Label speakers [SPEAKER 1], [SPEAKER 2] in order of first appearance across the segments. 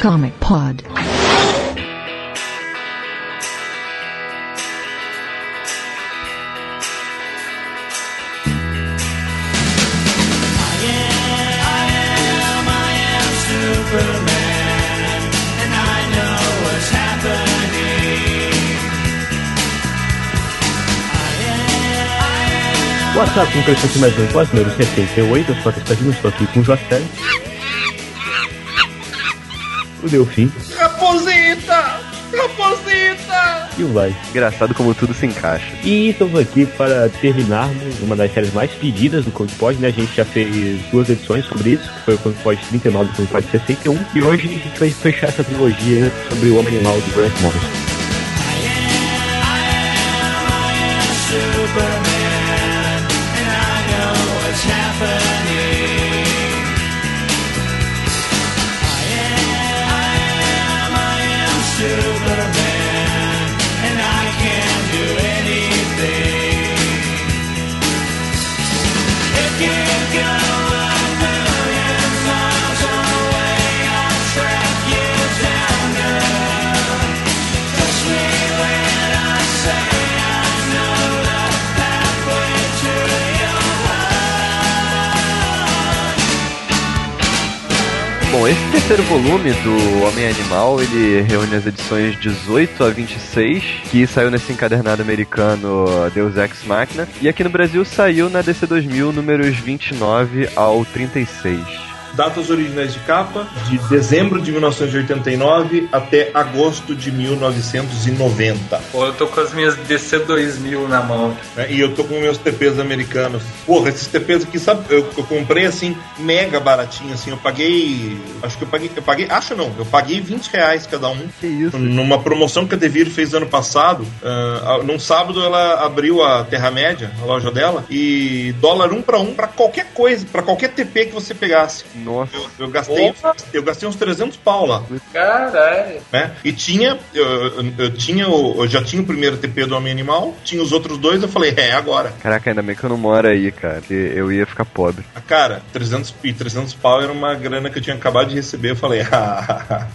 [SPEAKER 1] Comic Pod.
[SPEAKER 2] WhatsApp, com crescente mais um, quase número 78, eu sou a Testadinho, estou aqui com o José. O Delfim
[SPEAKER 3] Raposita! Raposita!
[SPEAKER 2] e o Vai.
[SPEAKER 4] Engraçado como tudo se encaixa.
[SPEAKER 2] E estamos aqui para terminarmos uma das séries mais pedidas do Comic Pod, né? A gente já fez duas edições sobre isso, que foi o Comic Pod 39 e o Comic Pod 61. E hoje a gente vai fechar essa trilogia sobre o Homem Animal do Grant Morrison.
[SPEAKER 4] Esse terceiro volume do Homem Animal, ele reúne as edições 18 a 26, que saiu nesse encadernado americano Deus Ex Machina, e aqui no Brasil saiu na DC 2000 números 29 ao 36.
[SPEAKER 3] Datas originais de capa, de dezembro de 1989 até agosto de 1990.
[SPEAKER 5] Pô, eu tô com as minhas DC 2000 na mão.
[SPEAKER 3] né? E eu tô com meus TPs americanos. Porra, esses TPs aqui, sabe? Eu, eu comprei assim, mega baratinho, assim. Eu paguei. Acho que eu paguei. Eu paguei. Acho não, eu paguei 20 reais cada um.
[SPEAKER 4] Que isso?
[SPEAKER 3] Numa promoção que a Devir fez ano passado, ah, num sábado ela abriu a Terra-média, a loja dela, e dólar um pra um pra qualquer coisa, pra qualquer TP que você pegasse.
[SPEAKER 4] Nossa.
[SPEAKER 3] Eu, eu gastei,
[SPEAKER 5] Opa!
[SPEAKER 3] eu gastei uns 300 pau lá,
[SPEAKER 5] Caralho.
[SPEAKER 3] né? E tinha, eu, eu- eu tinha, o- eu já tinha o primeiro TP do Homem Animal, tinha os outros dois, eu falei, é agora.
[SPEAKER 4] Caraca, ainda bem que eu não moro aí, cara. Que eu ia ficar pobre.
[SPEAKER 3] Ah, Cara, 300 e 300 pau era uma grana que eu tinha acabado de receber. Eu falei, ah,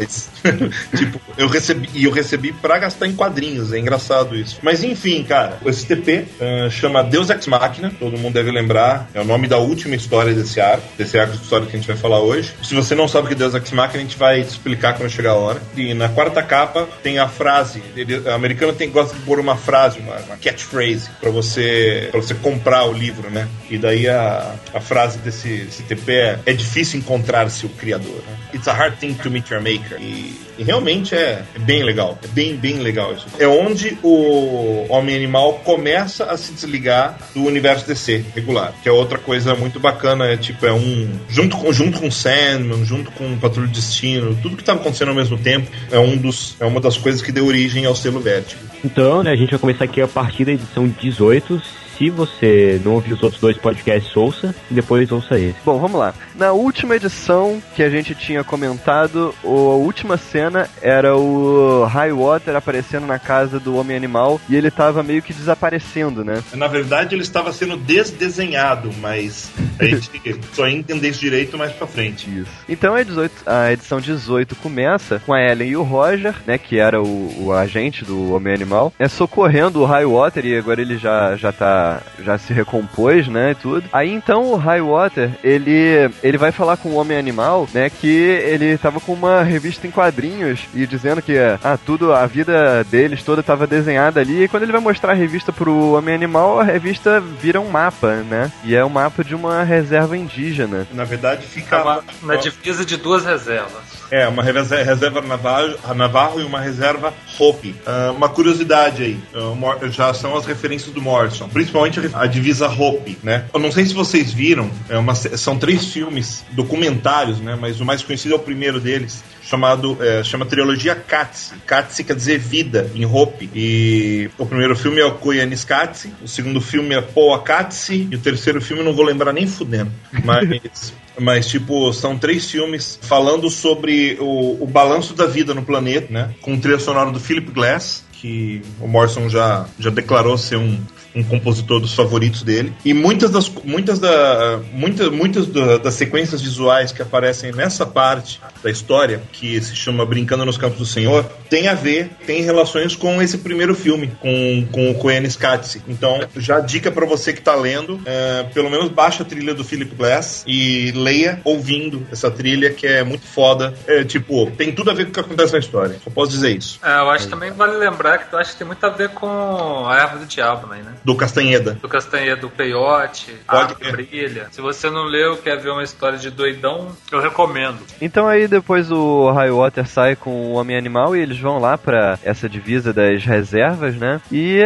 [SPEAKER 3] esse- tipo, eu recebi e eu recebi pra gastar em quadrinhos. É engraçado isso. Mas enfim, cara, esse TP ah, chama Deus Ex Machina. Todo mundo deve lembrar. É o nome da última história desse arco, desse arco de história que a gente vai falar hoje. Se você não sabe o que Deus Ex Machina, a gente vai te explicar quando chegar a hora. E na quarta capa tem a frase. Ele, americano tem gosta de pôr uma frase, uma, uma catchphrase para você para você comprar o livro, né? E daí a, a frase desse, desse TP é, é difícil encontrar seu criador. Né? It's a hard thing to meet your maker. E, e realmente é, é bem legal. É bem, bem legal isso. É onde o Homem Animal começa a se desligar do universo DC regular. Que é outra coisa muito bacana. É tipo, é um. Junto com, junto com Sandman, junto com Patrulha do Destino, tudo que estava acontecendo ao mesmo tempo é um dos. É uma das coisas que deu origem ao selo Vertigo.
[SPEAKER 2] Então, né, a gente vai começar aqui a partir da edição 18. Se você não ouviu os outros dois podcasts, ouça e depois ouça esse.
[SPEAKER 4] Bom, vamos lá. Na última edição que a gente tinha comentado, o- a última cena era o High Water aparecendo na casa do Homem Animal e ele tava meio que desaparecendo, né?
[SPEAKER 3] Na verdade, ele estava sendo desdesenhado, mas a gente só ia entender isso direito mais pra frente.
[SPEAKER 4] Isso. Então a, 18 a edição 18 começa com a Ellen e o Roger, né, que era o, o agente do Homem Animal, é socorrendo o High Water e agora ele já já tá já se recompôs, né, e tudo. Aí então o High Water, ele ele vai falar com o Homem Animal, né, que ele tava com uma revista em quadrinhos e dizendo que ah, tudo a vida deles toda tava desenhada ali e quando ele vai mostrar a revista pro Homem Animal, a revista vira um mapa, né? E é um mapa de uma reserva indígena.
[SPEAKER 3] Na verdade, fica.
[SPEAKER 5] Tava na divisa de duas reservas.
[SPEAKER 3] É, uma reserva, Navarro, Navarro e uma reserva Hope. Ah, uma curiosidade aí, Mor- já são as referências do Morrison, principalmente a, divisa Hope, né? Eu não sei se vocês viram, é uma, são três filmes documentários, né? Mas o mais conhecido é o primeiro deles, chamado é, chama trilogia Katsi. Katsi quer dizer vida em Hope. E o primeiro filme é o Koyanis Katsi, o segundo filme é Poa Katsi e o terceiro filme não vou lembrar nem fudendo. Mas mas, tipo, são três filmes falando sobre o, o balanço da vida no planeta, né? Com trilha sonora do Philip Glass, que o Morrison já, já declarou ser um, um compositor dos favoritos dele. E muitas das, muitas da, muitas, muitas da, das sequências visuais que aparecem nessa parte da história, que se chama Brincando nos Campos do Senhor, tem a ver, tem relações com esse primeiro filme, com, com o Coen Scatzi. Então, já dica para você que tá lendo, é, pelo menos baixa a trilha do Philip Glass e leia ouvindo essa trilha que é muito foda. É, tipo, tem tudo a ver com o que acontece na história. Só posso dizer isso.
[SPEAKER 5] É, eu acho que também vale lembrar que tu acha que tem muito a ver com a erva do diabo né?
[SPEAKER 3] Do Castanheda.
[SPEAKER 5] Do Castanheira, do Peiote,
[SPEAKER 3] Pode
[SPEAKER 5] a
[SPEAKER 3] crer.
[SPEAKER 5] Brilha. Se você não leu, quer ver uma história de doidão, eu recomendo.
[SPEAKER 4] Então aí depois o Highwater sai com o Homem-Animal e eles vão lá pra essa divisa das reservas, né? E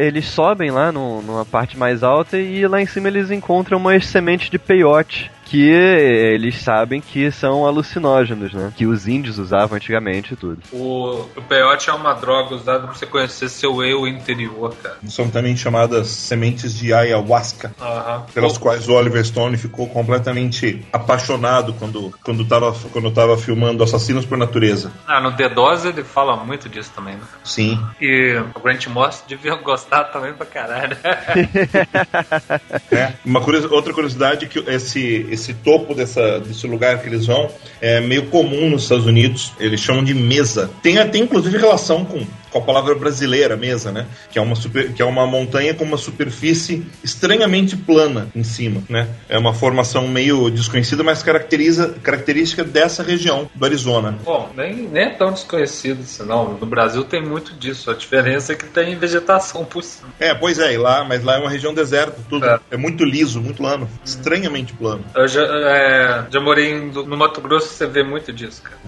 [SPEAKER 4] eles sobem lá no- numa parte mais alta e lá em cima eles encontram umas sementes de peiote. Que eles sabem que são alucinógenos, né? Que os índios usavam antigamente e tudo.
[SPEAKER 5] O, o peiote é uma droga usada pra você conhecer seu eu interior, cara.
[SPEAKER 3] São também chamadas sementes de ayahuasca.
[SPEAKER 5] Aham.
[SPEAKER 3] pelas
[SPEAKER 5] Pô,
[SPEAKER 3] quais o Oliver Stone ficou completamente apaixonado quando quando estava quando tava filmando Assassinos por Natureza.
[SPEAKER 5] Ah, no D-Dose ele fala muito disso também, né?
[SPEAKER 3] Sim.
[SPEAKER 5] E o Grant Morrison devia gostar também pra caralho.
[SPEAKER 3] É. Uma curiosi- outra curiosidade é que esse esse topo dessa desse lugar que eles vão é meio comum nos Estados Unidos. Eles chamam de mesa. Tem até inclusive relação com com a palavra brasileira mesa, né? Que é uma super, que é uma montanha com uma superfície estranhamente plana em cima, né? É uma formação meio desconhecida, mas caracteriza característica dessa região do Arizona.
[SPEAKER 5] Bom, nem, nem é tão desconhecido isso, não. No Brasil tem muito disso. A diferença é que tem vegetação por cima.
[SPEAKER 3] É, pois é, e lá, mas lá é uma região deserta, tudo
[SPEAKER 5] É.
[SPEAKER 3] é, muito liso, muito plano, estranhamente plano.
[SPEAKER 5] Eu já, é, já morei no Mato Grosso você vê muito disso, cara.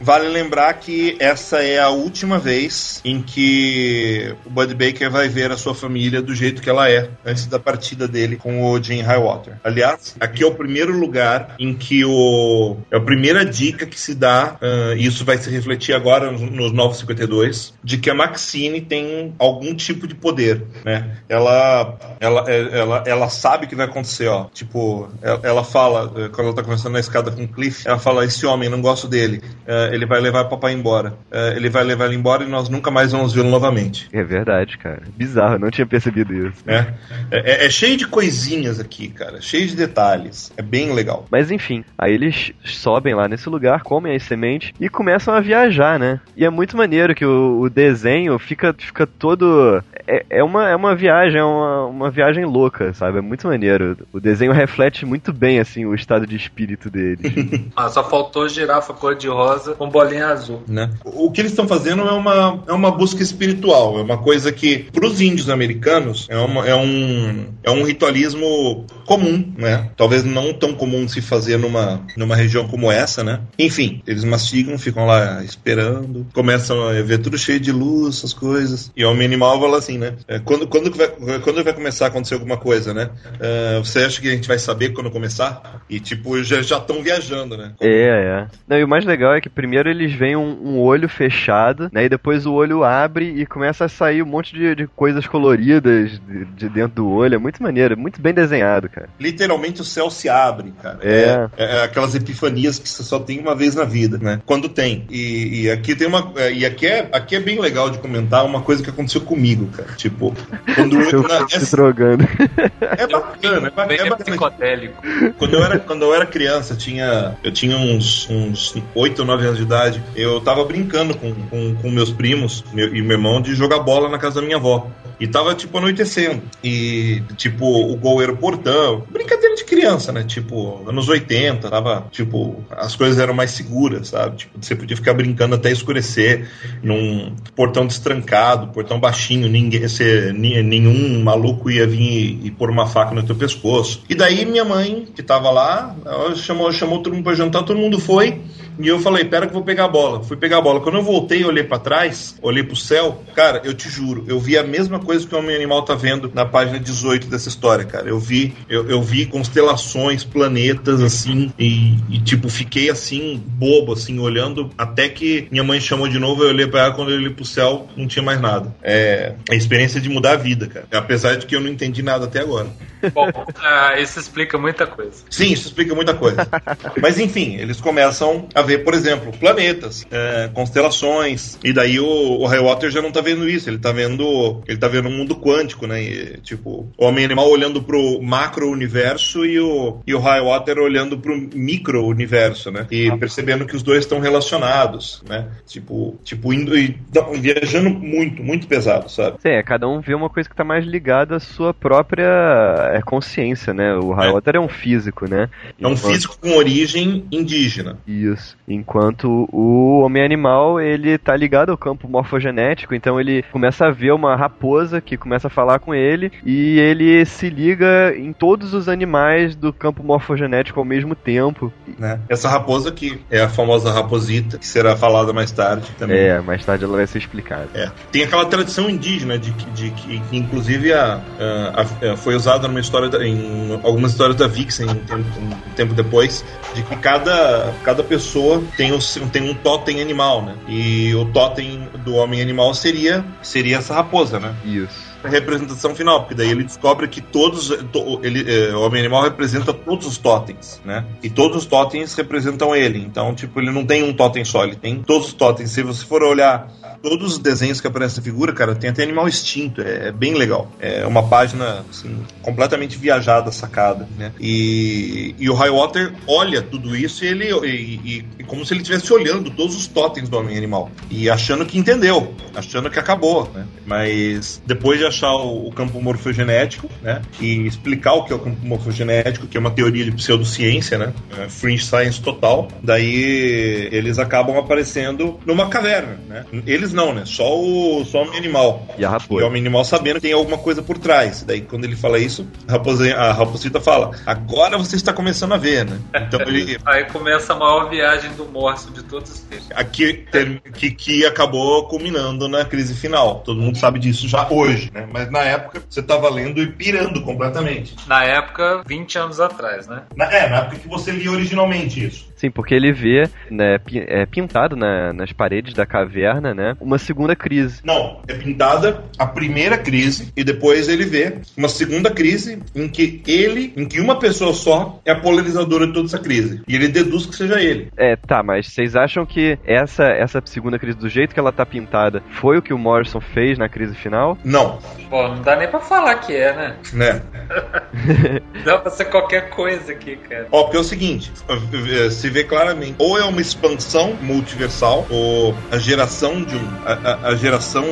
[SPEAKER 3] Vale lembrar que essa é a última vez em que o Bud Baker vai ver a sua família do jeito que ela é, antes da partida dele com o Gene Highwater. Aliás, aqui é o primeiro lugar em que o. É a primeira dica que se dá, ah, e isso vai se refletir agora nos, nos 952, de que a Maxine tem algum tipo de poder, né? Ela, ela, é- ela, ela sabe o que vai acontecer, ó. Tipo, ela, fala, eh, quando ela tá conversando na escada com o Cliff, ela fala: Esse homem, não gosto dele. Eh, ele vai levar o papai embora. Eh, ele vai levar ele embora e nós nunca mais vamos vê-lo novamente.
[SPEAKER 4] É verdade, cara. Bizarro, eu não tinha percebido isso.
[SPEAKER 3] né? É, é- é cheio de coisinhas aqui, cara. Cheio de detalhes. É bem legal.
[SPEAKER 4] Mas enfim, aí eles sobem lá nesse lugar, comem as sementes e começam a viajar, né? E é muito maneiro que o, o desenho fica, fica todo. É, é, uma, é uma viagem, é uma, uma viagem louca, sabe? É muito maneiro. O desenho reflete muito bem, assim, o estado de espírito deles.
[SPEAKER 5] Ah, só faltou girafa cor-de-rosa com bolinha azul.
[SPEAKER 3] Né? O que eles estão fazendo é uma, é uma busca espiritual, é uma coisa que, para os índios americanos, é, uma, é, um, é um ritualismo comum, né? Talvez não tão comum de se fazer numa, numa região como essa, né? Enfim, eles mastigam, ficam lá esperando, começam a ver tudo cheio de luz, essas coisas. E o homem animal fala assim, né? É, quando, quando, vai, quando vai começar a acontecer alguma coisa, né? É, você acha que a gente vai saber quando começar? E, tipo, já estão viajando, né?
[SPEAKER 4] É, é. Não, e o mais legal é que primeiro eles veem um, um olho fechado, né? E depois o olho abre e começa a sair um monte de, de coisas coloridas de, de dentro do olho. É muito maneiro, muito bem desenhado, cara.
[SPEAKER 3] literalmente o céu se abre, cara.
[SPEAKER 4] É.
[SPEAKER 3] É, é aquelas epifanias que você só tem uma vez na vida, né? Quando tem. E, e aqui tem uma. é, E aqui é, aqui é bem legal de comentar uma coisa que aconteceu comigo, cara. Tipo, quando eu.
[SPEAKER 4] Eu
[SPEAKER 3] na-
[SPEAKER 4] se
[SPEAKER 3] essa-
[SPEAKER 4] drogando.
[SPEAKER 3] é bacana, é bacana.
[SPEAKER 5] Bem
[SPEAKER 3] É bacana. Quando eu era, quando eu era criança, tinha, eu tinha uns, uns 8 ou 9 anos de idade, eu tava brincando com, com, com meus primos meu- e meu irmão de jogar bola na casa da minha avó. E tava, tipo, anoitecendo. E, tipo, o gol era o portão. Brincadeira de criança, né? Tipo, anos 80, tava, tipo, as coisas eram mais seguras, sabe? Tipo, você podia ficar brincando até escurecer num portão destrancado, portão baixinho, ninguém, você, nenhum maluco ia vir e, e pôr uma faca no teu pescoço. E daí minha mãe, que tava lá, ela chamou, chamou todo mundo pra jantar, todo mundo foi. E eu falei, pera que eu vou pegar a bola. Fui pegar a bola. Quando eu voltei, olhei pra trás, olhei pro céu, cara, eu te juro, eu vi a mesma coisa que o Homem Animal tá vendo na página 18 dessa história, cara. Eu vi, eu, eu vi constelações, planetas, assim, e, e, tipo, fiquei assim, bobo, assim, olhando, até que minha mãe chamou de novo, eu olhei pra ela, quando eu olhei pro céu, não tinha mais nada. É a experiência de mudar a vida, cara. Apesar de que eu não entendi nada até agora.
[SPEAKER 5] Bom, ah, isso explica muita coisa.
[SPEAKER 3] Sim, isso explica muita coisa. Mas enfim, eles começam a ver, por exemplo, planetas, é, constelações, e daí o, o Highwater já não tá vendo isso, ele tá vendo. Ele tá vendo um mundo quântico, né? E, tipo, o homem animal olhando pro macro universo e o, e o Highwater olhando pro micro universo, né? E percebendo que os dois estão relacionados, né? Tipo, tipo indo e não, viajando muito, muito pesado, sabe?
[SPEAKER 4] Sim, é, cada um vê uma coisa que tá mais ligada à sua própria é, consciência, né? O Highwater é. é um físico, né?
[SPEAKER 3] É um físico com origem indígena.
[SPEAKER 4] Isso. Enquanto o homem animal, ele tá ligado ao campo morfogenético, então ele começa a ver uma raposa que começa a falar com ele e ele se liga em todos os animais do campo morfogenético ao mesmo tempo.
[SPEAKER 3] Né? Essa raposa que é a famosa raposita, que será falada mais tarde também.
[SPEAKER 4] É, mais tarde ela vai ser explicada.
[SPEAKER 3] É. Tem aquela tradição indígena de que, de, que, inclusive a, a, a, foi usada numa história da, em algumas histórias da Vixen um tempo, um tempo depois, de que cada, cada pessoa tem, o, tem um totem animal, né? E o totem do homem animal seria seria essa raposa, né?
[SPEAKER 4] Isso
[SPEAKER 3] representação final, porque daí ele descobre que todos. To, ele, é, o homem animal representa todos os totens, né? E todos os totens representam ele. Então, tipo, ele não tem um totem só, ele tem todos os totens. Se você for olhar todos os desenhos que aparecem na figura, cara, tem até animal extinto. É, é bem legal. É uma página, assim, completamente viajada, sacada, né? E, e o Highwater olha tudo isso e ele. E, e, como se ele estivesse olhando todos os totens do homem animal. E achando que entendeu, achando que acabou, né? Mas depois de achar o, o campo morfogenético, né? E explicar o que é o campo morfogenético, que é uma teoria de pseudociência, né? É fringe science total. Daí eles acabam aparecendo numa caverna, né? Eles não, né? Só o, só o homem animal.
[SPEAKER 4] E a raposa.
[SPEAKER 3] E o homem animal sabendo que tem alguma coisa por trás. Daí quando ele fala isso, a, raposa, a raposita fala: agora você está começando a ver, né?
[SPEAKER 5] Então ele. Aí começa a maior viagem do morso de todos os tempos.
[SPEAKER 3] Aqui, que, que acabou culminando na crise final. Todo mundo sabe disso já hoje, né? Mas na época você estava lendo e pirando completamente.
[SPEAKER 5] Na época, 20 anos atrás, né?
[SPEAKER 3] Na, é, na época que você lia originalmente isso.
[SPEAKER 4] Sim, porque ele vê, né, é pintado na, nas paredes da caverna, né, uma segunda crise.
[SPEAKER 3] Não, é pintada a primeira crise e depois ele vê uma segunda crise em que ele, em que uma pessoa só é a polarizadora de toda essa crise. E ele deduz que seja ele.
[SPEAKER 4] É, tá, mas vocês acham que essa, essa segunda crise, do jeito que ela tá pintada, foi o que o Morrison fez na crise final?
[SPEAKER 3] Não.
[SPEAKER 5] Pô, não dá nem pra falar que é, né?
[SPEAKER 3] Né?
[SPEAKER 5] dá pra ser qualquer coisa aqui, cara.
[SPEAKER 3] Ó, porque é o seguinte, se vê claramente, ou é uma expansão multiversal, ou a geração de um. A, a, a geração,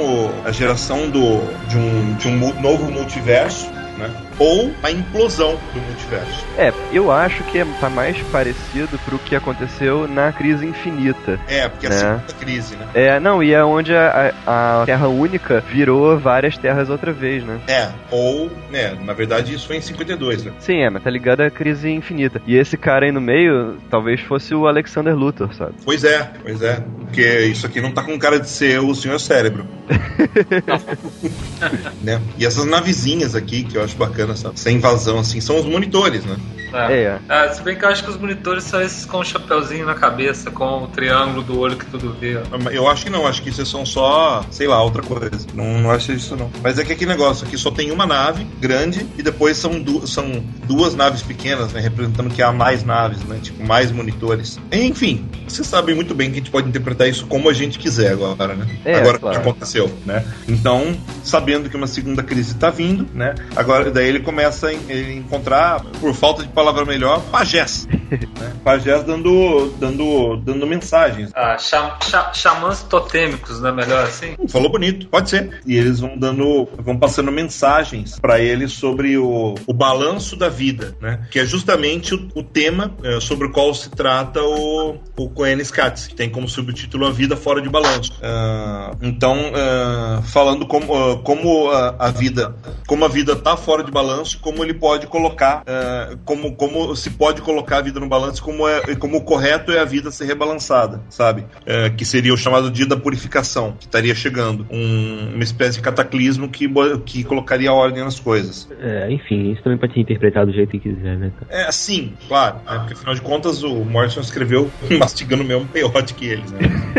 [SPEAKER 3] a geração do, de, um, de um novo multiverso né? Ou a implosão do multiverso.
[SPEAKER 4] É, eu acho que é, tá mais parecido pro que aconteceu na crise infinita.
[SPEAKER 3] É, porque né? é a segunda crise, né?
[SPEAKER 4] É, não, e é onde a, a, Terra Única virou várias terras outra vez, né?
[SPEAKER 3] É, ou, né, na verdade isso foi em 52, né?
[SPEAKER 4] Sim, é, mas tá ligado à crise infinita. E esse cara aí no meio, talvez fosse o Alexander Luthor, sabe?
[SPEAKER 3] Pois é, pois é. Porque isso aqui não tá com cara de ser o Senhor Cérebro. né? E essas navezinhas aqui, que eu acho bacana essa, essa invasão, assim, são os monitores, né?
[SPEAKER 5] É. é. Ah, se bem que eu acho que os monitores são esses com o um chapeuzinho na cabeça, com o triângulo do olho que tudo vê.
[SPEAKER 3] Eu acho que não, acho que isso são só, sei lá, outra coisa. Não, não acho isso não. Mas é que aquele negócio aqui só tem uma nave grande e depois são, du são duas naves pequenas, né? Representando que há mais naves, né? Tipo, mais monitores. Enfim, vocês sabem muito bem que a gente pode interpretar isso como a gente quiser agora, né? É, agora claro. que aconteceu, né? Então, sabendo que uma segunda crise está vindo, né? Agora daí ele começa a encontrar, por falta de palavra melhor, pajés. né? Pajés dando, dando, dando mensagens.
[SPEAKER 5] Ah, cham, cham, xamãs totêmicos, não é melhor assim?
[SPEAKER 3] Hum, falou bonito, pode ser. E eles vão dando, vão passando mensagens para eles sobre o, o balanço da vida, né? Que é justamente o, o tema é, sobre o qual se trata o, o Cohen Skatz, que tem como subtítulo A Vida Fora de Balanço. Uh, então, uh, falando como, uh, como a vida, como a vida tá fora de balanço, como ele pode colocar, como, como se pode colocar a vida no balanço como, é, como o correto é a vida ser rebalançada, sabe? É, que seria o chamado dia da purificação, que estaria chegando. Um, uma espécie de cataclismo que, que colocaria ordem nas coisas.
[SPEAKER 2] É, enfim, isso também pode ser interpretado do jeito que quiser, né?
[SPEAKER 3] É, sim, claro. Né? Porque afinal de contas o Morrison escreveu mastigando o mesmo peiote que eles, né?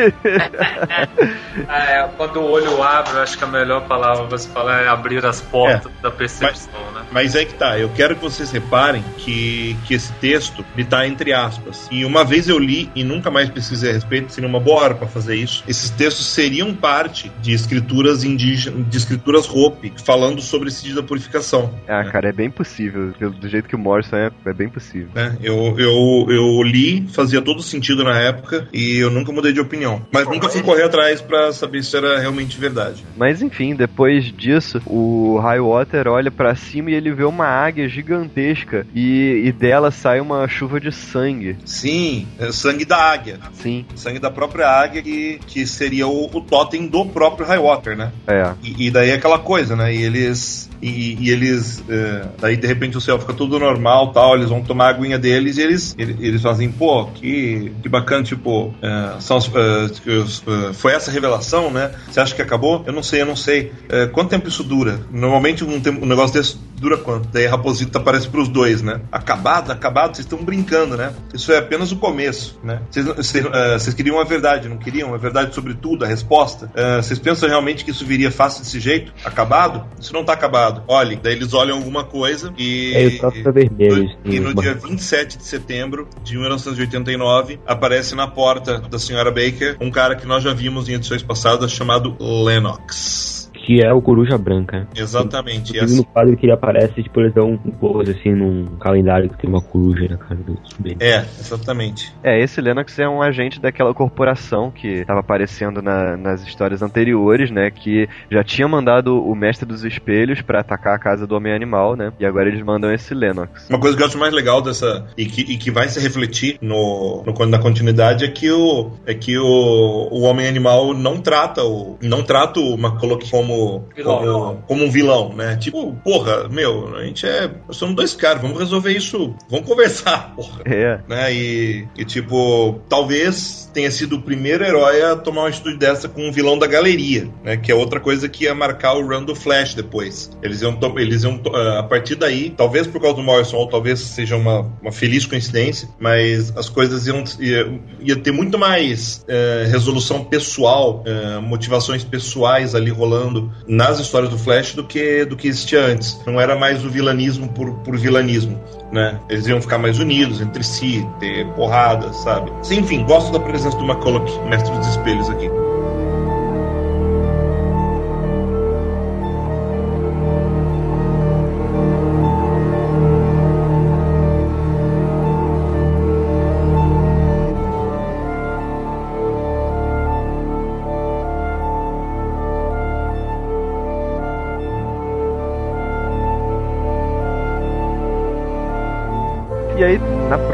[SPEAKER 5] é, quando o olho abre, acho que a melhor palavra você falar é abrir as portas é, da percepção,
[SPEAKER 3] mas,
[SPEAKER 5] né?
[SPEAKER 3] Mas é que tá, eu quero que vocês reparem que, que esse texto ele tá entre aspas. E uma vez eu li e nunca mais pesquisei a respeito, seria uma boa hora para fazer isso. Esses textos seriam parte de escrituras indígenas, de escrituras Hope, falando sobre esse dia da purificação.
[SPEAKER 4] Ah, né? cara, é bem possível. Do jeito que o Morrison é, é bem possível.
[SPEAKER 3] É, eu, eu, eu li, fazia todo sentido na época e eu nunca mudei de opinião. Mas nunca fui correr atrás para saber se era realmente verdade.
[SPEAKER 4] Mas enfim, depois disso, o Highwater olha para cima e ele vê uma águia gigantesca e, e dela sai uma chuva de sangue.
[SPEAKER 3] Sim, é sangue da águia.
[SPEAKER 4] Sim.
[SPEAKER 3] Sangue da própria águia que, que seria o, o totem do próprio Highwater, né?
[SPEAKER 4] É.
[SPEAKER 3] E, e daí é aquela coisa, né? E eles e, e eles. É, daí de repente o céu fica tudo normal tal, eles vão tomar a aguinha deles e eles, eles, fazem, pô, que, que bacana, tipo, é, são, é, foi essa revelação, né? Você acha que acabou? Eu não sei, eu não sei. É, quanto tempo isso dura? Normalmente um, tempo, um negócio desse dura quanto? Daí a Raposita aparece pros dois, né? Acabado, acabado, vocês estão brincando, né? Isso é apenas o começo, né? Vocês, vocês queriam a verdade, não queriam? A verdade sobre tudo, a resposta? vocês pensam realmente que isso viria fácil desse jeito? Acabado? Isso não tá acabado Olhem, daí eles olham alguma coisa e.
[SPEAKER 2] É, o tá vermelho.
[SPEAKER 3] E no dia 27 de setembro de 1989 aparece na porta da senhora Baker um cara que nós já vimos em edições passadas chamado Lennox
[SPEAKER 2] que é o Coruja Branca.
[SPEAKER 3] Exatamente.
[SPEAKER 2] No, no quadro que ele aparece, tipo, eles dão um pose assim num calendário que tem uma coruja na cara do
[SPEAKER 3] bem. É, exatamente.
[SPEAKER 4] É, esse Lennox é um agente daquela corporação que estava aparecendo na, nas histórias anteriores, né? Que já tinha mandado o Mestre dos Espelhos para atacar a casa do Homem-Animal, né? E agora eles mandam esse Lennox.
[SPEAKER 3] Uma coisa que eu acho mais legal dessa. e que, e que vai se refletir no, no, na continuidade é que o, é que o, o Homem-Animal não trata o. não trata o McCulloch como como, como, como, um vilão, né? Tipo, porra, meu, a gente é. Nós somos dois caras, vamos resolver isso, vamos conversar, porra.
[SPEAKER 4] É.
[SPEAKER 3] Né? E, e, tipo, talvez tenha sido o primeiro herói a tomar uma atitude dessa com um vilão da galeria, né? Que é outra coisa que ia marcar o run do Flash depois. Eles iam, eles iam eh, a partir daí, talvez por causa do Morrison, ou talvez seja uma, uma feliz coincidência, mas as coisas iam ia, ia ter muito mais é, resolução pessoal, é, motivações pessoais ali rolando nas histórias do Flash do que do que existia antes. Não era mais o vilanismo por, por vilanismo, né? Eles iam ficar mais unidos entre si, ter porrada, sabe? Enfim, gosto da presença do McCulloch, mestre dos espelhos aqui.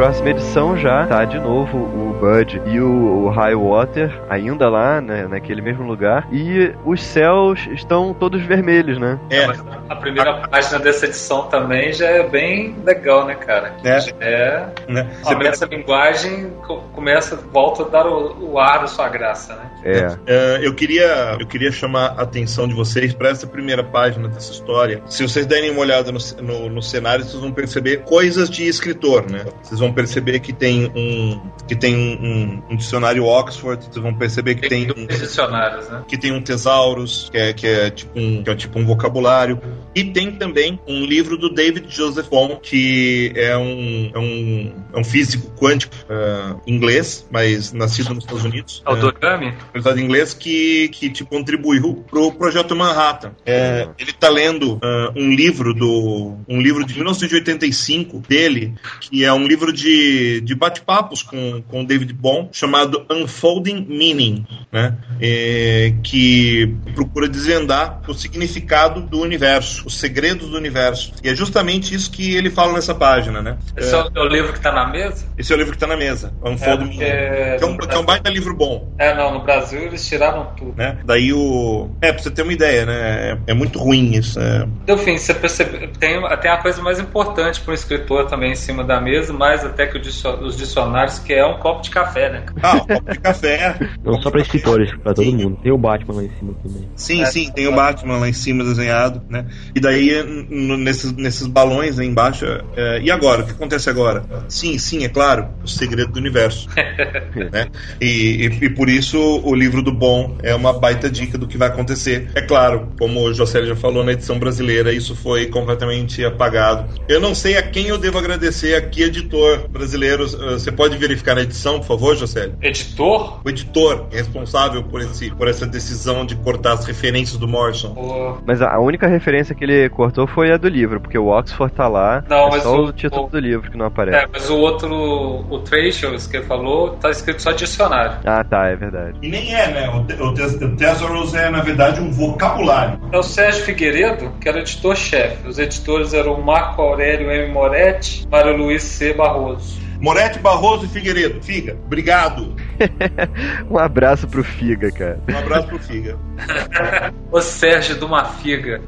[SPEAKER 4] Próxima edição já tá de novo o Bud e o, o Highwater ainda lá, né, naquele mesmo lugar. E os céus estão todos vermelhos, né?
[SPEAKER 5] É. A primeira página dessa edição também já é bem legal, né, cara? É. É. Né? Começa a linguagem, começa, volta a dar o, o ar da sua graça, né?
[SPEAKER 4] É.
[SPEAKER 3] é. eu, queria, eu queria chamar a atenção de vocês para essa primeira página dessa história. Se vocês derem uma olhada no, no, no cenário, vocês vão perceber coisas de escritor né? Vocês vão perceber que tem um que tem um, um dicionário Oxford, vocês vão perceber que tem, tem um
[SPEAKER 5] dicionários, né?
[SPEAKER 3] Que tem um tesaurus, que é, que é tipo um que é tipo um vocabulário, e tem também um livro do David Joseph Bohm, que é um é um, é um físico quântico uh, inglês, mas nascido nos Estados Unidos.
[SPEAKER 5] Autogami?
[SPEAKER 3] Uh, em inglês que que tipo contribuiu pro projeto Manhattan. É, ele está lendo uh, um livro do um livro de 1985 dele que é um livro de, de bate-papos com, com David Bohm, chamado Unfolding Meaning, né? É, que procura desvendar o significado do universo, os segredos do universo. E é justamente isso que ele fala nessa página, né?
[SPEAKER 5] Esse é, é o livro que está na mesa?
[SPEAKER 3] Esse é o livro que está na mesa, é, é, um, que é um baita livro bom.
[SPEAKER 5] É, não, no Brasil eles tiraram tudo.
[SPEAKER 3] Né? Daí o... É, pra você ter uma ideia, né? É, é muito ruim isso. É...
[SPEAKER 5] Enfim, você percebe... Tem, tem a coisa mais importante para um escritor também em cima da mesa, mais até que os dicionários, que é um copo de café, né?
[SPEAKER 3] Ah, um copo de café.
[SPEAKER 2] Não só pra escritores, pra todo mundo. Tem o Batman lá em cima também.
[SPEAKER 3] Sim, é, sim, tem o Batman lá em cima desenhado, né? E daí, nesses, nesses balões aí embaixo, é, e agora? O que acontece agora? Sim, sim, é claro, o segredo do universo. né? E, e, e, por isso o livro do Bom é uma baita dica do que vai acontecer. É claro, como o José já falou na edição brasileira, isso foi completamente apagado. Eu não sei a quem eu devo agradecer aqui, editor brasileiro. Você pode verificar na edição, por favor, José?
[SPEAKER 5] Editor?
[SPEAKER 3] O editor responsável por, esse, por essa decisão de cortar as referências do Morrison.
[SPEAKER 4] Oh. Mas a única referência que ele cortou foi a do livro, porque o Oxford tá lá. Não, é só o, o título o... do livro que não aparece. É,
[SPEAKER 5] mas o outro, o Trashers que ele falou, tá escrito só dicionário.
[SPEAKER 4] Ah, tá, é verdade.
[SPEAKER 3] E nem é, né? O, o, o Thesaurus é, na verdade, um vocabulário.
[SPEAKER 5] É o Sérgio Figueiredo, que era editor-chefe. Os editores eram Marco Aurélio M. Moretti, Mário Luiz C. Barroso.
[SPEAKER 3] Moretti, Barroso e Figueiredo. Figa, obrigado.
[SPEAKER 4] um abraço pro Figa, cara.
[SPEAKER 3] Um abraço pro Figa.
[SPEAKER 5] o Sérgio de uma figa.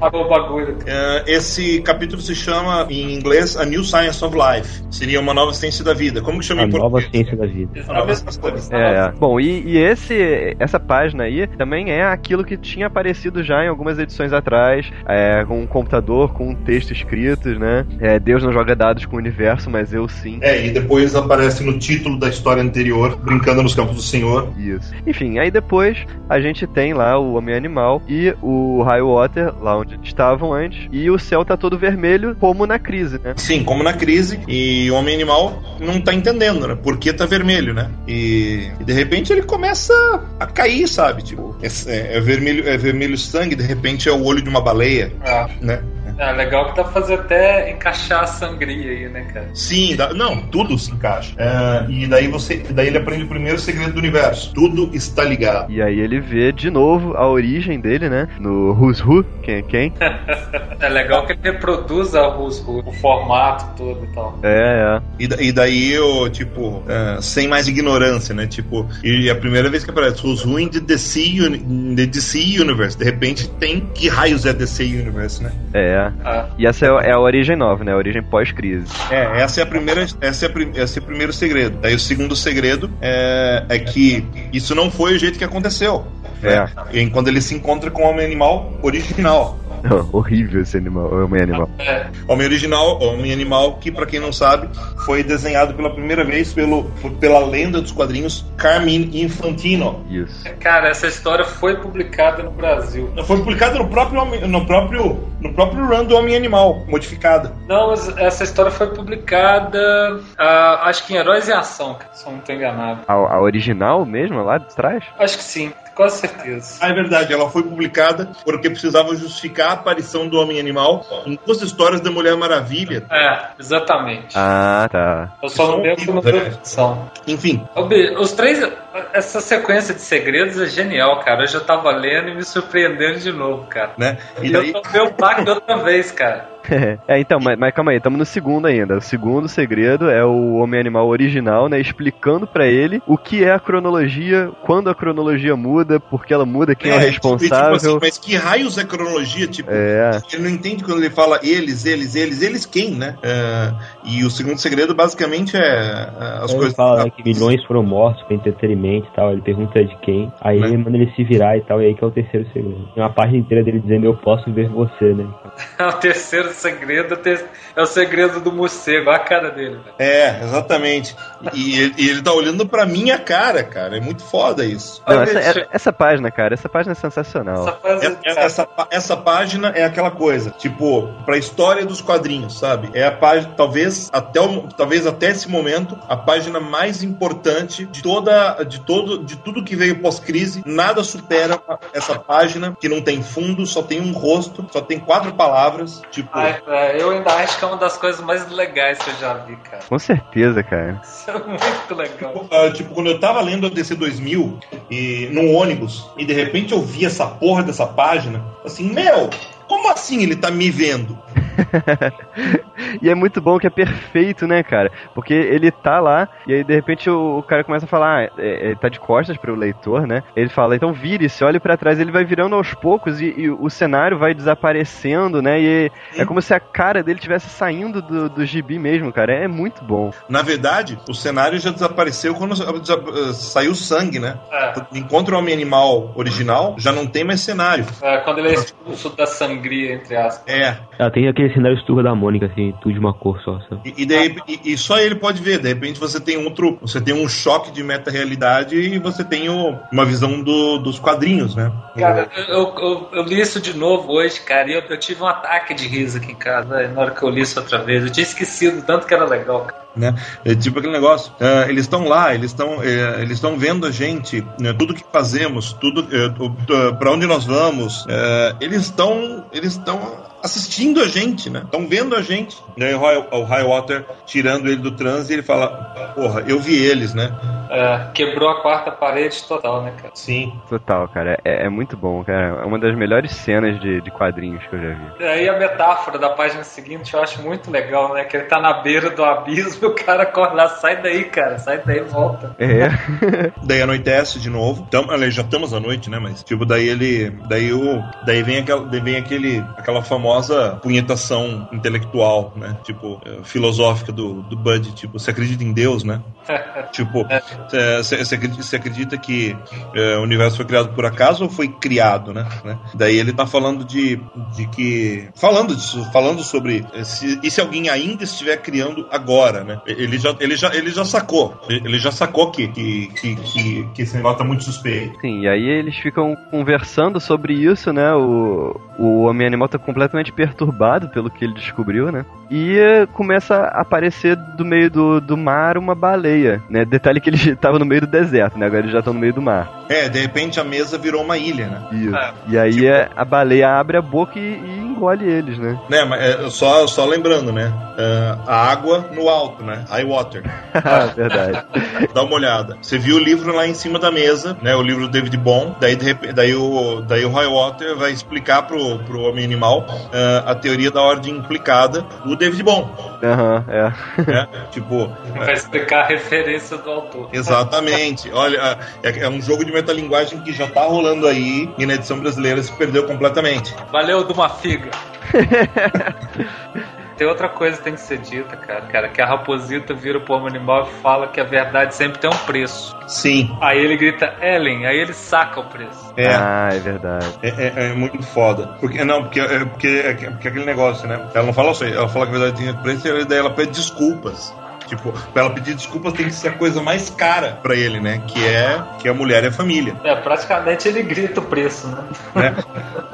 [SPEAKER 5] O bagulho.
[SPEAKER 3] Uh, esse capítulo se chama, em inglês, A New Science of Life. Seria uma nova ciência da vida. Como que chama
[SPEAKER 2] a em português? nova ciência da vida.
[SPEAKER 4] É, é. Bom, e, e, esse, essa página aí também é aquilo que tinha aparecido já em algumas edições atrás, é, com um computador, com um texto escrito, né? É, Deus não joga dados com o universo, mas eu sim.
[SPEAKER 3] É, e depois aparece no título da história anterior, brincando nos campos do Senhor.
[SPEAKER 4] Isso. Enfim, aí depois a gente tem lá o Homem Animal e o Highwater, lá onde estavam antes, e o céu tá todo vermelho, como na crise, né?
[SPEAKER 3] Sim, como na crise, e o Homem Animal não tá entendendo, né? Por que tá vermelho, né? E, e de repente ele começa a cair, sabe? Tipo, é, é, vermelho, é vermelho sangue, de repente é o olho de uma baleia, ah. né?
[SPEAKER 5] É legal que dá pra fazer até encaixar a sangria aí, né, cara?
[SPEAKER 3] Sim, dá, não, tudo se encaixa. É, e daí você. Daí ele aprende o primeiro segredo do universo. Tudo está ligado.
[SPEAKER 4] E aí ele vê de novo a origem dele, né? No Who's Who, quem é quem.
[SPEAKER 5] é legal que ele reproduz a Who's Who, o formato todo e tal.
[SPEAKER 4] É, é.
[SPEAKER 3] E, e daí eu, tipo, uh, sem mais ignorância, né? Tipo, e a primeira vez que aparece Who's Who in the DC, the DC Universe. De repente tem que raios é DC Universe, né?
[SPEAKER 4] É. Ah. E essa é, é, a origem nova, né? A origem pós-crise.
[SPEAKER 3] É, essa é a primeira, essa é, a, esse é o primeiro segredo. Daí o segundo segredo é, é que isso não foi o jeito que aconteceu. É. Né? Quando ele se encontra com o homem animal original.
[SPEAKER 4] horrível esse animal, Homem Animal.
[SPEAKER 3] É. Homem Original, Homem Animal, que para quem não sabe, foi desenhado pela primeira vez pelo, pela lenda dos quadrinhos Carmine Infantino.
[SPEAKER 5] Isso. Cara, essa história foi publicada no Brasil.
[SPEAKER 3] Foi publicada no próprio, no próprio, no próprio run do Homem Animal, modificada.
[SPEAKER 5] Não, mas essa história foi publicada, uh, acho que em Heróis em Ação, se eu não estou enganado.
[SPEAKER 4] A, a original mesmo, lá de trás?
[SPEAKER 5] Acho que sim. Com certeza.
[SPEAKER 3] Ah, é verdade, ela foi publicada porque precisava justificar a aparição do Homem-Animal em duas histórias da Mulher Maravilha.
[SPEAKER 5] É, exatamente.
[SPEAKER 4] Ah, tá.
[SPEAKER 5] Eu só não lembro como produção.
[SPEAKER 3] Enfim.
[SPEAKER 5] Os três. Essa sequência de segredos é genial, cara. Eu já tava lendo e me surpreendendo de novo, cara.
[SPEAKER 3] Né?
[SPEAKER 5] E, daí... eu tomei o baque outra vez, cara.
[SPEAKER 4] é, então, mas, mas, calma aí, estamos no segundo ainda. O segundo segredo é o Homem-Animal original, né? Explicando para ele o que é a cronologia, quando a cronologia muda, por que ela muda, quem é, é o responsável. Tipo, tipo assim,
[SPEAKER 3] mas que raios é cronologia? Tipo, é. ele não entende quando ele fala eles, eles, eles, eles quem, né? É, e o segundo segredo basicamente é, é as
[SPEAKER 2] ele
[SPEAKER 3] coisas.
[SPEAKER 2] fala né, que milhões foram mortos para entretenimento e tal. Ele pergunta de quem. Aí né? ele manda ele se virar e tal. E aí que é o terceiro segredo. Tem uma página inteira dele dizendo eu posso ver você, né?
[SPEAKER 5] É o terceiro segredo é o segredo do morcego, a cara dele.
[SPEAKER 3] É, exatamente. E, ele, e ele tá olhando pra minha cara, cara. É muito foda isso.
[SPEAKER 4] Não, essa, é, essa, página, cara, essa página é sensacional.
[SPEAKER 3] Essa, página, é, essa, essa, página é aquela coisa, tipo, pra história dos quadrinhos, sabe? É a página, talvez até, o, talvez até esse momento, a página mais importante de toda, de todo, de tudo que veio pós-crise. Nada supera essa página que não tem fundo, só tem um rosto, só tem quatro palavras, tipo.
[SPEAKER 5] Ai, eu ainda acho que é uma das coisas mais legais que eu já vi, cara.
[SPEAKER 4] Com certeza, cara.
[SPEAKER 5] Isso é muito legal.
[SPEAKER 3] Tipo, uh, tipo, quando eu tava lendo a DC 2000 e num ônibus e de repente eu vi essa porra dessa página, assim, meu, como assim ele tá me vendo?
[SPEAKER 4] e é muito bom que é perfeito, né, cara? Porque ele tá lá e aí de repente o, o cara começa a falar, ah, é, é, tá de costas pro leitor, né? Ele fala, então vire-se, olhe para trás, ele vai virando aos poucos e, e, o cenário vai desaparecendo, né? E é como se a cara dele tivesse saindo do, do gibi mesmo, cara. É muito bom.
[SPEAKER 3] Na verdade, o cenário já desapareceu quando saiu sangue, né? É. Encontra o homem animal original, já não tem mais cenário.
[SPEAKER 5] É, quando ele é expulso da sangria, entre aspas.
[SPEAKER 2] É. Ela tem aquele cenário esturra da Mônica, assim, tudo de uma cor só. só.
[SPEAKER 3] E, e, daí, e, e, só ele pode ver. De repente você tem outro. Você tem um choque de meta-realidade e você tem o, uma visão do, dos quadrinhos, né?
[SPEAKER 5] Cara, eu, eu, eu, li isso de novo hoje, cara, e eu, eu, tive um ataque de riso aqui em casa na hora que eu li isso outra vez. Eu tinha esquecido tanto que era legal, cara
[SPEAKER 3] né? É tipo aquele negócio. Uh, eles estão lá, eles estão, uh, eles estão vendo a gente, né? tudo que fazemos, tudo uh, para onde nós vamos. eles estão, eles estão assistindo a gente, né? Estão vendo a gente. E aí o Highwater tirando ele do transe e ele fala: Porra, eu vi eles, né?
[SPEAKER 5] É, quebrou a quarta parede total, né, cara?
[SPEAKER 3] Sim.
[SPEAKER 4] Total, cara. É, é muito bom, cara. É uma das melhores cenas de, de quadrinhos que eu já vi.
[SPEAKER 5] E aí a metáfora da página seguinte eu acho muito legal, né? Que ele tá na beira do abismo e o cara corre lá, sai daí, cara, sai daí e volta.
[SPEAKER 4] É.
[SPEAKER 3] daí anoitece de novo. Então, já estamos à noite, né? Mas, tipo, daí ele. Daí o. Daí vem, aquela, vem aquele, aquela famosa punhetação intelectual, né? Tipo, é, filosófica do, do Bud. Tipo, você acredita em Deus, né? tipo, você é. acredita, acredita que é, o universo foi criado por acaso ou foi criado, né? né? Daí ele tá falando de, de que. Falando disso, falando sobre. Se, e se alguém ainda estiver criando agora, né? Ele já, ele já, ele já sacou. Ele já sacou que, que, que, que, que esse negócio tá muito suspeito.
[SPEAKER 4] Sim, e aí eles ficam conversando sobre isso, né? O, o Homem Animal tá completamente perturbado pelo que ele descobriu, né? E eh, começa a aparecer do meio do, do mar uma baleia, né? Detalhe que ele estava no meio do deserto, né? Agora eles já estão no meio do mar.
[SPEAKER 3] É, de repente a mesa virou uma ilha, né?
[SPEAKER 4] Isso. É, e aí tipo... É, a baleia abre a boca e, e engole eles, né?
[SPEAKER 3] Né, mas é, só, só lembrando, né? Uh, a água no alto, né? High water.
[SPEAKER 4] Verdade.
[SPEAKER 3] Dá uma olhada. Você viu o livro lá em cima da mesa, né? O livro do David Bond. Daí, de repente, daí, o, daí o High Water vai explicar pro, pro homem animal uh, a teoria da ordem implicada do David Bond.
[SPEAKER 4] Aham, uhum, é.
[SPEAKER 3] é. Tipo.
[SPEAKER 5] Vai explicar a referência do autor.
[SPEAKER 3] Exatamente. Olha, é, é um jogo de metalinguagem que já tá rolando aí e na edição brasileira se perdeu completamente.
[SPEAKER 5] Valeu, de uma figa. Tem outra coisa que tem que ser dita, cara, cara, que a raposita vira pro homem animal e fala que a verdade sempre tem um preço.
[SPEAKER 3] Sim.
[SPEAKER 5] Aí ele grita Ellen, aí ele saca o preço.
[SPEAKER 4] É. Ah, é verdade.
[SPEAKER 3] É, é, é muito foda. Porque, não, porque, é, porque, é, porque aquele negócio, né? Ela não fala assim, ela fala que a verdade tem preço e daí ela pede desculpas. Tipo, pra ela pedir desculpas tem que ser a coisa mais cara pra ele, né? Que é que a mulher é a família.
[SPEAKER 5] É, praticamente ele grita o preço, né? né?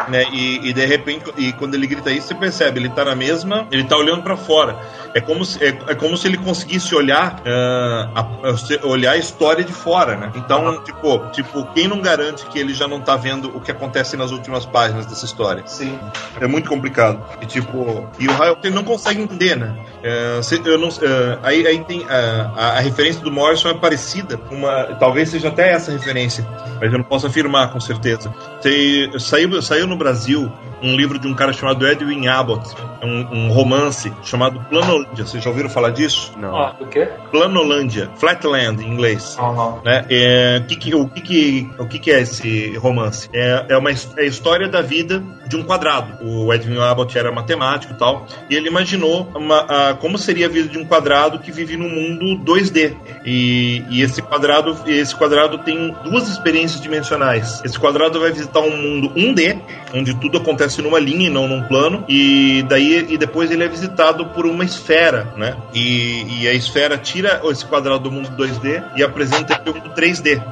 [SPEAKER 3] né? E, e, de repente, e quando ele grita isso, você percebe, ele tá na mesma, ele tá olhando para fora. É como se, é, é, como se ele conseguisse olhar, uh, a, olhar a história de fora, né? Então, tipo, tipo, quem não garante que ele já não tá vendo o que acontece nas últimas páginas dessa história?
[SPEAKER 5] Sim.
[SPEAKER 3] É muito complicado. E tipo, e o Raio ele não consegue entender, né? Uh, se, eu não, uh, aí a, a, a, referência do Morrison é parecida, uma, talvez seja até essa referência, mas eu não posso afirmar com certeza. Tem, saiu, saiu no Brasil um livro de um cara chamado Edwin Abbott, um, um romance chamado Planolândia. Vocês já ouviram falar disso?
[SPEAKER 5] Não. Ah, o quê?
[SPEAKER 3] Planolândia, Flatland em inglês.
[SPEAKER 5] Não.
[SPEAKER 3] Né? É, que que, o, que, que, o que, que é esse romance? É, é uma é a história da vida de um quadrado. O Edwin Abbott era matemático e tal, e ele imaginou uma, a, como seria a vida de um quadrado que vive no mundo 2D. E, e esse quadrado esse quadrado tem duas experiências dimensionais. Esse quadrado vai visitar um mundo 1D, onde tudo acontece numa linha e não num plano, e daí e depois ele é visitado por uma esfera, né? E, e a esfera tira esse quadrado do mundo 2D e apresenta ele o mundo 3D.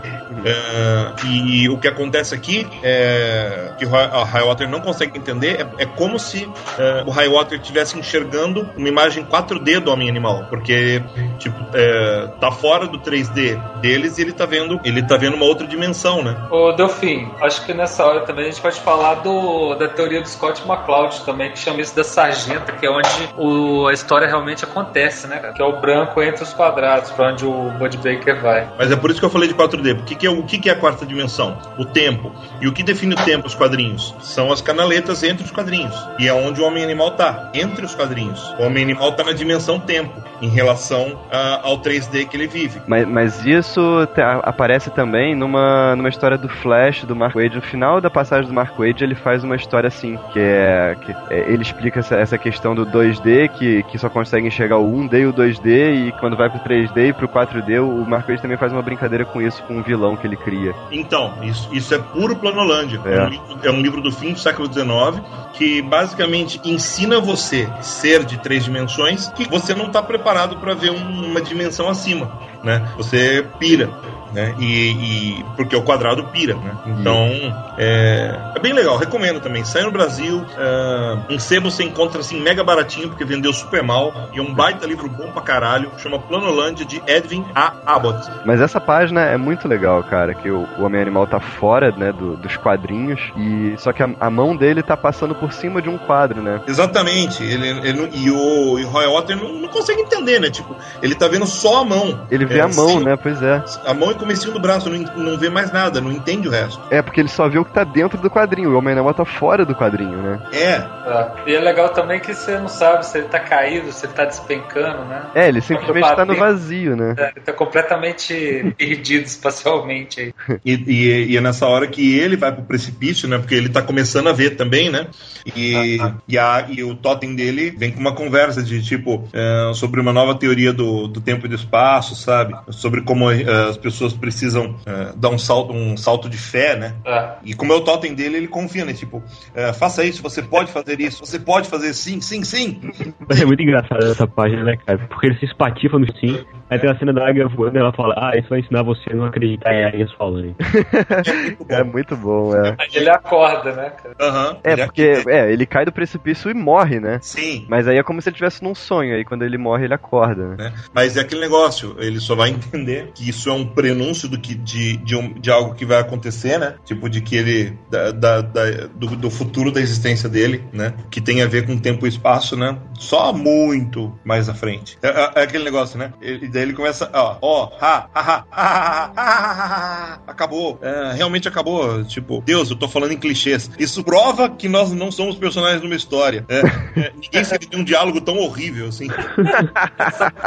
[SPEAKER 3] É, e o que acontece aqui é que o Highwater não consegue entender é, é como se é, o Highwater estivesse enxergando uma imagem 4D do homem animal, porque tipo é, tá fora do 3D deles e ele tá vendo ele tá vendo uma outra dimensão, né?
[SPEAKER 5] Ô Delfim, acho que nessa hora também a gente pode falar do, da teoria do Scott McCloud também que chama isso da sargenta, que é onde o, a história realmente acontece, né? Que é o branco entre os quadrados, para onde o Bud Baker vai.
[SPEAKER 3] Mas é por isso que eu falei de 4D, porque que é o que, que é a quarta dimensão? O tempo. E o que define o tempo, os quadrinhos? São as canaletas entre os quadrinhos. E é onde o homem animal tá, entre os quadrinhos. O homem animal tá na dimensão tempo, em relação uh, ao 3D que ele vive.
[SPEAKER 4] Mas, mas isso aparece também numa, numa história do Flash, do Mark Wade. No final da passagem do Mark Wade, ele faz uma história assim, que é. Que é, ele explica essa, essa questão do 2D, que, que só consegue enxergar o 1D e o 2D, e quando vai pro 3D e pro 4D, o Mark Wade também faz uma brincadeira com isso, com o vilão que ele cria.
[SPEAKER 3] Então, isso, isso é puro Planolândia. É. É, um livro, é um livro do fim do século XIX que basicamente ensina você ser de três dimensões que você não está preparado para ver um, uma dimensão acima, né? Você pira né? E, e, porque o quadrado pira, né? Então é, é, bem legal, recomendo também. Sai no Brasil, uh, em sebo você encontra assim mega baratinho porque vendeu super mal e é um baita livro bom pra caralho. Chama Planolândia de Edwin A. Abbott.
[SPEAKER 4] Mas essa página é muito legal, cara, que o, o Homem Animal tá fora, né, do, dos quadrinhos e só que a, a, mão dele tá passando por cima de um quadro, né?
[SPEAKER 3] Exatamente. Ele, ele e o e Roy Otter não, não, consegue entender, né? Tipo, ele tá vendo só a mão.
[SPEAKER 4] Ele vê
[SPEAKER 3] é,
[SPEAKER 4] a mão, sim, né? Pois é.
[SPEAKER 3] A mão e comecinho do braço, não, não vê mais nada, não entende o resto.
[SPEAKER 4] É, porque ele só vê o que tá dentro do quadrinho, o Homem-Animal tá fora do quadrinho, né?
[SPEAKER 3] É.
[SPEAKER 5] é. E é legal também que você não sabe se ele tá caído, se ele tá despencando, né?
[SPEAKER 4] É, ele simplesmente tá no vazio, né?
[SPEAKER 5] É, ele tá completamente perdido espacialmente aí.
[SPEAKER 3] E, e, e, é nessa hora que ele vai pro precipício, né? Porque ele tá começando a ver também, né? E, ah, ah. e, a, e o totem dele vem com uma conversa de tipo é, sobre uma nova teoria do, do tempo e do espaço, sabe? Sobre como é, as pessoas precisam uh, dar um salto, um salto de fé, né? É. E como é o totem dele, ele confia, né? Tipo, uh, faça isso, você pode fazer isso, você pode fazer sim, sim, sim.
[SPEAKER 2] É muito engraçado essa página, né, cara? Porque ele se espatifa no sim. Aí tem a cena da águia voando e ela fala: Ah, isso vai ensinar você a não acreditar em águias falando.
[SPEAKER 4] é muito bom, é.
[SPEAKER 5] Ele acorda, né, cara?
[SPEAKER 4] Uhum, é, porque é, ele cai do precipício e morre, né?
[SPEAKER 3] Sim.
[SPEAKER 4] Mas aí é como se ele estivesse num sonho, aí quando ele morre, ele acorda. Né?
[SPEAKER 3] É. Mas é aquele negócio, ele só vai entender que isso é um prenúncio do que, de, de, um, de algo que vai acontecer, né? Tipo, de que ele. Da, da, da do, do, futuro da existência dele, né? Que tem a ver com tempo e espaço, né? Só muito mais à frente. É, é, é aquele negócio, né? E daí ele começa, ó, ó, ha, ha, ha, ha, acabou. É, realmente acabou. Tipo, Deus, eu tô falando em clichês. Isso prova que nós não somos personagens de uma história. É, é, ninguém de um diálogo tão horrível assim.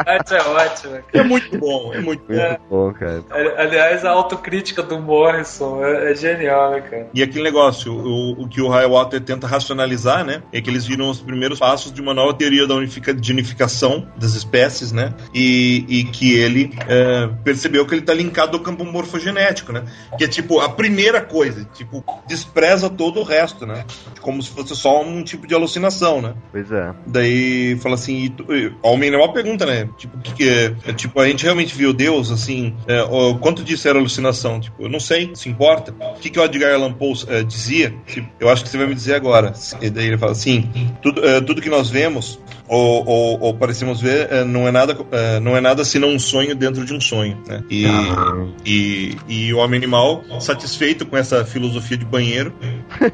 [SPEAKER 5] Essa é ótima.
[SPEAKER 3] É muito bom, é muito,
[SPEAKER 4] muito bom, cara.
[SPEAKER 5] Aliás, a autocrítica do Morrison é, é genial, né, cara?
[SPEAKER 3] E aquele negócio, o, o que o Highwater tenta racionalizar, né? É que eles viram os primeiros passos de uma nova teoria da unifica, de unificação das espécies, né? E, e que ele é, percebeu que ele está linkado ao campo morfogenético, né? Que é tipo a primeira coisa, tipo, despreza todo o resto, né? Como se fosse só um tipo de alucinação, né?
[SPEAKER 4] Pois é.
[SPEAKER 3] Daí fala assim, e, homem é uma pergunta, né? Tipo, que, que é, é, Tipo, a gente realmente viu Deus, assim, é, o, quanto disso era alucinação? Tipo, eu não sei, se importa. O que, que o Edgar Allan Poe é, dizia? Tipo, eu acho que você vai me dizer agora. E daí ele fala assim, tudo, é, tudo que nós vemos ou, ou, ou parecemos ver, é, não é nada, é, não é nada senão um sonho dentro de um sonho. Né? E, ah. e, e o homem animal, satisfeito com essa filosofia de banheiro,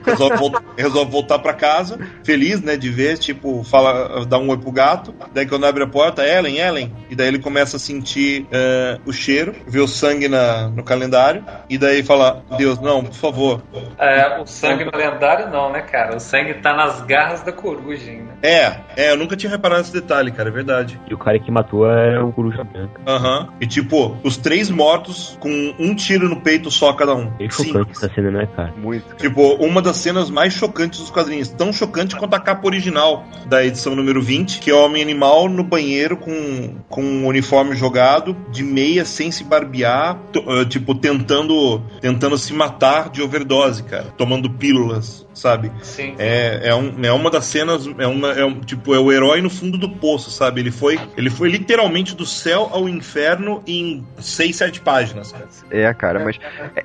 [SPEAKER 3] resolve, voltar, resolve voltar para casa, feliz, né, de ver, tipo, fala, dá um oi pro gato, daí quando abre a porta, Ellen, Ellen, e daí ele começa a sentir uh, o cheiro, vê o sangue na, no calendário, e daí fala, Deus, não, por favor.
[SPEAKER 5] É, o sangue no calendário não, né, cara? O sangue tá nas garras da coruja ainda.
[SPEAKER 3] É, é, eu nunca tinha reparado esse detalhe, cara, é verdade.
[SPEAKER 2] E o cara que matou é o coruja branca.
[SPEAKER 3] Aham. Uhum. E tipo, os três mortos com um tiro no peito só cada um.
[SPEAKER 2] É chocante essa cena, né, cara?
[SPEAKER 3] Muito. Cara. Tipo, uma das cenas mais chocantes dos quadrinhos. Tão chocante quanto a capa original da edição número 20, que é o Homem Animal no banheiro com, com um uniforme jogado, de meia, sem se barbear, uh, tipo, tentando, tentando se matar de overdose, cara. Tomando pílulas, sabe?
[SPEAKER 5] Sim.
[SPEAKER 3] É, é, um, é uma das cenas, é uma, é um, tipo, é o herói no fundo do poço, sabe? Ele foi, ele foi literalmente do céu ao inferno em seis, sete páginas, cara.
[SPEAKER 4] É, cara, mas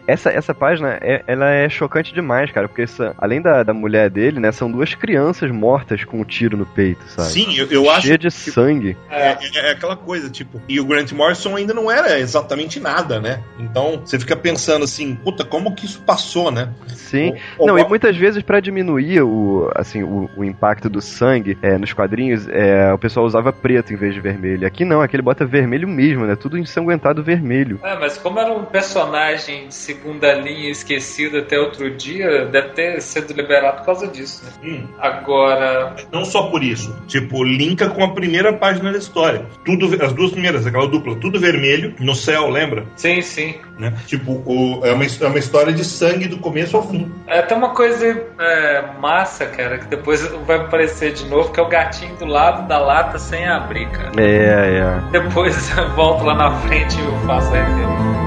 [SPEAKER 4] essa, essa página, é, ela é chocante demais, cara, porque essa, além da, da mulher dele, né, são duas crianças mortas com um tiro no peito, sabe?
[SPEAKER 3] Sim, eu, eu acho.
[SPEAKER 4] Cheia de tipo, sangue.
[SPEAKER 3] É, é, é, aquela coisa, tipo, e o Grant Morrison ainda não era exatamente nada, né? Então, você fica pensando assim, puta, como que isso passou, né?
[SPEAKER 4] Sim. Ou, não, ou... e muitas vezes para diminuir o, assim, o, o impacto do sangue sangue é, nos quadrinhos, é, o pessoal usava preto em vez de vermelho. Aqui não, aqui ele bota vermelho mesmo, né? Tudo ensanguentado vermelho.
[SPEAKER 5] É, mas como era um personagem de segunda linha esquecido até outro dia, deve ter sido liberado por causa disso, né? Hum. Agora.
[SPEAKER 3] Não só por isso. Tipo, linka com a primeira página da história. Tudo, as duas primeiras, aquela dupla, tudo vermelho, no céu, lembra?
[SPEAKER 5] Sim, sim.
[SPEAKER 3] Né? Tipo, o, é, uma, é uma história de sangue do começo ao fim.
[SPEAKER 5] É até uma coisa é, massa, cara, que depois vai aparecer de novo, que é o gatinho do lado da lata sem abrir, cara.
[SPEAKER 4] É, é.
[SPEAKER 5] Depois eu volto lá na frente e eu faço a referência.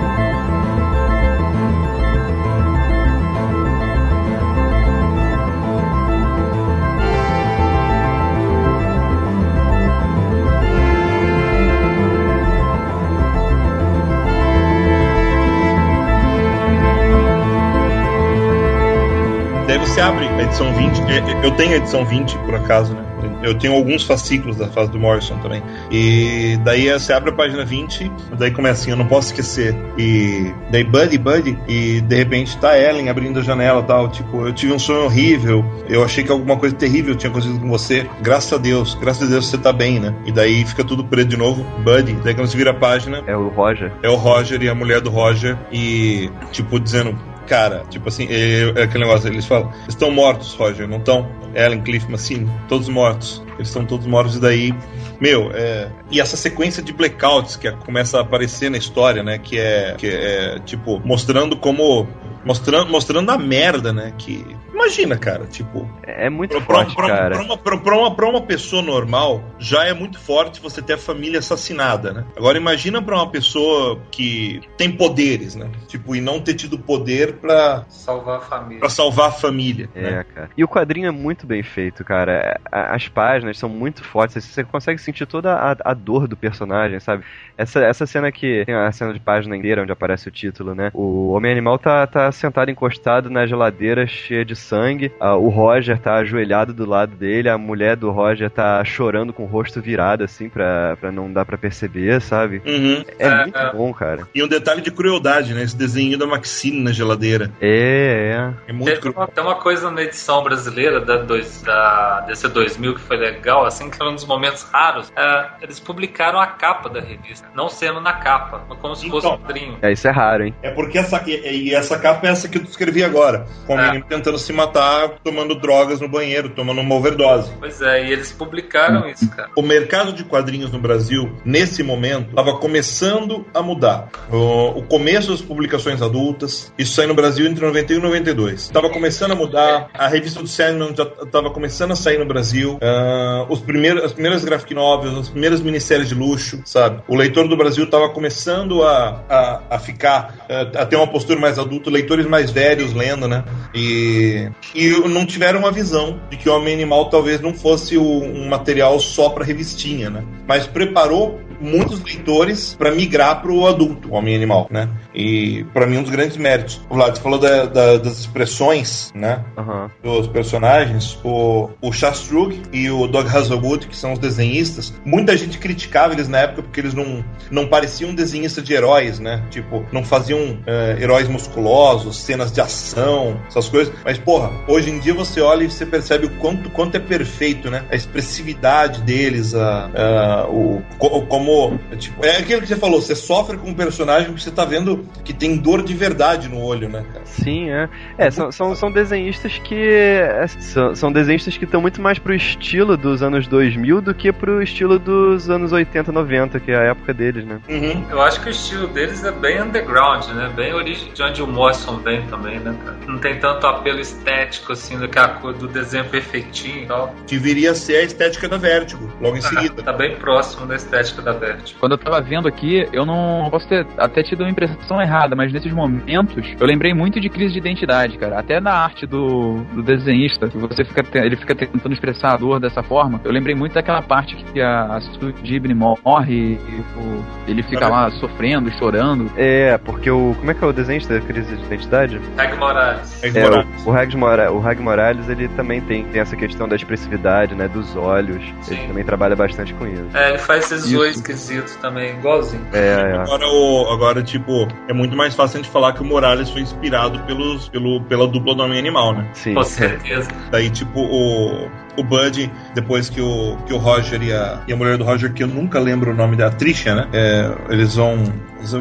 [SPEAKER 3] você abre a edição 20, é, é, eu tenho a edição 20, por acaso, né? Eu tenho alguns fascículos da fase do Morrison também. E daí você abre a página 20, daí começa assim, eu não posso esquecer. E daí Buddy, Buddy, e de repente tá Ellen abrindo a janela tal. Tipo, eu tive um sonho horrível, eu achei que alguma coisa terrível tinha acontecido com você. Graças a Deus, graças a Deus você tá bem, né? E daí fica tudo preto de novo, Buddy. Daí quando você vira a página.
[SPEAKER 4] É o Roger.
[SPEAKER 3] É o Roger e a mulher do Roger. E, tipo, dizendo, cara, tipo assim, é, é aquele negócio, eles falam, estão mortos, Roger, não estão? Ellen, Cliff, Massini, todos mortos. Eles estão todos mortos e daí, meu, é... e essa sequência de blackouts que começa a aparecer na história, né, que é, que é tipo mostrando como mostrando, mostrando a merda, né? Que. Imagina, cara, tipo.
[SPEAKER 4] É muito pra, forte, pra, cara.
[SPEAKER 3] Pra uma, pra, pra, uma, pra uma pessoa normal, já é muito forte você ter a família assassinada, né? Agora imagina pra uma pessoa que tem poderes, né? Tipo, e não ter tido poder pra.
[SPEAKER 5] Salvar a família.
[SPEAKER 3] Pra salvar a família.
[SPEAKER 4] É, né? cara. E o quadrinho é muito bem feito, cara. As páginas são muito fortes. Você consegue sentir toda a, a dor do personagem, sabe? Essa, essa cena que. Tem a cena de página inteira onde aparece o título, né? O Homem Animal tá, tá sentado encostado na geladeira cheia de sangue. Ah, o Roger tá ajoelhado do lado dele. A mulher do Roger tá chorando com o rosto virado, assim, pra, pra não dar pra perceber, sabe?
[SPEAKER 3] Uhum.
[SPEAKER 4] É, é, muito é. bom, cara.
[SPEAKER 3] E um detalhe de crueldade, né? Esse desenho da Maxine na geladeira.
[SPEAKER 4] É,
[SPEAKER 3] é. É muito
[SPEAKER 5] tem, tem uma coisa na edição brasileira da, dois, da DC 2000 que foi legal, assim, que foi um dos momentos raros. É, eles publicaram a capa da revista não sendo na capa, mas como se então, fosse um quadrinho.
[SPEAKER 4] É, isso é raro, hein?
[SPEAKER 3] É porque essa, e, e essa capa essa que eu descrevi agora. Com o é. menino tentando se matar, tomando drogas no banheiro, tomando uma overdose.
[SPEAKER 5] Pois é, e eles publicaram isso, cara.
[SPEAKER 3] O mercado de quadrinhos no Brasil, nesse momento, estava começando a mudar. O, o, começo das publicações adultas, isso saiu no Brasil entre 91 e 92. Estava começando a mudar, a revista do Sandman já estava começando a sair no Brasil. Uh, os primeiros, as primeiras graphic novels, as primeiras minisséries de luxo, sabe? O leitor do Brasil estava começando a, a, a ficar, a, a, ter uma postura mais adulta, leitores mais velhos lendo, né? E, e não tiveram uma visão de que o Homem Animal talvez não fosse um material só para revistinha, né? Mas preparou muitos leitores para migrar para o adulto, o homem animal, né? E para mim um dos grandes méritos. O Vlad falou da, da, das expressões, né? Uhum. Dos personagens. O, o Shastrug e o Doug Hazelwood, que são os desenhistas, muita gente criticava eles na época porque eles não, não pareciam desenhistas de heróis, né? Tipo, não faziam uh, heróis musculosos, cenas de ação, essas coisas. Mas, porra, hoje em dia você olha e você percebe o quanto, quanto é perfeito, né? A expressividade deles, a, a o, como como. Tipo, é aquilo que você falou, você sofre com um personagem que você tá vendo que tem dor de verdade no olho, né, cara?
[SPEAKER 4] Sim, é. É, são, são, são desenhistas que. É, são, são desenhistas que estão muito mais pro estilo dos anos 2000 do que pro estilo dos anos 80, 90, que é a época deles, né?
[SPEAKER 5] Uhum. Eu acho que o estilo deles é bem underground, né? Bem origem de onde o Morrison vem também, né, cara? Não tem tanto apelo estético, assim, do que a cor do desenho perfeitinho e tal.
[SPEAKER 3] Deveria ser a estética da Vertigo, logo em seguida.
[SPEAKER 5] tá bem próximo da estética da
[SPEAKER 1] quando eu tava vendo aqui, eu não posso ter até tido uma impressão errada, mas nesses momentos eu lembrei muito de crise de identidade, cara. Até na arte do, do desenhista, que você fica ele fica tentando expressar a dor dessa forma. Eu lembrei muito daquela parte que a, a Sue Gibney morre e o, ele fica lá sofrendo, chorando.
[SPEAKER 4] É, porque o. Como é que é o desenhista da crise de identidade?
[SPEAKER 5] Reg Morales.
[SPEAKER 4] É, Morales. O, Mora, o Reg Morales, ele também tem, tem essa questão da expressividade, né? Dos olhos. Sim. Ele também trabalha bastante com isso.
[SPEAKER 5] É, ele faz esses dois esquisito também, igualzinho.
[SPEAKER 3] É, é. Agora, o, agora, tipo, é muito mais fácil a gente falar que o Morales foi inspirado pelos, pelo, pela dupla do Homem Animal, né?
[SPEAKER 4] Sim.
[SPEAKER 5] Com certeza.
[SPEAKER 3] Daí, tipo, o, o Bud, depois que o, que o Roger e a, e a mulher do Roger, que eu nunca lembro o nome da Trisha, né? É, eles vão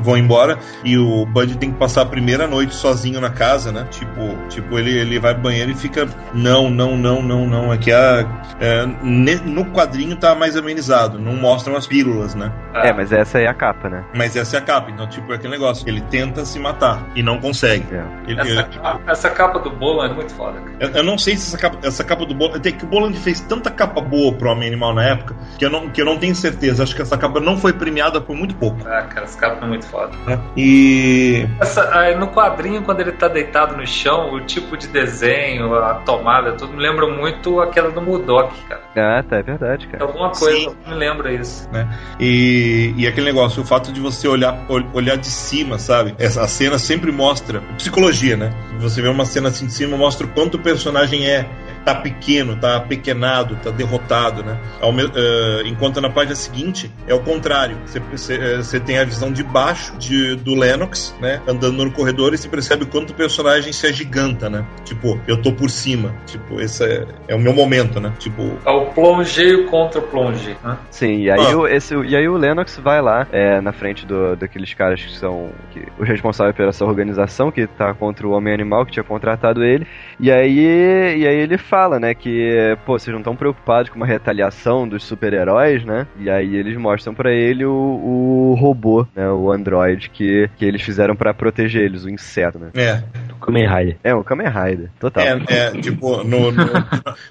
[SPEAKER 3] vão embora e o Bud tem que passar a primeira noite sozinho na casa, né? Tipo, tipo ele, ele vai pro banheiro e fica não, não, não, não, não. Aqui é, é, no quadrinho tá mais amenizado, não mostram as pílulas, né?
[SPEAKER 4] É, mas essa é a capa, né?
[SPEAKER 3] Mas essa é a capa, então tipo é aquele negócio, ele tenta se matar e não consegue. É.
[SPEAKER 5] Ele, essa, ele, essa, capa do Boland é muito foda.
[SPEAKER 3] Eu, eu, não sei se essa capa, essa capa do Boland, até que o Boland fez tanta capa boa pro Homem Animal na época que eu não, que eu não tenho certeza. Acho que essa capa não foi premiada por muito pouco.
[SPEAKER 5] Ah, cara, essa capa muito foda.
[SPEAKER 3] É. E.
[SPEAKER 5] Essa, no quadrinho, quando ele tá deitado no chão, o tipo de desenho, a tomada, tudo me lembra muito aquela do Mudok, cara.
[SPEAKER 4] Ah, tá, é verdade, cara.
[SPEAKER 5] Alguma coisa me lembra isso.
[SPEAKER 3] Né? E, e aquele negócio, o fato de você olhar, olhar de cima, sabe? Essa a cena sempre mostra psicologia, né? Você vê uma cena assim de cima, mostra o quanto o personagem é tá pequeno, tá pequenado, tá derrotado, né? Ao, uh, enquanto na página seguinte é o contrário. Você eh, tem a visão de baixo de, do Lennox, né? Andando no corredor e se percebe quanto o personagem se agiganta, né? Tipo, eu tô por cima. Tipo, esse é, é o meu momento, né? Tipo.
[SPEAKER 5] É o plongeio contra o plonge, né?
[SPEAKER 4] Sim, e aí, ah. o, esse, e aí o Lennox vai lá é, na frente do, daqueles caras que são que, os responsáveis pela essa organização que tá contra o Homem Animal que tinha contratado ele. E aí, e aí ele fala né, que, pô, vocês não estão preocupados com uma retaliação dos super-heróis, né? E aí eles mostram para ele o, o robô, né, o android que, que eles fizeram para proteger eles, o inseto, né?
[SPEAKER 3] É.
[SPEAKER 2] O Kamen Rider.
[SPEAKER 4] É, o Kamen Rider, total.
[SPEAKER 3] É, é tipo, no, no,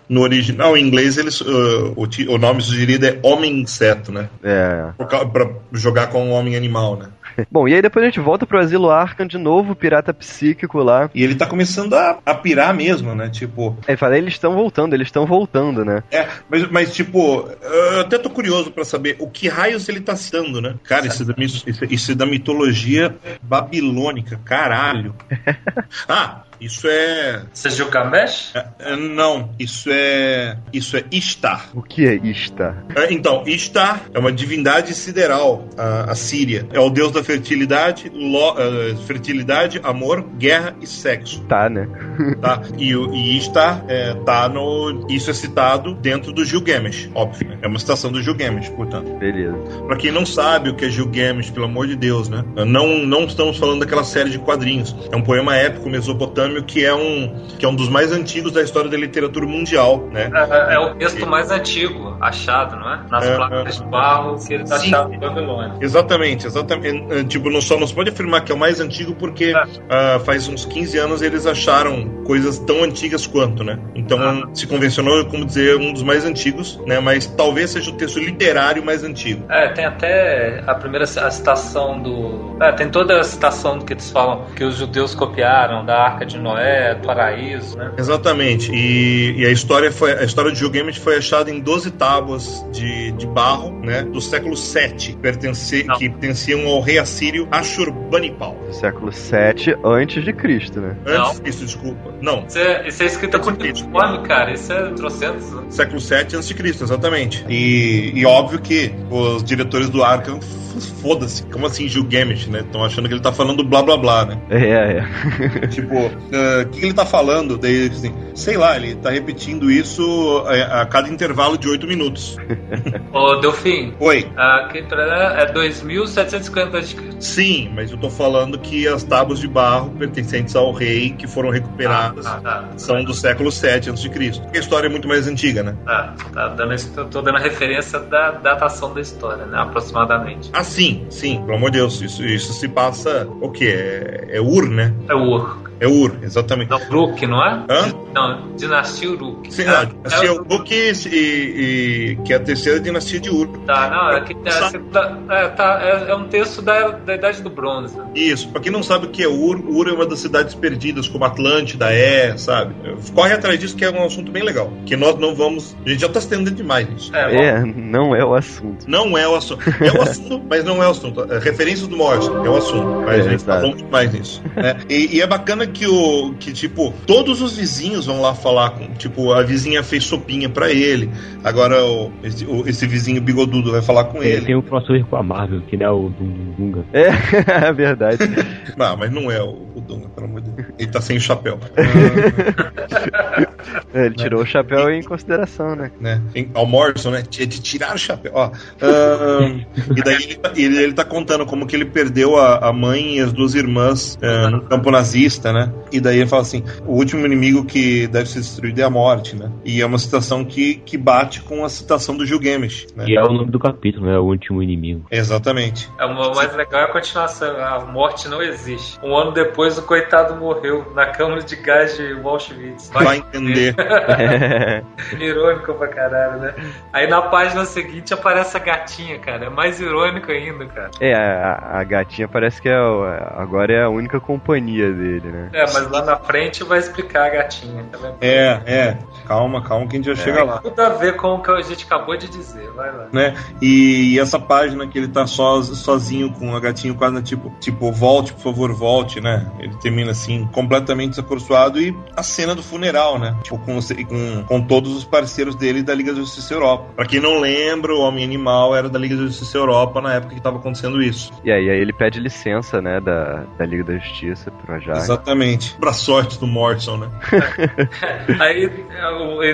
[SPEAKER 3] no, original em inglês, eles, uh, o, o nome sugerido é Homem-Inseto, né?
[SPEAKER 4] É.
[SPEAKER 3] Pra, pra jogar com o Homem-Animal, né?
[SPEAKER 4] Bom, e aí depois a gente volta pro Asilo Arkham de novo, pirata psíquico lá.
[SPEAKER 3] E ele tá começando a, a pirar mesmo, né? Tipo.
[SPEAKER 4] Ele fala, eles estão voltando, eles estão voltando, né?
[SPEAKER 3] É, mas, mas tipo, eu até tô curioso para saber o que raios ele tá citando, né? Cara, isso é da, isso, isso é da mitologia babilônica, caralho. ah, isso é.
[SPEAKER 5] Gilgamesh?
[SPEAKER 3] É, é, não, isso é. Isso é Istar.
[SPEAKER 4] O que é Istar?
[SPEAKER 3] É, então, Istar é uma divindade sideral, a, a Síria. É o deus da fertilidade, lo, uh, fertilidade, amor, guerra e sexo.
[SPEAKER 4] Tá, né?
[SPEAKER 3] tá. E, e Istar é, tá no. Isso é citado dentro do Gilgamesh, óbvio. Né? É uma citação do Gilgamesh, portanto.
[SPEAKER 4] Beleza.
[SPEAKER 3] Pra quem não sabe o que é Gilgamesh, pelo amor de Deus, né? Não, não estamos falando daquela série de quadrinhos. É um poema épico mesopotâmico que é um que é um dos mais antigos da história da literatura mundial, né?
[SPEAKER 5] É, é o texto mais antigo achado, não é? Nas é, placas de barro que ele está achado em Babilônia.
[SPEAKER 3] Exatamente, exatamente. É, tipo, não só não se pode afirmar que é o mais antigo porque uh, faz uns 15 anos eles acharam coisas tão antigas quanto, né? Então ah. se convencionou como dizer um dos mais antigos, né? Mas talvez seja o texto literário mais antigo.
[SPEAKER 5] É, tem até a primeira a citação do, é, tem toda a citação que eles falam que os judeus copiaram da Arca de de Noé, paraíso, né?
[SPEAKER 3] Exatamente. E, e, a história foi a história de Gilgamesh foi achada em 12 tábuas de, de barro, né, do século 7, pertence, que pertenciam ao rei assírio Ashurbanipal.
[SPEAKER 4] Do século 7 antes de Cristo, né?
[SPEAKER 3] Antes de Cristo, desculpa. Não.
[SPEAKER 5] Isso é, isso é escrito com uniforme, cara. Isso é trocentos. Né?
[SPEAKER 3] Século 7 antes de Cristo, exatamente. E, e óbvio que os diretores do Arkham foda-se, como assim Gilgamesh, né? Estão achando que ele tá falando blá blá blá, né?
[SPEAKER 4] É,
[SPEAKER 3] é. tipo, uh, que, que, ele tá falando? Daí, assim, sei lá, ele tá repetindo isso a, a cada intervalo de 8 minutos.
[SPEAKER 5] Ô, Delfim.
[SPEAKER 3] Oi.
[SPEAKER 5] Aqui é 2750 de
[SPEAKER 3] Sim, mas eu tô falando que as tábuas de barro pertencentes ao rei que foram recuperadas ah, tá, tá, são do século 7 a.C. Porque a história é muito mais antiga, né?
[SPEAKER 5] Ah, tá dando, tô dando a referência da datação da história, né? Aproximadamente.
[SPEAKER 3] Ah, sim, sim, pelo amor de Deus. Isso, isso se passa. O que? É, é Ur, né?
[SPEAKER 5] É Ur.
[SPEAKER 3] É Ur, exatamente.
[SPEAKER 5] Não, Uruk, não é?
[SPEAKER 3] Hã?
[SPEAKER 5] Não, dinastia Uruk.
[SPEAKER 3] Sim, não, dinastia é, Uruk e, e, que é a terceira dinastia de Ur.
[SPEAKER 5] Tá, não, é que é, é, tá, é, é, um texto da, da Idade do Bronze.
[SPEAKER 3] Isso, pra quem não sabe o que é Ur, Ur é uma das cidades perdidas, como Atlântida é, sabe? Corre atrás disso que é um assunto bem legal. Que nós não vamos. A gente já tá se estendendo demais nisso.
[SPEAKER 4] É, é, não é o assunto.
[SPEAKER 3] Não é o assunto. É o assunto, mas não é o assunto. Referências do Morrison é o assunto. Mas a gente tá falando demais nisso. Né? E, e é bacana que o que tipo todos os vizinhos vão lá falar com tipo a vizinha fez sopinha para ele agora o esse, o, esse, vizinho bigodudo vai falar com ele,
[SPEAKER 2] ele. tem um crossover com a Marvel que é o Dunga
[SPEAKER 4] É, é verdade.
[SPEAKER 3] Não, mas não é o, o Dunga, pelo amor de Deus. Ele tá sem o chapéu.
[SPEAKER 4] É, ele tirou o chapéu em consideração, né?
[SPEAKER 3] né? Ao Morrison, né? De tirar o chapéu. Ó, uh, e daí ele, tá, ele, ele tá contando como que ele perdeu a, a mãe e as duas irmãs uh, no campo nazista, né? E daí ele fala assim: o último inimigo que deve ser destruído é a morte, né? E é uma citação que, que bate com a citação do Gilgamesh. Né?
[SPEAKER 2] E é o nome do capítulo, né? O último inimigo.
[SPEAKER 3] Exatamente.
[SPEAKER 5] É, o mais legal é a continuação. A morte não existe. Um ano depois, o coitado morreu na câmara de gás de Auschwitz.
[SPEAKER 3] Vai, Vai entender.
[SPEAKER 5] É. Irônico pra caralho, né? Aí na página seguinte aparece a gatinha, cara. É mais irônico ainda, cara.
[SPEAKER 4] É, a, a gatinha parece que é agora é a única companhia dele, né?
[SPEAKER 5] É, mas lá na frente vai explicar a gatinha. Tá
[SPEAKER 3] é, é. Calma, calma que a gente já é, chega lá.
[SPEAKER 5] Tudo a ver com o que a gente acabou de dizer. Vai lá.
[SPEAKER 3] Né? E, e essa página que ele tá so, sozinho com a gatinha quase tipo, tipo, volte, por favor, volte, né? Ele termina assim, completamente desacursoado e a cena do funeral, né? Tipo, com, com, com todos os parceiros dele da Liga da Justiça Europa. Pra quem não lembra, o Homem Animal era da Liga da Justiça Europa na época que tava acontecendo isso.
[SPEAKER 4] E aí, aí ele pede licença, né, da, da Liga da Justiça pro Ajax.
[SPEAKER 3] Exatamente. Pra sorte do Morrison, né?
[SPEAKER 5] aí,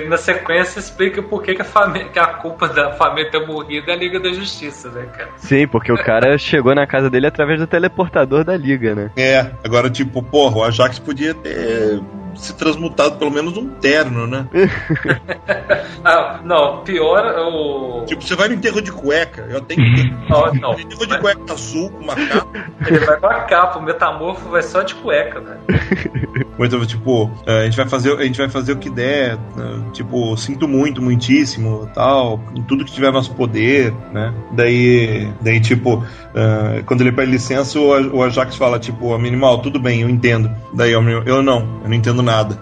[SPEAKER 5] na sequência, explica por que, que, a, família, que a culpa da família ter morrido é a Liga da Justiça, né, cara?
[SPEAKER 4] Sim, porque o cara chegou na casa dele através do teleportador da Liga, né?
[SPEAKER 3] É, agora, tipo, porra, o Ajax podia ter se transmutado pelo menos um terno, né?
[SPEAKER 5] ah, não, pior é o.
[SPEAKER 3] Tipo, você vai no enterro de cueca, eu tenho que. Não, não. enterro de cueca azul com uma capa.
[SPEAKER 5] Ele vai com a capa, o metamorfo vai só de cueca, velho.
[SPEAKER 3] Então, tipo, a gente vai fazer, a gente vai fazer o que der, né? tipo, sinto muito, muitíssimo, tal, tudo que tiver nosso poder, né? Daí, daí tipo, uh, quando ele pede licença, o, o Ajax fala, tipo, minimal, tudo bem, eu entendo. Daí eu, eu não, eu não entendo nada.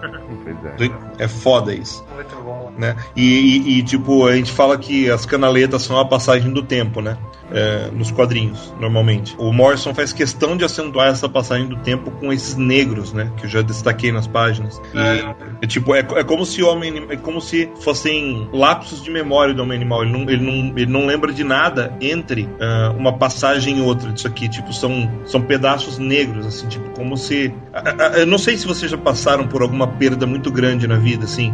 [SPEAKER 3] É. é foda isso. Muito bom. Né? E, e, e, tipo, a gente fala que as canaletas são a passagem do tempo, né? É, nos quadrinhos, normalmente. O Morrison faz questão de acentuar essa passagem do tempo com esses negros, né? Que eu já destaquei nas páginas. E, é, é tipo, é, é, como se o homem é como se fossem lapsos de memória do homem animal. Ele não, ele não, ele não lembra de nada entre uh, uma passagem e outra disso aqui. Tipo, são, são pedaços negros, assim, tipo, como se. Uh, uh, eu não sei se vocês já passaram por alguma perda muito grande na vida, assim.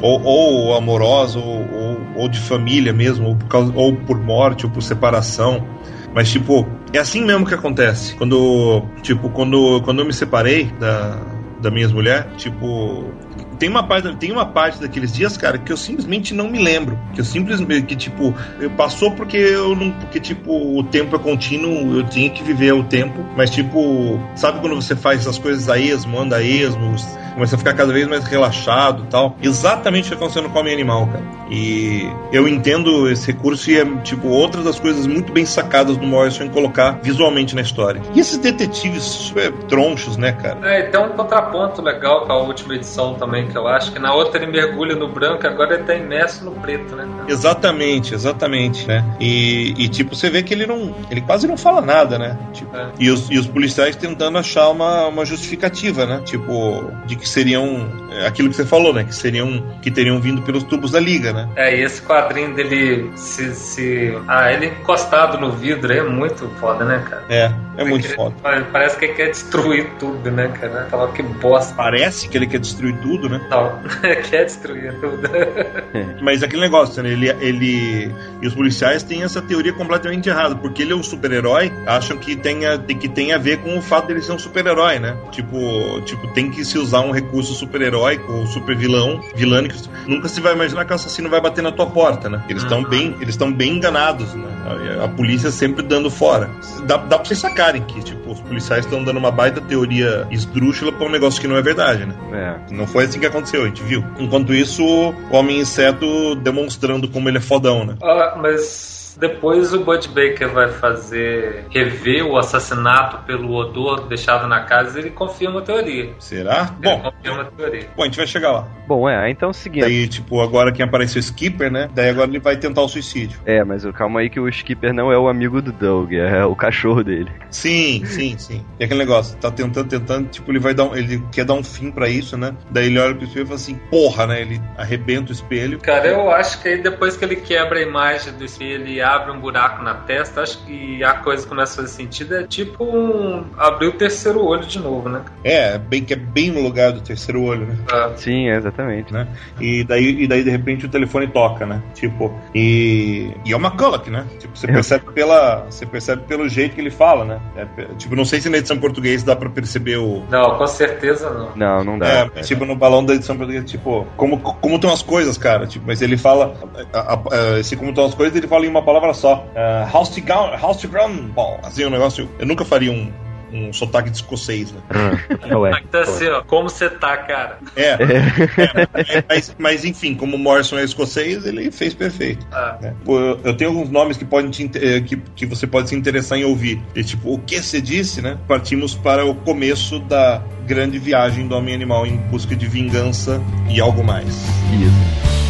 [SPEAKER 3] ou, ou amorosa, ou, ou, ou, de família mesmo, ou por, causa, ou por morte, ou por separação. Mas, tipo, é assim mesmo que acontece. Quando, tipo, quando, quando eu me separei da, da minha mulher, tipo, tem uma parte tem uma parte daqueles dias cara que eu simplesmente não me lembro. Que eu simplesmente que tipo passou porque eu não porque tipo o tempo é contínuo eu tinha que viver o tempo. Mas tipo sabe quando você faz essas coisas a esmo anda a esmo começa a ficar cada vez mais relaxado tal? Exatamente o que está acontecendo com a minha animal cara. E eu entendo esse recurso e é tipo outras das coisas muito bem sacadas do Morrison em colocar visualmente na história. E esses detetives super tronchos né cara?
[SPEAKER 5] É tem um contraponto legal com a última edição também que eu acho, que na outra ele mergulha no branco, agora ele tá imerso no preto, né?
[SPEAKER 3] Exatamente, exatamente, né? E, e tipo, você vê que ele não. Ele quase não fala nada, né? Tipo, é. e, os, e os policiais tentando achar uma, uma justificativa, né? Tipo, de que seriam. É, aquilo que você falou, né? Que seriam. Que teriam vindo pelos tubos da liga, né?
[SPEAKER 5] É, e esse quadrinho dele se. se... Ah, ele encostado no vidro é muito foda, né, cara?
[SPEAKER 3] É, é muito foda.
[SPEAKER 5] Parece que ele quer destruir tudo, né, cara? Falar que bosta.
[SPEAKER 3] Parece que ele quer destruir tudo, né?
[SPEAKER 5] Não, quer destruir tudo.
[SPEAKER 3] Mas aquele negócio, né? Ele, ele. E os policiais têm essa teoria completamente errada, porque ele é um super-herói, acham que tenha, que tem a ver com o fato dele ser um super-herói, né? Tipo, tipo, tem que se usar um recurso super-heróico ou super-vilão, vilânico. Nunca se vai imaginar que o assassino vai bater na tua porta, né? Eles estão uhum. bem, eles estão bem enganados, né? A, a, polícia sempre dando fora. Dá, dá pra vocês sacarem que, tipo, os policiais estão dando uma baita teoria esdrúxula pra um negócio que não é verdade, né? É. Não foi assim que aconteceu, a gente viu. Enquanto isso, o Homem Inseto demonstrando como ele é fodão, né?
[SPEAKER 5] Ah, mas depois o Bud Baker vai fazer rever o assassinato pelo odor deixado na casa e ele confirma a teoria.
[SPEAKER 3] Será?
[SPEAKER 5] Ele Bom, confirma a teoria.
[SPEAKER 3] Bom, a gente vai chegar lá.
[SPEAKER 4] Bom, é, então seguinte.
[SPEAKER 3] Daí, tipo, agora quem apareceu é o Skipper, né? Daí agora ele vai tentar o suicídio.
[SPEAKER 4] É, mas calma aí que o Skipper não é o amigo do Doug, é o cachorro dele.
[SPEAKER 3] Sim, sim, sim. E aquele negócio, tá tentando, tentando, tipo, ele vai dar um, ele quer dar um fim para isso, né? Daí ele olha pro espelho e fala assim, porra, né? Ele arrebenta o espelho.
[SPEAKER 5] Cara, eu acho que aí depois que ele quebra a imagem do espelho e abre um buraco na testa, acho que a coisa começa a fazer sentido. É tipo um, abrir o terceiro olho de novo, né?
[SPEAKER 3] É, bem, que é bem no lugar do terceiro olho, né?
[SPEAKER 4] Ah. Sim, exatamente.
[SPEAKER 3] Né? E, daí, e daí, de repente, o telefone toca, né? Tipo, e, e é uma McCulloch, né? Tipo, você percebe, pela, você percebe pelo jeito que ele fala, né? É, tipo, não sei se na edição portuguesa dá pra perceber o.
[SPEAKER 5] Não, com certeza não.
[SPEAKER 4] Não, não dá.
[SPEAKER 3] É, tipo, no balão da edição portuguesa, tipo, como, como estão as coisas, cara? Tipo, mas ele fala. A, a, a, esse como estão as coisas, ele fala em uma palavra só. Uh, house to ground, house to ground ball. Assim, um negócio. Eu nunca faria um um sotaque de escocês, né?
[SPEAKER 5] Ah, tá assim, ó, como você tá, cara?
[SPEAKER 3] É, é. é mas, mas, enfim, como o Morrison é escocês, ele fez perfeito. Ah. Né? Eu tenho alguns nomes que, podem te, eh, que, que você pode se interessar em ouvir. E, tipo, o que você disse, né? Partimos para o começo da grande viagem do homem animal em busca de vingança e algo mais.
[SPEAKER 4] Isso.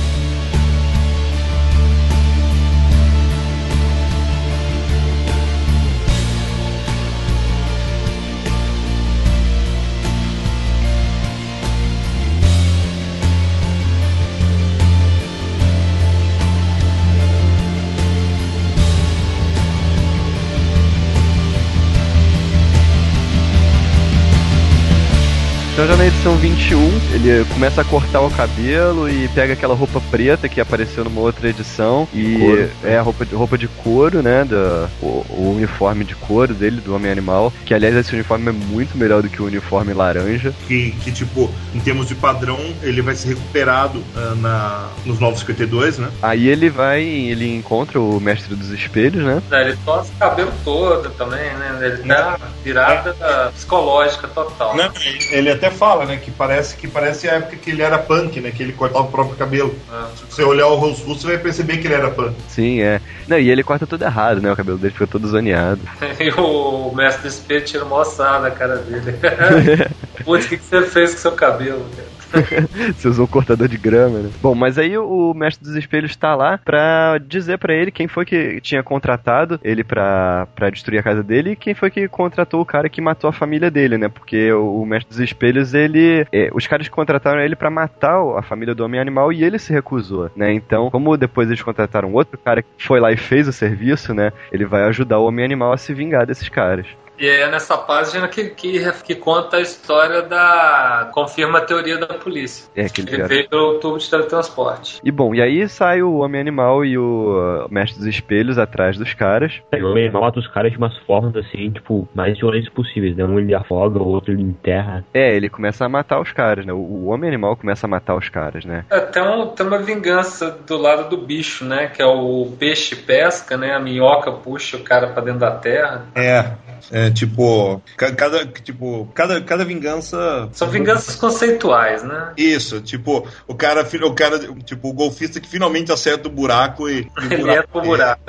[SPEAKER 4] Então já na edição 21, ele começa a cortar o cabelo e pega aquela roupa preta que apareceu numa outra edição. E couro. é a roupa de, roupa de couro, né? Da, o, o, uniforme de couro dele, do Homem-Animal. Que aliás, esse uniforme é muito melhor do que o uniforme laranja.
[SPEAKER 3] Que, que tipo, em termos de padrão, ele vai ser recuperado uh, na, nos Novos 52, né?
[SPEAKER 4] Aí ele vai, ele encontra o Mestre dos Espelhos, né?
[SPEAKER 5] É, ele torce o cabelo todo também, né? Ele dá virada é. psicológica total.
[SPEAKER 3] Não, ele até até fala, né, que parece que parece a época que ele era punk, né, que ele cortava o próprio cabelo. Ah. Se você olhar o Rose você vai perceber que ele era punk.
[SPEAKER 4] Sim, é. Não, e ele corta tudo errado, né, o cabelo dele fica todo zoneado.
[SPEAKER 5] e o mestre do espelho tira uma ossada na cara dele. Putz, o que, que você fez com seu cabelo, cara?
[SPEAKER 4] Você usou o cortador de grama, né? Bom, mas aí o mestre dos espelhos está lá pra dizer para ele quem foi que tinha contratado ele pra, destruir a casa dele e quem foi que contratou o cara que matou a família dele, né? Porque o, o mestre dos espelhos, ele. É, os caras contrataram ele para matar a família do homem animal e ele se recusou, né? Então, como depois eles contrataram outro cara que foi lá e fez o serviço, né? Ele vai ajudar o homem animal a se vingar desses caras.
[SPEAKER 5] E é nessa página que, que, que, conta a história da. confirma a teoria da polícia.
[SPEAKER 4] É, que
[SPEAKER 5] ele veio pelo tubo de teletransporte.
[SPEAKER 4] E bom, e aí sai o Homem Animal e o uh, Mestre dos Espelhos atrás dos caras.
[SPEAKER 2] É, o Homem Animal mata os caras de umas formas assim, tipo, mais violentas possíveis, né? Um ele afoga, o outro ele enterra.
[SPEAKER 4] É, ele começa a matar os caras, né? O, o Homem Animal começa a matar os caras, né?
[SPEAKER 5] É, tem, um, tem uma vingança do lado do bicho, né? Que é o peixe pesca, né? A minhoca puxa o cara pra dentro da terra.
[SPEAKER 3] É. É, tipo, cada, tipo, cada, cada vingança.
[SPEAKER 5] São vinganças conceituais, né?
[SPEAKER 3] Isso, tipo, o cara, o cara, tipo, o golfista que finalmente acerta o buraco e.
[SPEAKER 5] e Ele é pro buraco.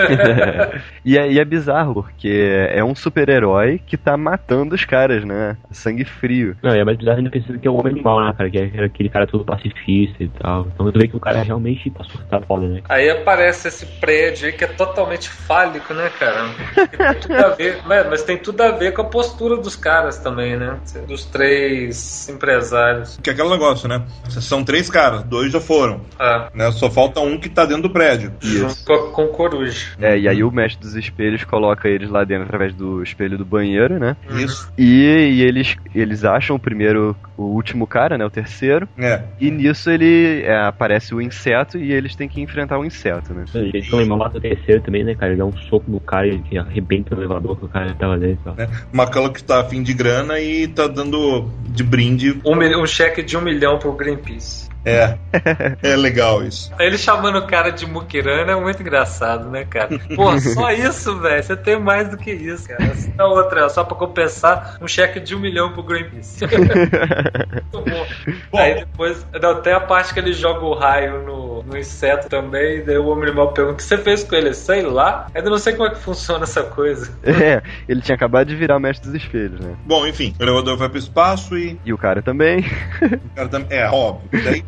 [SPEAKER 4] e, é, e é bizarro, porque é um super-herói que tá matando os caras, né? Sangue frio.
[SPEAKER 2] Não, é mais bizarro ainda pensando que é o homem animal, né, cara? Que é aquele cara todo pacifista e tal. Então tu vê que o cara realmente tá surtado foda, né?
[SPEAKER 5] Aí aparece esse prédio aí que é totalmente fálico, né, cara? Tem tudo a ver, mas tem tudo a ver com a postura dos caras também, né? Dos três empresários.
[SPEAKER 3] Que é aquele negócio, né? São três caras, dois já foram.
[SPEAKER 5] É.
[SPEAKER 3] Né? Só falta um que tá dentro do prédio.
[SPEAKER 5] Isso. Com, com o coruja.
[SPEAKER 4] É, e aí o mestre dos espelhos coloca eles lá dentro através do espelho do banheiro, né?
[SPEAKER 3] Isso.
[SPEAKER 4] E, e eles, eles acham o primeiro, o último cara, né? O terceiro.
[SPEAKER 3] É.
[SPEAKER 4] E nisso ele é, aparece o inseto e eles têm que enfrentar o inseto, né?
[SPEAKER 2] Eles também matam o terceiro também, né, cara? Ele dá um soco no cara e arrebenta o elevador que o cara tava dentro.
[SPEAKER 3] Né? McCulloch que tá afim de grana e tá dando de brinde.
[SPEAKER 5] Um, um cheque de um milhão pro Greenpeace.
[SPEAKER 3] É. É legal isso.
[SPEAKER 5] Ele chamando o cara de muquirana é muito engraçado, né, cara? Pô, só isso, velho. Você tem mais do que isso, cara. Essa outra, só pra compensar, um cheque de um milhão pro Greenpeace. muito bom. bom. Aí depois, até a parte que ele joga o raio no, no inseto também, e daí o homem animal pergunta: o que você fez com ele? Sei lá. Ainda não sei como é que funciona essa coisa.
[SPEAKER 4] É, ele tinha acabado de virar o mestre dos espelhos, né?
[SPEAKER 3] Bom, enfim, o elevador vai pro espaço e.
[SPEAKER 4] E o cara também.
[SPEAKER 3] O cara também. É, óbvio. Daí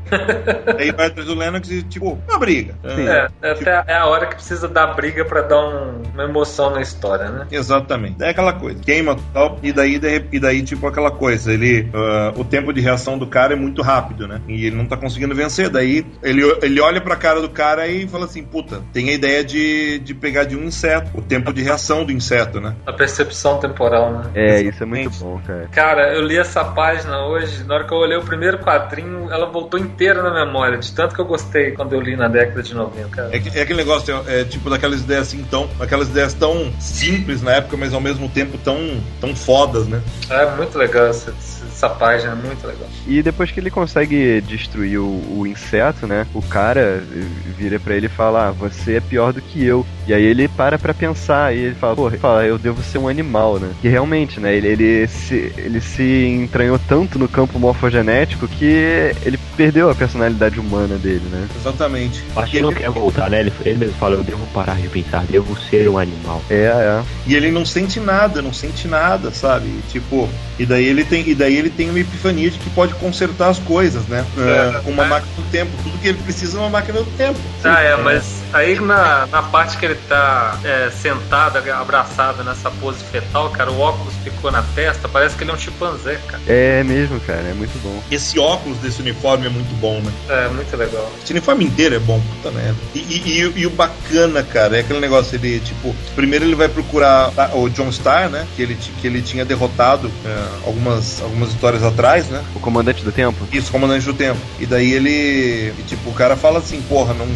[SPEAKER 3] Aí vai atrás do Lennox e, tipo, uma briga.
[SPEAKER 5] É, é, tipo... é a hora que precisa dar briga pra dar um, uma emoção na história, né?
[SPEAKER 3] Exatamente. É aquela coisa. Queima tal, e daí, e daí, tipo, aquela coisa. Ele. Uh, o tempo de reação do cara é muito rápido, né? E ele não tá conseguindo vencer. Daí ele, ele olha pra cara do cara e fala assim, puta, tem a ideia de, de pegar de um inseto, o tempo de reação do inseto, né?
[SPEAKER 5] A percepção temporal, né?
[SPEAKER 4] É, isso é muito bom, cara.
[SPEAKER 5] Cara, eu li essa página hoje, na hora que eu olhei o primeiro quadrinho, ela voltou inteira na memória, de tanto que eu gostei quando eu li na década de 90, cara.
[SPEAKER 3] É, que- é aquele negócio, é, é tipo daquelas ideias assim, tão, aquelas ideias tão simples na época, mas ao mesmo tempo tão, tão fodas, né?
[SPEAKER 5] É muito legal essa, essa página, é muito legal.
[SPEAKER 4] E depois que ele consegue destruir o, o inseto, né? O cara vira pra ele e fala: ah, você é pior do que eu. E aí ele para pra pensar e ele fala: pô, ele fala, eu devo ser um animal, né? E realmente, né? Ele, ele, se, ele se entranhou tanto no campo morfogenético que ele perdeu a personalidade humana dele, né?
[SPEAKER 3] Exatamente.
[SPEAKER 2] Acho que ele não quer voltar, né? Ele, ele mesmo fala, eu devo parar de pensar, devo ser um animal.
[SPEAKER 4] É, é.
[SPEAKER 3] E ele não sente nada, não sente nada, sabe? Tipo, e daí ele tem, e daí ele tem uma epifania de que pode consertar as coisas, né? Ah, com uma
[SPEAKER 5] É.
[SPEAKER 3] máquina do tempo. Tudo que ele precisa é uma máquina do tempo.
[SPEAKER 5] Ah, é, mas aí na, na parte que ele tá é, sentado, abraçado nessa pose fetal, cara, o óculos ficou na testa, parece que ele é um chimpanzé, cara.
[SPEAKER 4] É mesmo, cara, é muito bom.
[SPEAKER 3] Esse óculos desse uniforme é muito bom, né?
[SPEAKER 5] É, muito legal.
[SPEAKER 3] Esse uniforme inteiro é bom, puta merda. E, e- e- e o bacana, cara, é aquele negócio, ele, tipo, primeiro ele vai procurar o John Starr, né? Que ele, que ele tinha derrotado é, algumas, algumas histórias atrás, né?
[SPEAKER 4] O comandante do tempo?
[SPEAKER 3] Isso, comandante do tempo. E daí ele. e, tipo, o cara fala assim, porra, não.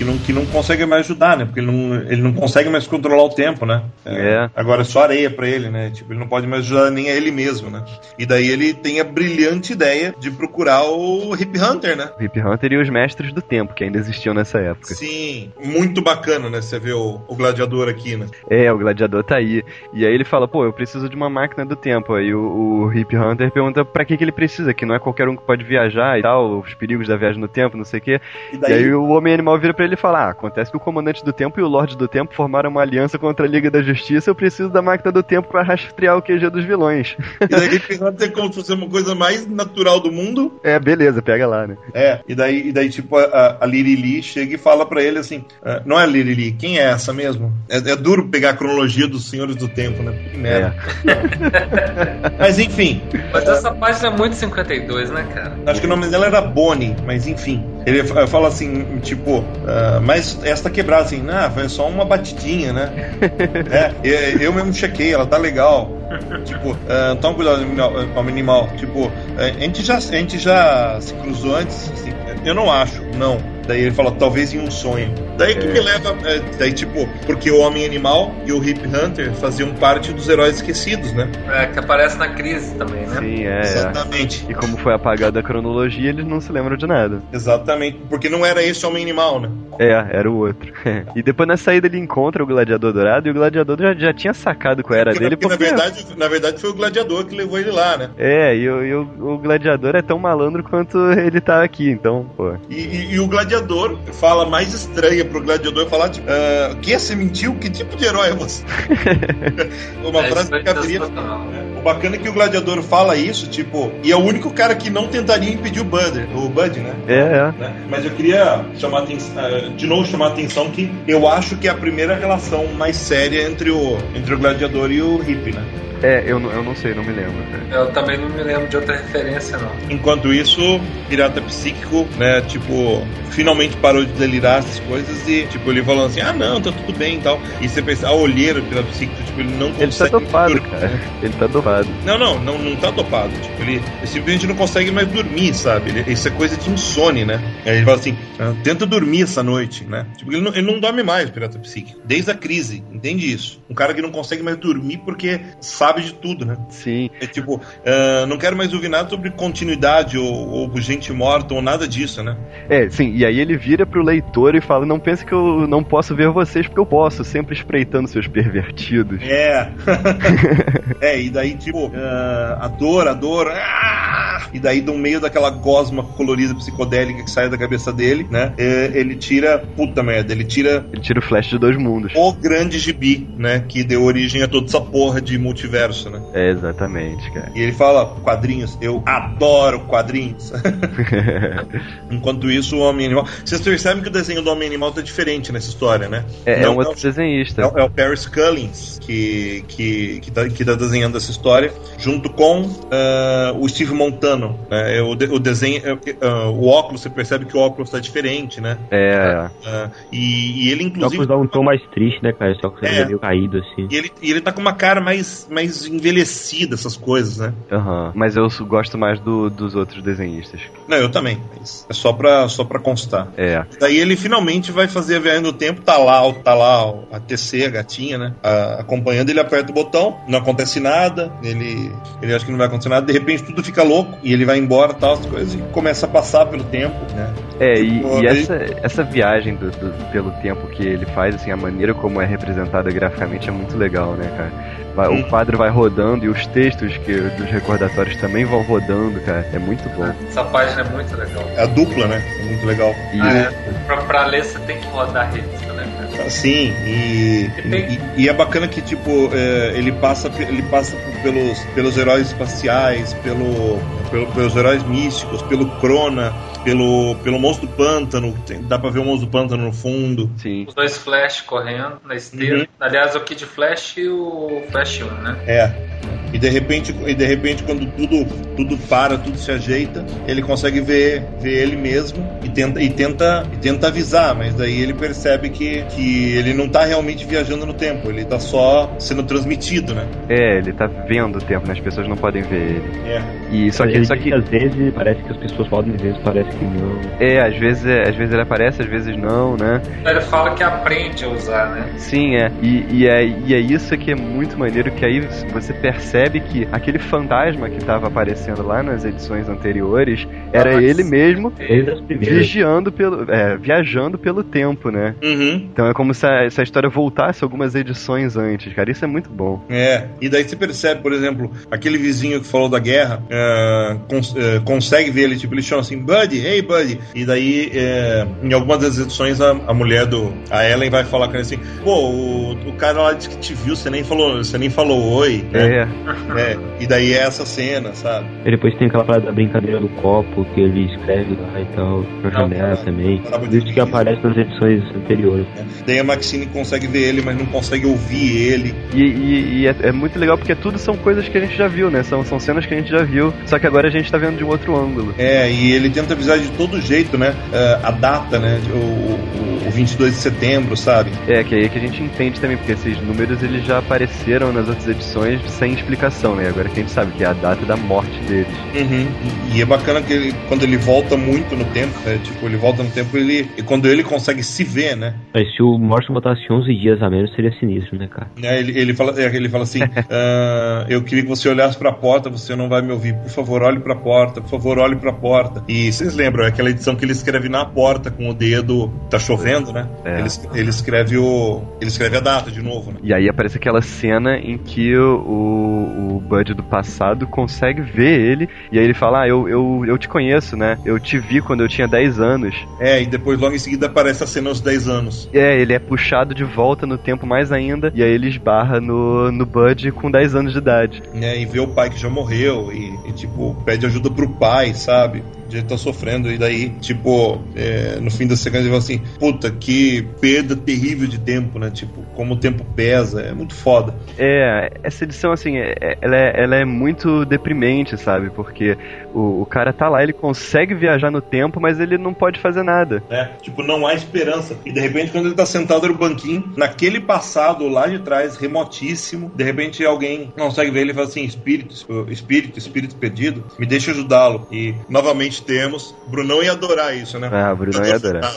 [SPEAKER 3] Que não, que não consegue mais ajudar, né? Porque ele não, ele não consegue mais controlar o tempo, né?
[SPEAKER 4] É.
[SPEAKER 3] Agora é só areia pra ele, né? Tipo, ele não pode mais ajudar nem a ele mesmo, né? E daí ele tem a brilhante ideia de procurar o Hip Hunter, né?
[SPEAKER 4] O Hip Hunter e os mestres do tempo, que ainda existiam nessa época.
[SPEAKER 3] Sim, muito bacana, né? Você vê o, o gladiador aqui, né?
[SPEAKER 4] É, o gladiador tá aí. E aí ele fala, pô, eu preciso de uma máquina do tempo. Aí o, o Hip Hunter pergunta pra que, que ele precisa, que não é qualquer um que pode viajar e tal, os perigos da viagem no tempo, não sei o quê.
[SPEAKER 3] E
[SPEAKER 4] E aí o Homem Animal vira pra ele e fala: Ah, acontece que o Comandante do Tempo e o Lorde do Tempo formaram uma aliança contra a Liga da Justiça, eu preciso da máquina do tempo pra rastrear o QG dos vilões.
[SPEAKER 3] E daí Hunter, como se fosse uma coisa mais natural do mundo,
[SPEAKER 4] é, beleza, pega lá, né?
[SPEAKER 3] É, e daí, e daí tipo, a, a Lirili chega e fala pra ele assim: "Ah, Não é Lirili, quem é essa mesmo? É, é duro pegar a cronologia dos Senhores do Tempo, né? Que merda. Mas enfim,
[SPEAKER 5] Mas essa página é muito 52, né, cara?
[SPEAKER 3] acho que o nome dela era Bonnie, mas enfim. Ele fa- fala assim: Tipo, ah, mas esta quebrada, assim, ah, foi só uma batidinha, né? é, eu mesmo chequei, ela tá legal. Tipo, ah, toma cuidado com o animal. Tipo, a gente, já, a gente já se cruzou antes? Assim, eu não acho, não. Daí ele fala, talvez em um sonho. Daí que
[SPEAKER 4] É.
[SPEAKER 3] me leva. é, daí, tipo, porque o Homem Animal e o Hip Hunter faziam parte dos heróis esquecidos, né?
[SPEAKER 5] É, que aparece na crise também, né?
[SPEAKER 4] Sim, é. é.
[SPEAKER 3] Exatamente.
[SPEAKER 4] E como foi apagada a cronologia, eles não se lembram de nada.
[SPEAKER 3] Exatamente. Porque não era esse Homem Animal, né?
[SPEAKER 4] É, era o outro. e depois na saída ele encontra o Gladiador Dourado e o Gladiador já, já tinha sacado qual era
[SPEAKER 3] Porque,
[SPEAKER 4] dele.
[SPEAKER 3] porque,
[SPEAKER 4] Porque,
[SPEAKER 3] na, verdade, na verdade foi o gladiador que levou ele lá, né?
[SPEAKER 4] É, e, o, e o, o Gladiador é tão malandro quanto ele tá aqui, então, pô.
[SPEAKER 3] E, e- e o gladiador fala mais estranha pro gladiador falar, tipo, ah, que você mentiu? Que tipo de herói é você? Uma
[SPEAKER 5] É,
[SPEAKER 3] frase que caberia.
[SPEAKER 5] sensacional.
[SPEAKER 3] O bacana é que o gladiador fala isso, tipo, e é o único cara que não tentaria impedir o Bud, o Bud, né?
[SPEAKER 4] É, é.
[SPEAKER 3] Né? Mas eu queria chamar ah, de novo chamar a atenção que eu acho que é a primeira relação mais séria entre o, entre o gladiador e o hippie, né?
[SPEAKER 4] É, eu, não- eu não sei, não me lembro, cara.
[SPEAKER 5] Eu também não me lembro de outra referência, não.
[SPEAKER 3] Enquanto isso, pirata psíquico, né, tipo, finalmente parou de delirar essas coisas e, tipo, ele falando assim, ah não, tá tudo bem e tal. E você pensa, ah, olheiro, pirata psíquico, tipo, ele não
[SPEAKER 4] Ele tá
[SPEAKER 3] consegue.
[SPEAKER 4] dopado, cara. Ele tá dopado.
[SPEAKER 3] Não, não, não, não tá dopado. Tipo, ele, ele simplesmente não consegue mais dormir, sabe? Ele- isso é coisa de insônia, né? Aí ele fala assim, "Ah, tenta dormir essa noite, né? Tipo, ele não, ele não dorme mais, o pirata psíquico. Desde a crise, entende isso? Um cara que não consegue mais dormir porque sabe de tudo, né?
[SPEAKER 4] Sim.
[SPEAKER 3] É tipo, ah, não quero mais ouvir nada sobre continuidade ou, ou gente morta ou nada disso, né?
[SPEAKER 4] É, sim, e aí ele vira pro leitor e fala: Não pense que eu não posso ver vocês, porque eu posso, sempre espreitando seus pervertidos.
[SPEAKER 3] É. é, e daí, tipo, ah, a dor, a dor. ah! E daí, do meio daquela gosma colorida psicodélica que sai da cabeça dele, né? é, ele tira. Puta merda, ele tira
[SPEAKER 4] Ele tira o flash de dois mundos.
[SPEAKER 3] o grande gibi, né? Que deu origem a toda essa porra de multiverso né?
[SPEAKER 4] É, exatamente, cara.
[SPEAKER 3] E ele fala, quadrinhos, eu adoro quadrinhos. Enquanto isso, o Homem Animal. Vocês percebem que o desenho do Homem Animal tá diferente nessa história, né?
[SPEAKER 4] É, é
[SPEAKER 3] Não-
[SPEAKER 4] um outro desenhista.
[SPEAKER 3] É, o- é o Paris Cullins que, que, que, tá, que tá desenhando essa história, junto com ah, o Steve Montano. né? É, o, de- o desenho, ah, o óculos, você percebe que o óculos tá diferente, né?
[SPEAKER 4] É,
[SPEAKER 3] Ah, e, e ele, inclusive.
[SPEAKER 2] que dá um tom mais triste, né, cara? Só que
[SPEAKER 3] É.
[SPEAKER 2] você é. meio caído, assim.
[SPEAKER 3] E ele, e ele tá com uma cara mais, mais envelhecida, essas coisas, né?
[SPEAKER 4] aham. Mas eu gosto mais do- dos outros desenhistas.
[SPEAKER 3] Não, eu também. mas É só pra, só pra constar.
[SPEAKER 4] É.
[SPEAKER 3] Daí ele finalmente vai fazer a viagem do tempo, tá lá, o- tá lá o- a TC, a gatinha, né? a- acompanhando, ele aperta o botão, não acontece nada, ele, ele acha que não vai acontecer nada, de repente tudo fica louco e ele vai embora tal, as coisas, e começa a passar pelo tempo, né?
[SPEAKER 4] É, e,
[SPEAKER 3] Tipo,
[SPEAKER 4] e essa, essa viagem do- do- pelo tempo que ele faz, assim, a maneira como é representada graficamente é muito legal, né, cara? Vai-. O quadro vai rodando e os textos que, dos recordatórios também vão rodando, cara. É muito bom.
[SPEAKER 5] Essa página é muito legal.
[SPEAKER 3] É a dupla, né? É muito legal.
[SPEAKER 4] E
[SPEAKER 5] Ah, é. Pra, pra ler, você tem que rodar a revista, né, cara?
[SPEAKER 3] Sim, e, e, e é bacana que, tipo, é, ele passa, ele passa pelos, pelos heróis espaciais, pelo, pelo- pelos heróis místicos, pelo Crona, pelo, pelo monstro do pântano, tem- dá pra ver o monstro do pântano no fundo.
[SPEAKER 4] sim.
[SPEAKER 5] Os dois Flash correndo na esteira.
[SPEAKER 3] Uhum.
[SPEAKER 5] Aliás, o Kid Flash e o Flash 1, né?
[SPEAKER 3] É. E de repente, e de repente quando tudo, tudo para, tudo se ajeita, ele consegue ver, ver ele mesmo e tenta, e tenta, e tenta avisar, mas daí ele percebe que, que ele não tá realmente viajando no tempo, ele tá só sendo transmitido, né?
[SPEAKER 4] É, ele tá vendo o tempo, né? As pessoas não podem ver ele.
[SPEAKER 3] É.
[SPEAKER 4] E só que,
[SPEAKER 2] ele
[SPEAKER 4] só que
[SPEAKER 2] às vezes parece que as pessoas podem, às vezes parece que não.
[SPEAKER 4] é, às vezes, é, às vezes ele aparece, às vezes não, né?
[SPEAKER 5] Ele fala que aprende a usar, né?
[SPEAKER 4] Sim, é. E, e é. e é isso que é muito maneiro, que aí você percebe que aquele fantasma que tava aparecendo lá nas edições anteriores era
[SPEAKER 5] Ah,
[SPEAKER 4] ele mesmo vigiando pelo, é, viajando pelo tempo, né?
[SPEAKER 3] Uhum.
[SPEAKER 4] Então é como se a, se a história voltasse algumas edições antes, cara. Isso é muito bom.
[SPEAKER 3] É, e daí você percebe, por exemplo, aquele vizinho que falou da guerra, é, cons- é, consegue ver ele, tipo, ele chama assim, Buddy, hey Buddy. E daí, é, em algumas das edições, a, a mulher do. A Ellen vai falar com ele assim, pô, o, o cara lá disse que te viu, você nem falou, você nem falou oi, né?
[SPEAKER 4] É,
[SPEAKER 3] É, e daí é essa cena, sabe?
[SPEAKER 2] E depois tem aquela parada da brincadeira do copo que ele escreve lá e tal, na janela também. Isso que aparece nas edições anteriores.
[SPEAKER 3] né? Daí a Maxine consegue ver ele, mas não consegue ouvir ele.
[SPEAKER 4] e, e- e é, é muito legal porque tudo são coisas que a gente já viu, né? São, são cenas que a gente já viu, só que agora a gente tá vendo de um outro ângulo.
[SPEAKER 3] É, e ele tenta avisar de todo jeito, né? é, a data, né? O, o, o 22 de setembro, sabe?
[SPEAKER 4] É, que aí é que a gente entende também, porque esses números eles já apareceram nas outras edições sem explicação, né? Agora que a gente sabe que é a data da morte deles.
[SPEAKER 3] Uhum. E, é bacana que ele, quando ele volta muito no tempo, né? Tipo, ele volta no tempo ele, e quando ele consegue se ver, né?
[SPEAKER 2] Mas se o Morrison botasse 11 dias a menos, seria sinistro, né, cara?
[SPEAKER 3] Né, Ele, ele, fala, é, ele fala assim: "Ah, Eu queria que você olhasse pra porta, você não vai me ouvir. Por favor, olhe pra porta, por favor, olhe pra porta. E vocês lembram, é aquela edição que ele escreve na porta com o dedo, tá chovendo, né?
[SPEAKER 4] É.
[SPEAKER 3] Ele, ele escreve o. Ele escreve a data de novo, né?
[SPEAKER 4] E aí aparece aquela cena em que o, o, Bud do passado consegue ver ele, e aí ele fala, ah, eu, eu, eu te conheço, né? Eu te vi quando eu tinha 10 anos.
[SPEAKER 3] É, e depois logo em seguida aparece a cena aos 10 anos.
[SPEAKER 4] É, ele é puxado de volta no tempo mais ainda, e aí ele esbarra no, no Bud com 10 anos de idade.
[SPEAKER 3] né, e vê o pai que já morreu e, e, tipo, pede ajuda pro pai, sabe? Ele tá sofrendo, e daí, tipo, é, no fim da sequência ele fala assim: puta, que perda terrível de tempo, né? Tipo, como o tempo pesa, é muito foda.
[SPEAKER 4] É, essa edição, assim, é- é- ela, é, ela é muito deprimente, sabe? Porque o, o cara tá lá, ele consegue viajar no tempo, mas ele não pode fazer nada.
[SPEAKER 3] Né? Tipo, não há esperança. E de repente, quando ele tá sentado no banquinho, naquele passado lá de trás, remotíssimo, de repente alguém consegue ver ele e fala assim: espírito, espírito, espírito perdido, me deixa ajudá-lo. E novamente temos. Brunão ia adorar isso, né?
[SPEAKER 4] Ah, o Bruno ia adorar.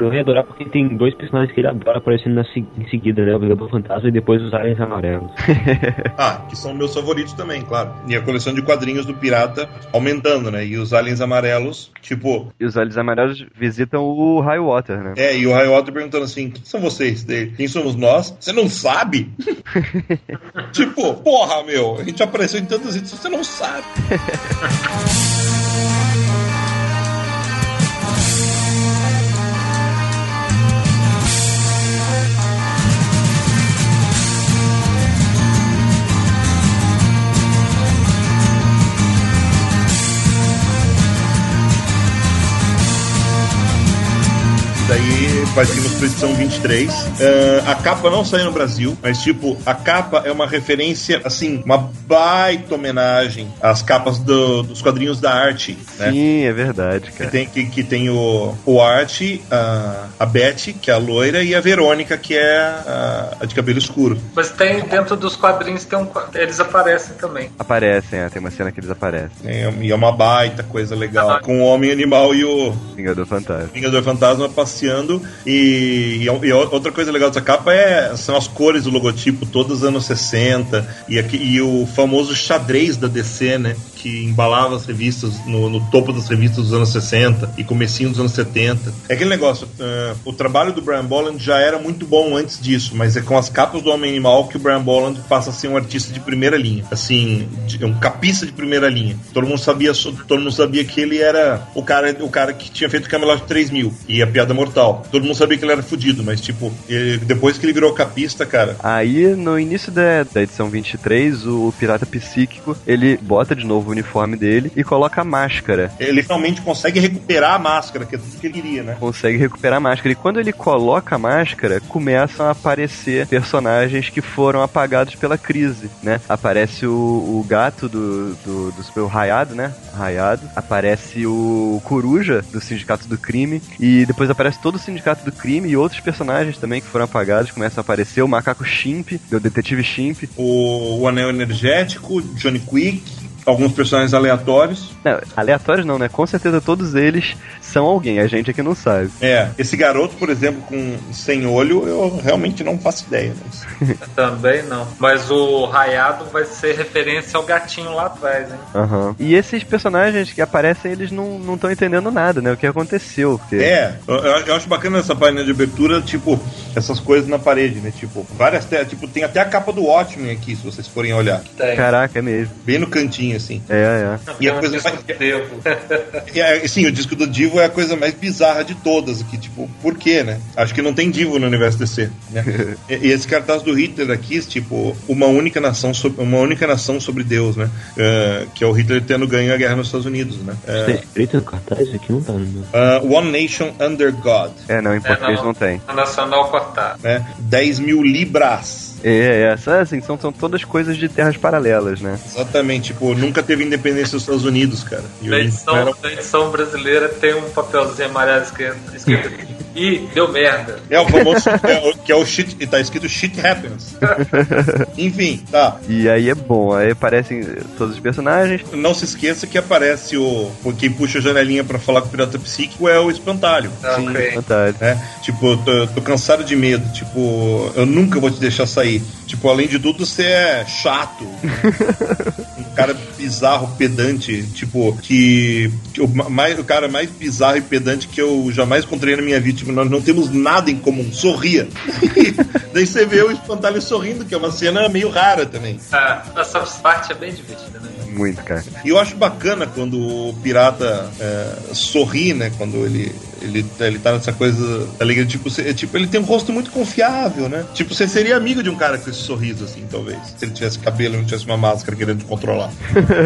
[SPEAKER 2] Eu ia adorar porque tem dois personagens que ele adora aparecendo na, em seguida, né? O Vingador Fantasma e depois os Aliens Amarelos.
[SPEAKER 3] Ah, que são meus favoritos também, claro. E a coleção de quadrinhos do Pirata aumentando, né? E os aliens amarelos, tipo.
[SPEAKER 4] E os olhos amarelos visitam o High Water, né?
[SPEAKER 3] É, e o Highwater perguntando assim: quem são vocês dele? Quem somos nós? Você não sabe? tipo, porra, meu, a gente apareceu em tantas edições, você não sabe. partimos pra edição 23. Uh, a capa não saiu no Brasil, mas tipo, a capa é uma referência, assim, uma baita homenagem às capas do, dos quadrinhos da arte. Né?
[SPEAKER 4] Sim, é verdade, cara.
[SPEAKER 3] Que tem, que, que tem o, o Art, a, a Betty, que é a loira, e a Verônica, que é a, a de cabelo escuro.
[SPEAKER 5] Mas tem dentro dos quadrinhos, tem um, eles aparecem também.
[SPEAKER 4] Aparecem, é, tem uma cena que eles aparecem.
[SPEAKER 3] É, e é uma baita coisa legal. Ah. Com o Homem Animal e o.
[SPEAKER 4] Vingador Fantasma.
[SPEAKER 3] Vingador Fantasma passeando. E, e, outra coisa legal dessa capa é, são as cores do logotipo, todos os anos 60. E, aqui, e o famoso xadrez da DC, né? Que embalava as revistas no, no, topo das revistas dos anos 60 e comecinho dos anos 70. É aquele negócio, uh, o trabalho do Brian Bolland já era muito bom antes disso, mas é com as capas do Homem Animal que o Brian Bolland passa a ser um artista de primeira linha. Assim, de, um capista de primeira linha. Todo mundo sabia, todo mundo sabia que ele era o cara, o cara que tinha feito Camelot 3000 e a Piada Mortal. Todo mundo sabia que ele era fudido, mas tipo, ele, depois que ele virou capista, cara.
[SPEAKER 4] Aí no início da, da edição 23, o Pirata Psíquico, ele bota de novo o uniforme dele e coloca a máscara.
[SPEAKER 3] Ele finalmente consegue recuperar a máscara, que é tudo que ele queria, né?
[SPEAKER 4] Consegue recuperar a máscara. E quando ele coloca a máscara, começam a aparecer personagens que foram apagados pela crise, né? Aparece o, o gato do, do, do super raiado, né? Raiado. Aparece o Coruja do Sindicato do Crime. E depois aparece todo o Sindicato do Crime e outros personagens também que foram apagados. Começam a aparecer o Macaco Shimp, do Detetive Shimp.
[SPEAKER 3] O, o Anel Energético, Johnny Quick alguns personagens aleatórios.
[SPEAKER 4] Não, aleatórios não, né? Com certeza todos eles são alguém, a gente aqui não sabe.
[SPEAKER 3] É, esse garoto, por exemplo, com sem olho, eu realmente não faço ideia.
[SPEAKER 5] Mas... Também não. Mas o Raiado vai ser referência ao gatinho lá atrás, hein?
[SPEAKER 4] Uhum. E esses personagens que aparecem, eles não estão entendendo nada, né? O que aconteceu. Porque...
[SPEAKER 3] É, eu, eu, acho bacana essa página de abertura, tipo, essas coisas na parede, né? Tipo, várias telas, tipo, tem até a capa do Watchmen aqui, se vocês forem olhar.
[SPEAKER 4] Tem. Caraca, é mesmo.
[SPEAKER 3] Bem no cantinho, assim.
[SPEAKER 4] É, é.
[SPEAKER 3] E a coisa mais... é, sim, o disco do Divo é a coisa mais bizarra de todas aqui, tipo, por quê, né? Acho que não tem Divo no universo DC, né? e, e, esse cartaz do Hitler aqui, tipo, uma única nação sobre, uma única nação sobre Deus, né? Uh, que é o Hitler tendo ganho a guerra nos Estados Unidos, né?
[SPEAKER 2] Uh, Eita, o cartaz aqui não tá.
[SPEAKER 3] Uh, One Nation Under God.
[SPEAKER 4] É, não, em português é, não, não, tem.
[SPEAKER 5] A nacional cortar.
[SPEAKER 3] Né? 10 mil libras.
[SPEAKER 4] É, é, assim, são, são todas coisas de terras paralelas, né?
[SPEAKER 3] Exatamente, tipo, nunca teve independência dos Estados Unidos, cara.
[SPEAKER 5] E na edição, era... edição brasileira tem um papelzinho amarelo escrito, escrito aqui. E deu merda.
[SPEAKER 3] É o famoso é, que é o shit, tá escrito shit happens. Enfim, tá.
[SPEAKER 4] E aí é bom, aí aparecem todos os personagens.
[SPEAKER 3] Não se esqueça que aparece o. Quem puxa a janelinha pra falar com o pirata psíquico é o espantalho.
[SPEAKER 5] Sim, okay.
[SPEAKER 4] espantalho.
[SPEAKER 3] É, tipo, tô, tô cansado de medo. Tipo, eu nunca vou te deixar sair. Tipo, além de tudo, você é chato. um cara bizarro, pedante, tipo, que, que o, mais, o cara mais bizarro e pedante que eu jamais encontrei na minha vida. Tipo, nós não temos nada em comum. Sorria. Daí você vê o espantalho sorrindo, que é uma cena meio rara também.
[SPEAKER 5] Ah, essa parte é bem divertida, né?
[SPEAKER 4] Muito, cara.
[SPEAKER 3] E eu acho bacana quando o pirata é, sorri, né? Quando ele, ele, ele tá nessa coisa alegre. Tipo, tipo, ele tem um rosto muito confiável, né? Tipo, você seria amigo de um cara com esse sorriso, assim, talvez. Se ele tivesse cabelo e não tivesse uma máscara querendo controlar.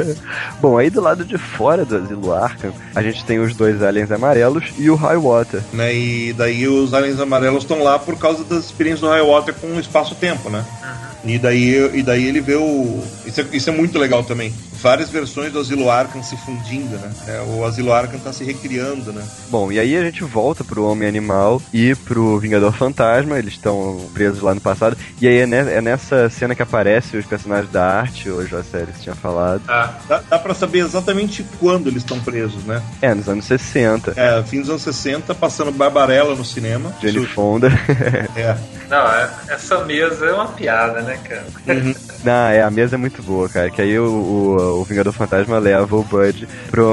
[SPEAKER 4] Bom, aí do lado de fora do asilo Arkham, a gente tem os dois aliens amarelos e o High Water.
[SPEAKER 3] Né? E daí os aliens amarelos estão lá por causa das experiências do High Water com o espaço-tempo, né? Uhum. E daí, e daí ele vê o. Isso é, isso é muito legal também várias versões do Asilo Arkham se fundindo, né? É, o Asilo Arkham tá se recriando, né?
[SPEAKER 4] Bom, e aí a gente volta pro Homem Animal e pro Vingador Fantasma, eles estão presos lá no passado, e aí é, é nessa cena que aparece os personagens da arte, hoje a série que tinha falado.
[SPEAKER 3] Ah, dá, dá pra saber exatamente quando eles estão presos, né?
[SPEAKER 4] É, nos anos 60.
[SPEAKER 3] É, fim dos anos 60, passando Barbarella no cinema.
[SPEAKER 4] Jenny Fonda.
[SPEAKER 5] é. Não, é, essa mesa é uma piada, né, cara? Uhum.
[SPEAKER 4] Não, é, a mesa é muito boa, cara, que aí o, o o Vingador Fantasma leva o Bud pro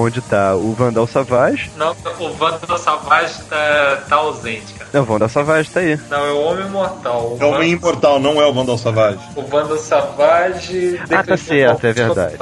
[SPEAKER 4] onde tá o Vandal Savage.
[SPEAKER 5] Não, o Vandal Savage tá, tá ausente, cara.
[SPEAKER 4] Não, o Vandal Savage tá aí.
[SPEAKER 5] Não, é o Homem Imortal.
[SPEAKER 3] O é o Homem Imortal, não é o Vandal Savage.
[SPEAKER 5] O Vandal Savage.
[SPEAKER 4] Ah, tá certo, é verdade.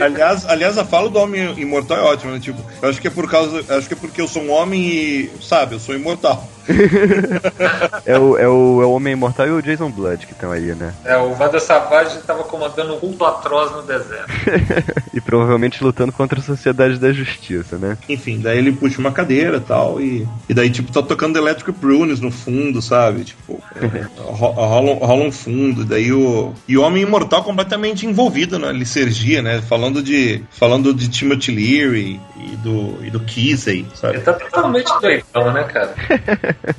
[SPEAKER 3] Aliás, aliás, a fala do Homem Imortal é ótima, né? Tipo, eu acho que é por causa. Acho que é porque eu sou um homem e. Sabe, eu sou imortal.
[SPEAKER 4] é, o, é, o, é o Homem Imortal e o Jason Blood que estão aí, né?
[SPEAKER 5] É, o Wanda Savage tava comandando um culto atroz no deserto.
[SPEAKER 4] e provavelmente lutando contra a Sociedade da Justiça, né?
[SPEAKER 3] Enfim, daí ele puxa uma cadeira tal, e e daí, tipo, tá tocando Electric Prunes no fundo, sabe? Tipo, ro- rola, um- rola um fundo, daí o. E o Homem Imortal completamente envolvido na licergia, né? Falando de. Falando de Timothy Leary e do, e do Kisey, sabe?
[SPEAKER 5] Ele tá totalmente doidão, né, cara?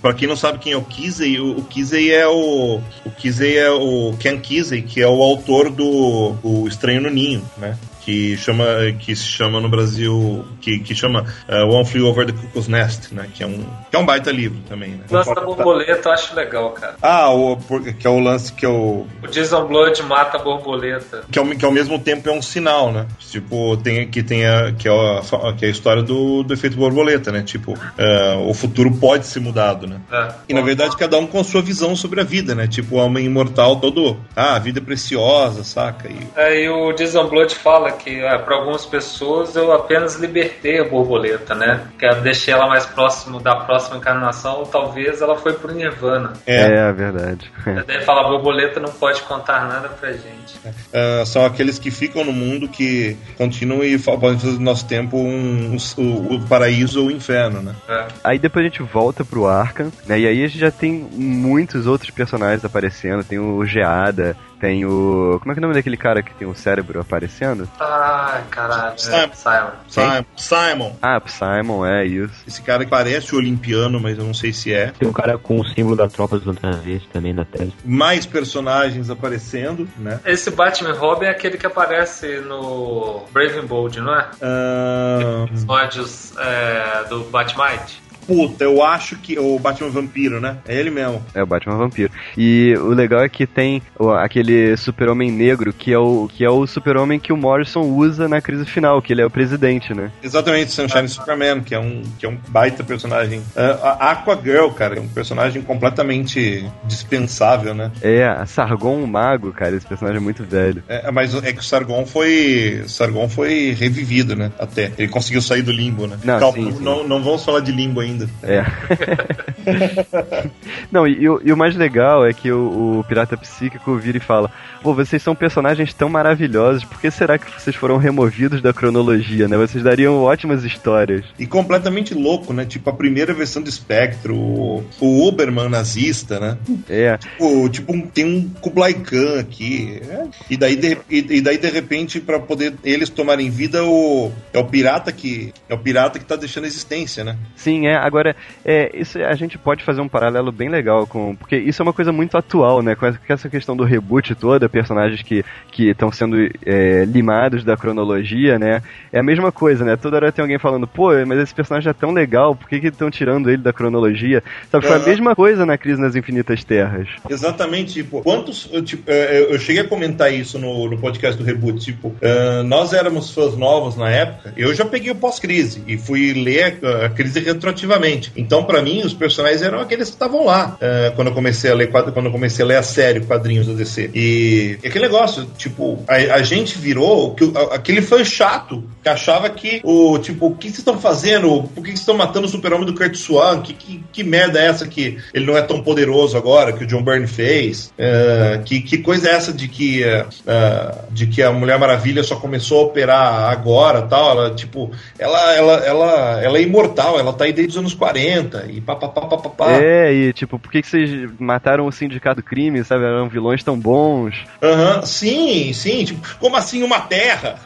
[SPEAKER 3] Pra quem não sabe quem é o Kisey, o, Kisey é o. O é o Ken Kisey, que é o autor do o Estranho no Ninho, né? Que, chama, que se chama no Brasil. Que, que chama eh, One Flew Over the Cuckoo's Nest, né? Que é um, que é um baita livro também, né?
[SPEAKER 5] O lance da borboleta eu acho legal, cara.
[SPEAKER 3] Ah, o, que é o lance que é o.
[SPEAKER 5] O Jason Blood mata a borboleta.
[SPEAKER 3] Que ao, que ao mesmo tempo é um sinal, né? Tipo, tem, que tem a, que, é a, que é a história do, do efeito borboleta, né? Tipo, eh, o futuro pode ser mudado, né?
[SPEAKER 5] É.
[SPEAKER 3] E na verdade, cada um com a sua visão sobre a vida, né? Tipo, o homem imortal todo. Ah, a vida é preciosa, saca? E,
[SPEAKER 5] Aí o Jason Blood fala que ah, para algumas pessoas eu apenas libertei a borboleta, né? Que eu deixei ela mais próximo da próxima encarnação, ou talvez ela foi pro Nirvana.
[SPEAKER 3] é,
[SPEAKER 4] É, verdade.
[SPEAKER 5] Daí fala, a borboleta não pode contar nada pra gente.
[SPEAKER 3] ah, são aqueles que ficam no mundo que continuam e podem fazer do nosso tempo um, o, o paraíso ou o inferno, né?
[SPEAKER 5] É.
[SPEAKER 4] Aí depois a gente volta pro Arkham, né? E aí a gente já tem muitos outros personagens aparecendo. Tem o Geada, tem o. Como é que é o nome daquele cara que tem o cérebro aparecendo?
[SPEAKER 5] Ai, caralho.
[SPEAKER 3] Simon.
[SPEAKER 5] É, Simon.
[SPEAKER 3] Simon, Simon,
[SPEAKER 4] Ah, Simon, é isso.
[SPEAKER 3] esse cara que parece o olimpiano, mas eu não sei se é.
[SPEAKER 2] Tem um cara com o símbolo da tropa dos Ultravias também na tela.
[SPEAKER 3] Mais personagens aparecendo, né?
[SPEAKER 5] Esse Batman Robin é aquele que aparece no Brave and Bold, não é?
[SPEAKER 3] Ah,
[SPEAKER 5] Episódios é, do Batmite.
[SPEAKER 3] Puta, eu acho que. O Batman Vampiro, né? É ele mesmo.
[SPEAKER 4] É o Batman Vampiro. E o legal é que tem aquele super-homem negro que é o que é o super-homem que o Morrison usa na crise final, que ele é o presidente, né?
[SPEAKER 3] Exatamente, Sunshine Superman, que é um, que é um baita personagem. Ah, a Aquagirl, cara, é um personagem completamente dispensável, né?
[SPEAKER 4] É, a Sargon o Mago, cara, esse personagem é muito velho.
[SPEAKER 3] É, mas é que o Sargon foi. Sargon foi revivido, né? Até. Ele conseguiu sair do limbo, né?
[SPEAKER 4] Não,
[SPEAKER 3] Calma,
[SPEAKER 4] sim, sim.
[SPEAKER 3] Não, não vamos falar de limbo ainda.
[SPEAKER 4] É. Não, e, o- e o mais legal é que o, o Pirata Psíquico vira e fala: Pô, vocês são personagens tão maravilhosos, por que será que vocês foram removidos da cronologia, né? Vocês dariam ótimas histórias.
[SPEAKER 3] E completamente louco, né? Tipo, a primeira versão do Spectro, o, o Uberman nazista, né?
[SPEAKER 4] É,
[SPEAKER 3] Tipo, tipo tem um Kublai Khan aqui. é. E, daí, de, e, e daí, de repente, pra poder eles tomarem vida, o, é o pirata que. É o pirata que tá deixando a existência, né?
[SPEAKER 4] sim, é. Agora, é, isso a gente pode fazer um paralelo bem legal com. Porque isso é uma coisa muito atual, né? Com essa- questão do reboot toda, personagens que estão sendo é, limados da cronologia, né? É a mesma coisa, né? Toda hora tem alguém falando, pô, mas esse personagem é tão legal, por que estão tirando ele da cronologia? Sabe, foi a mesma coisa na Crise nas Infinitas Terras.
[SPEAKER 3] Exatamente, tipo, quantos. Eu, tipo, é, eu- eu cheguei a comentar isso no, no podcast do Reboot. Tipo, é, nós éramos fãs novos na época. Eu já peguei o pós-crise e fui ler a, a crise retroativamente. Então, pra mim, os personagens eram aqueles que estavam lá é, quando eu comecei a ler quando eu comecei a ler a série, quadrinhos do DC. E, aquele negócio, tipo, a, a gente virou que, aquele fã chato que achava que o tipo, o que vocês estão fazendo? Por que vocês estão matando o super-homem do Kurt Swan? Que, que, que merda é essa que ele não é tão poderoso agora que o John Byrne fez? É, que, que coisa é essa de que, é, de que a Mulher Maravilha só começou a operar agora tal? Ela, tipo, ela, ela, ela, ela é imortal, ela tá aí desde os anos 40 e pá, pá, pá, pá, pá, pá.
[SPEAKER 4] É, e tipo, por que, que vocês mataram o Sindicato Crime, sabe? Eram vilões tão bons.
[SPEAKER 3] Aham, sim, sim, tipo, como assim uma terra?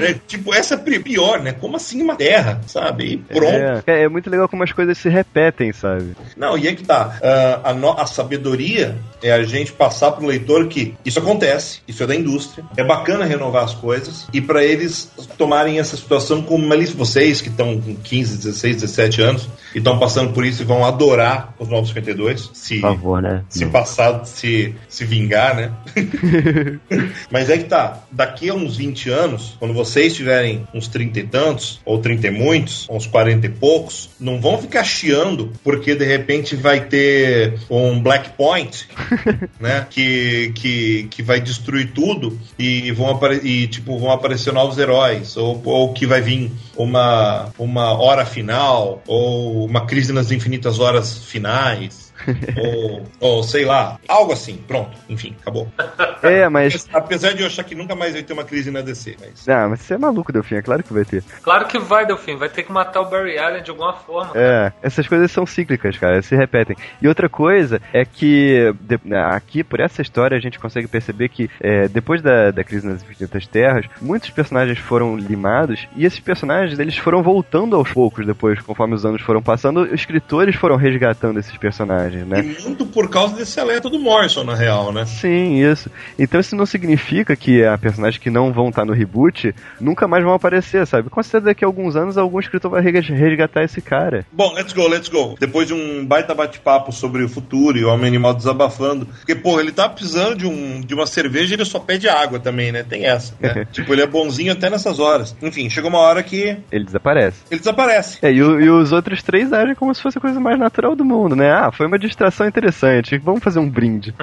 [SPEAKER 3] É, tipo, essa é pior, né? Como assim uma terra, sabe? E pronto.
[SPEAKER 4] É, é, é muito legal como as coisas se repetem, sabe?
[SPEAKER 3] Não, e é que tá. Ah, a, no- a sabedoria é a gente passar pro leitor que isso acontece, isso é da indústria, é bacana renovar as coisas, e para eles tomarem essa situação como uma lista, vocês que estão com 15, 16, 17 anos e estão passando por isso e vão adorar os Novos 52, se,
[SPEAKER 2] Por favor, né?
[SPEAKER 3] se passar, se, se vingar, né? Mas é que tá, daqui a uns 20 anos, quando vocês tiverem uns 30 e tantos, ou 30 e muitos, uns 40 e poucos, não vão ficar chiando porque de repente vai ter um Black Point, né? Que, que, que vai destruir tudo e vão, e, tipo, vão aparecer novos heróis, ou, ou que vai vir uma, uma, hora final, ou uma crise nas infinitas horas finais. ou, ou sei lá, algo assim, pronto, enfim, acabou.
[SPEAKER 4] É, mas.
[SPEAKER 3] Apesar de eu achar que nunca mais vai ter uma crise na DC, mas.
[SPEAKER 4] Ah, mas você é maluco, Delfim, é claro que vai ter.
[SPEAKER 5] Claro que vai, Delfim, vai ter que matar o Barry Allen de alguma forma.
[SPEAKER 4] É, essas coisas são cíclicas, cara, se repetem. E outra coisa é que de- aqui, por essa história, a gente consegue perceber que é, depois da, da crise nas infinitas terras, muitos personagens foram limados e esses personagens eles foram voltando aos poucos depois, conforme os anos foram passando, os escritores foram resgatando esses personagens, né?
[SPEAKER 3] E muito por causa desse alerta do Morrison, na real, né?
[SPEAKER 4] Sim, isso. Então isso não significa que a personagens que não vão estar no reboot nunca mais vão aparecer, sabe? Com certeza daqui a alguns anos algum escritor vai resgatar esse cara.
[SPEAKER 3] Bom, let's go, let's go. Depois de um baita bate-papo sobre o futuro e o homem animal desabafando. Porque, pô, ele tá precisando de, um, de uma cerveja e ele só pede água também, né? Tem essa, né? tipo, ele é bonzinho até nessas horas. Enfim, chegou uma hora que
[SPEAKER 4] Ele desaparece.
[SPEAKER 3] ele desaparece.
[SPEAKER 4] É, e, o- e os outros três agem como se fosse a coisa mais natural do mundo, né? Ah, foi uma distração interessante, vamos fazer um brinde.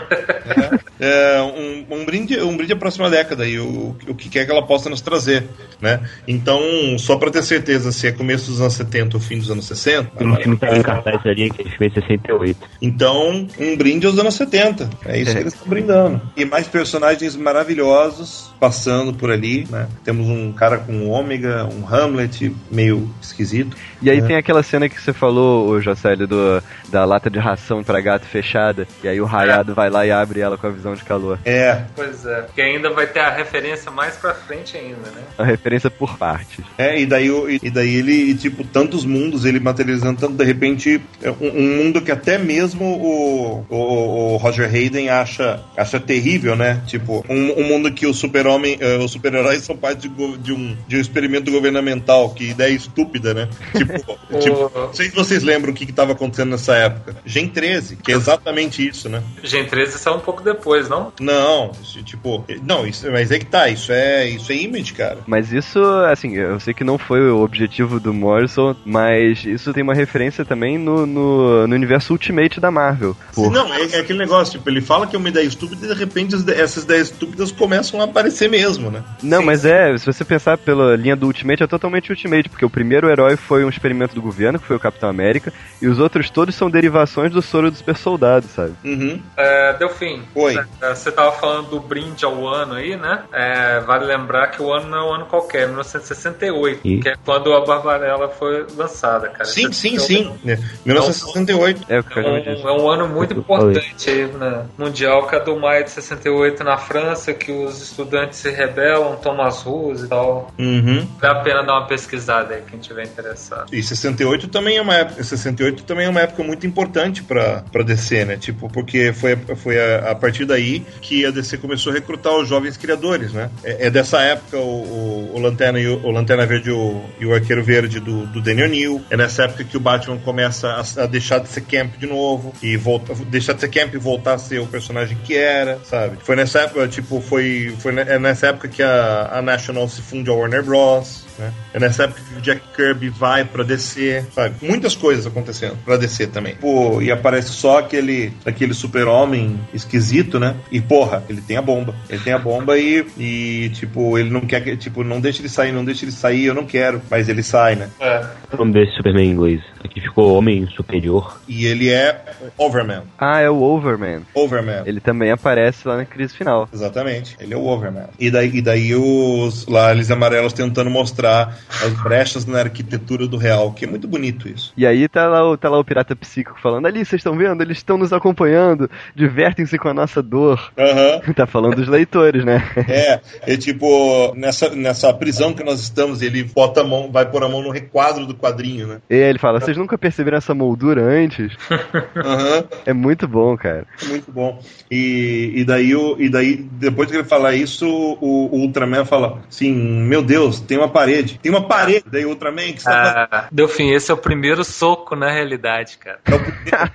[SPEAKER 3] É, um, um brinde, um brinde à próxima década e o, o que quer que ela possa nos trazer, né? Então, só pra ter certeza se é começo dos anos 70 ou fim dos anos 60,
[SPEAKER 2] Tem um filme que tá em cartaz ali que a gente fez em 68.
[SPEAKER 3] Então, um brinde aos anos 70. É isso que eles estão brindando. E mais personagens maravilhosos passando por ali, né? Temos um cara com um ômega, um Hamlet meio esquisito.
[SPEAKER 4] E aí
[SPEAKER 3] É.
[SPEAKER 4] tem aquela cena que você falou, do, da lata de ração pra gato fechada, e aí o raiado vai lá e abre ela com a visão de calor.
[SPEAKER 3] É,
[SPEAKER 5] Pois é, porque ainda vai ter a referência mais pra frente ainda, né?
[SPEAKER 4] A referência por partes.
[SPEAKER 3] é, e daí, e daí ele, e, tipo, tantos mundos, ele materializando tanto, de repente, é um, um mundo que até mesmo o, o, o Roger Hayden acha, acha terrível, né? Tipo, um, um mundo que o super-homem, eh, os super-heróis são parte de, de um, de um experimento governamental, que ideia estúpida, né? Tipo, tipo não sei se vocês lembram o que estava acontecendo nessa época. Gen 13, que é exatamente isso, né?
[SPEAKER 5] Gen 13 saiu um pouco depois, não?
[SPEAKER 3] Não, isso, tipo, não, isso, mas é que tá, isso é, isso é image, cara.
[SPEAKER 4] Mas isso, assim, eu sei que não foi o objetivo do Morrison, mas isso tem uma referência também no, no, no universo Ultimate da Marvel. Por-
[SPEAKER 3] Não, é, é aquele negócio, tipo, ele fala que é uma ideia estúpida e de repente as- essas ideias estúpidas começam a aparecer mesmo, né?
[SPEAKER 4] Não, mas é, se você pensar pela linha do Ultimate, é totalmente Ultimate, porque o primeiro herói foi um experimento do governo, que foi o Capitão América, e os outros todos são derivações do soro do super soldado, sabe?
[SPEAKER 3] Uhum.
[SPEAKER 5] É, Delfim,
[SPEAKER 3] Oi.
[SPEAKER 5] é, você tava falando do brinde ao ano aí, né? É, vale lembrar que o ano não é um ano qualquer, é 1968,
[SPEAKER 2] Ih.
[SPEAKER 5] que é quando a Barbarella foi lançada, cara.
[SPEAKER 3] Sim, sim,
[SPEAKER 5] 68.
[SPEAKER 3] sim. né? 1968.
[SPEAKER 4] É o que
[SPEAKER 5] É
[SPEAKER 4] eu
[SPEAKER 5] um, é um ano muito
[SPEAKER 2] Eu falei.
[SPEAKER 5] importante aí na Mundial, que é do maio de 68 na França, que os estudantes se rebelam, tomam as ruas e tal.
[SPEAKER 3] Uhum.
[SPEAKER 5] Vale a pena dar uma pesquisada aí, quem tiver interessado.
[SPEAKER 3] E 68 também é uma época, 68 também é uma época muito importante pra, pra DC, né? Tipo, porque foi, foi a, a partir daí que a DC começou a recrutar os jovens criadores, né? É, é dessa época o, o, o Lanterna e o, o Lanterna Verde e o, Arqueiro Verde do, do Daniel Neal. É nessa época que o Batman começa a, a deixar de ser Camp de novo e volta, deixar de ser Camp e voltar a ser o personagem que era, sabe? Foi nessa época, tipo, foi, foi é nessa época que a, a National se funde ao Warner Bros. Né? É nessa época que o Jack Kirby vai pra DC, sabe? Muitas coisas acontecendo pra DC também. Pô, e aparece só aquele, aquele super-homem esquisito, né? E porra, ele tem a bomba. Ele tem a bomba e, e tipo, ele não quer que, tipo, não deixa ele sair, não deixa ele sair, eu não quero. Mas ele sai, né?
[SPEAKER 5] É,
[SPEAKER 2] O nome desse Superman em inglês. Aqui ficou Homem Superior.
[SPEAKER 3] E ele é Overman.
[SPEAKER 4] Ah, é o Overman.
[SPEAKER 3] Overman.
[SPEAKER 4] Ele também aparece lá na crise final.
[SPEAKER 3] Exatamente, ele é o Overman. E daí, e daí os lá, eles amarelos tentando mostrar as brechas na arquitetura do real, que é muito bonito isso.
[SPEAKER 4] E aí tá lá, o- tá lá o pirata psíquico falando, ali, vocês estão vendo? Eles estão nos acompanhando, divertem-se com a nossa dor.
[SPEAKER 3] Aham.
[SPEAKER 4] tá falando dos leitores, né?
[SPEAKER 3] É, é tipo, nessa, nessa prisão que nós estamos, ele bota a mão, vai pôr a mão no requadro do quadrinho, né?
[SPEAKER 4] E aí ele fala, vocês nunca perceberam essa moldura antes?
[SPEAKER 3] Aham,
[SPEAKER 4] É muito bom, cara.
[SPEAKER 3] muito bom. E, e, daí, o, e daí, depois que ele fala isso, o, o Ultraman fala assim: Meu Deus, tem uma parede. Tem uma parede. Daí o Ultraman que está.
[SPEAKER 5] Ah, Delfim, esse é o primeiro soco na realidade, cara.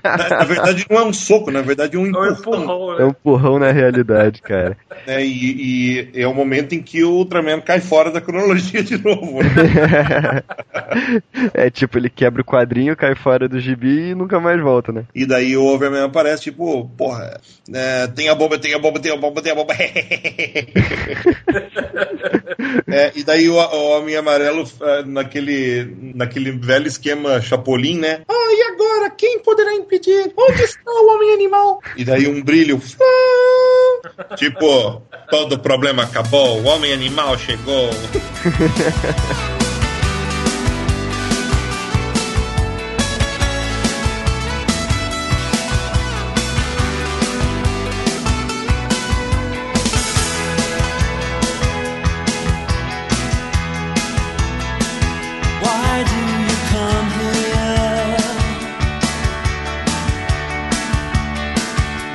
[SPEAKER 3] na, na verdade, não é um soco, na verdade, é um
[SPEAKER 5] É um
[SPEAKER 3] empurrão.
[SPEAKER 5] empurrão,
[SPEAKER 4] É um
[SPEAKER 5] né?
[SPEAKER 4] empurrão na realidade, cara.
[SPEAKER 3] né? E, e é o momento em que o Ultraman cai fora da cronologia de novo. né?
[SPEAKER 4] é tipo, ele quebra o quadrinho, cai fora do gibi e nunca mais volta, né?
[SPEAKER 3] E daí o Overman aparece, tipo, porra, é, tem a bomba, tem a bomba, tem a bomba, tem a bomba. É, e daí o, o, Homem Amarelo ah, naquele, naquele velho esquema Chapolin, né? Ah, e agora? Quem poderá impedir? Onde está o Homem Animal? E daí um brilho. Tipo, todo problema acabou, o Homem Animal chegou.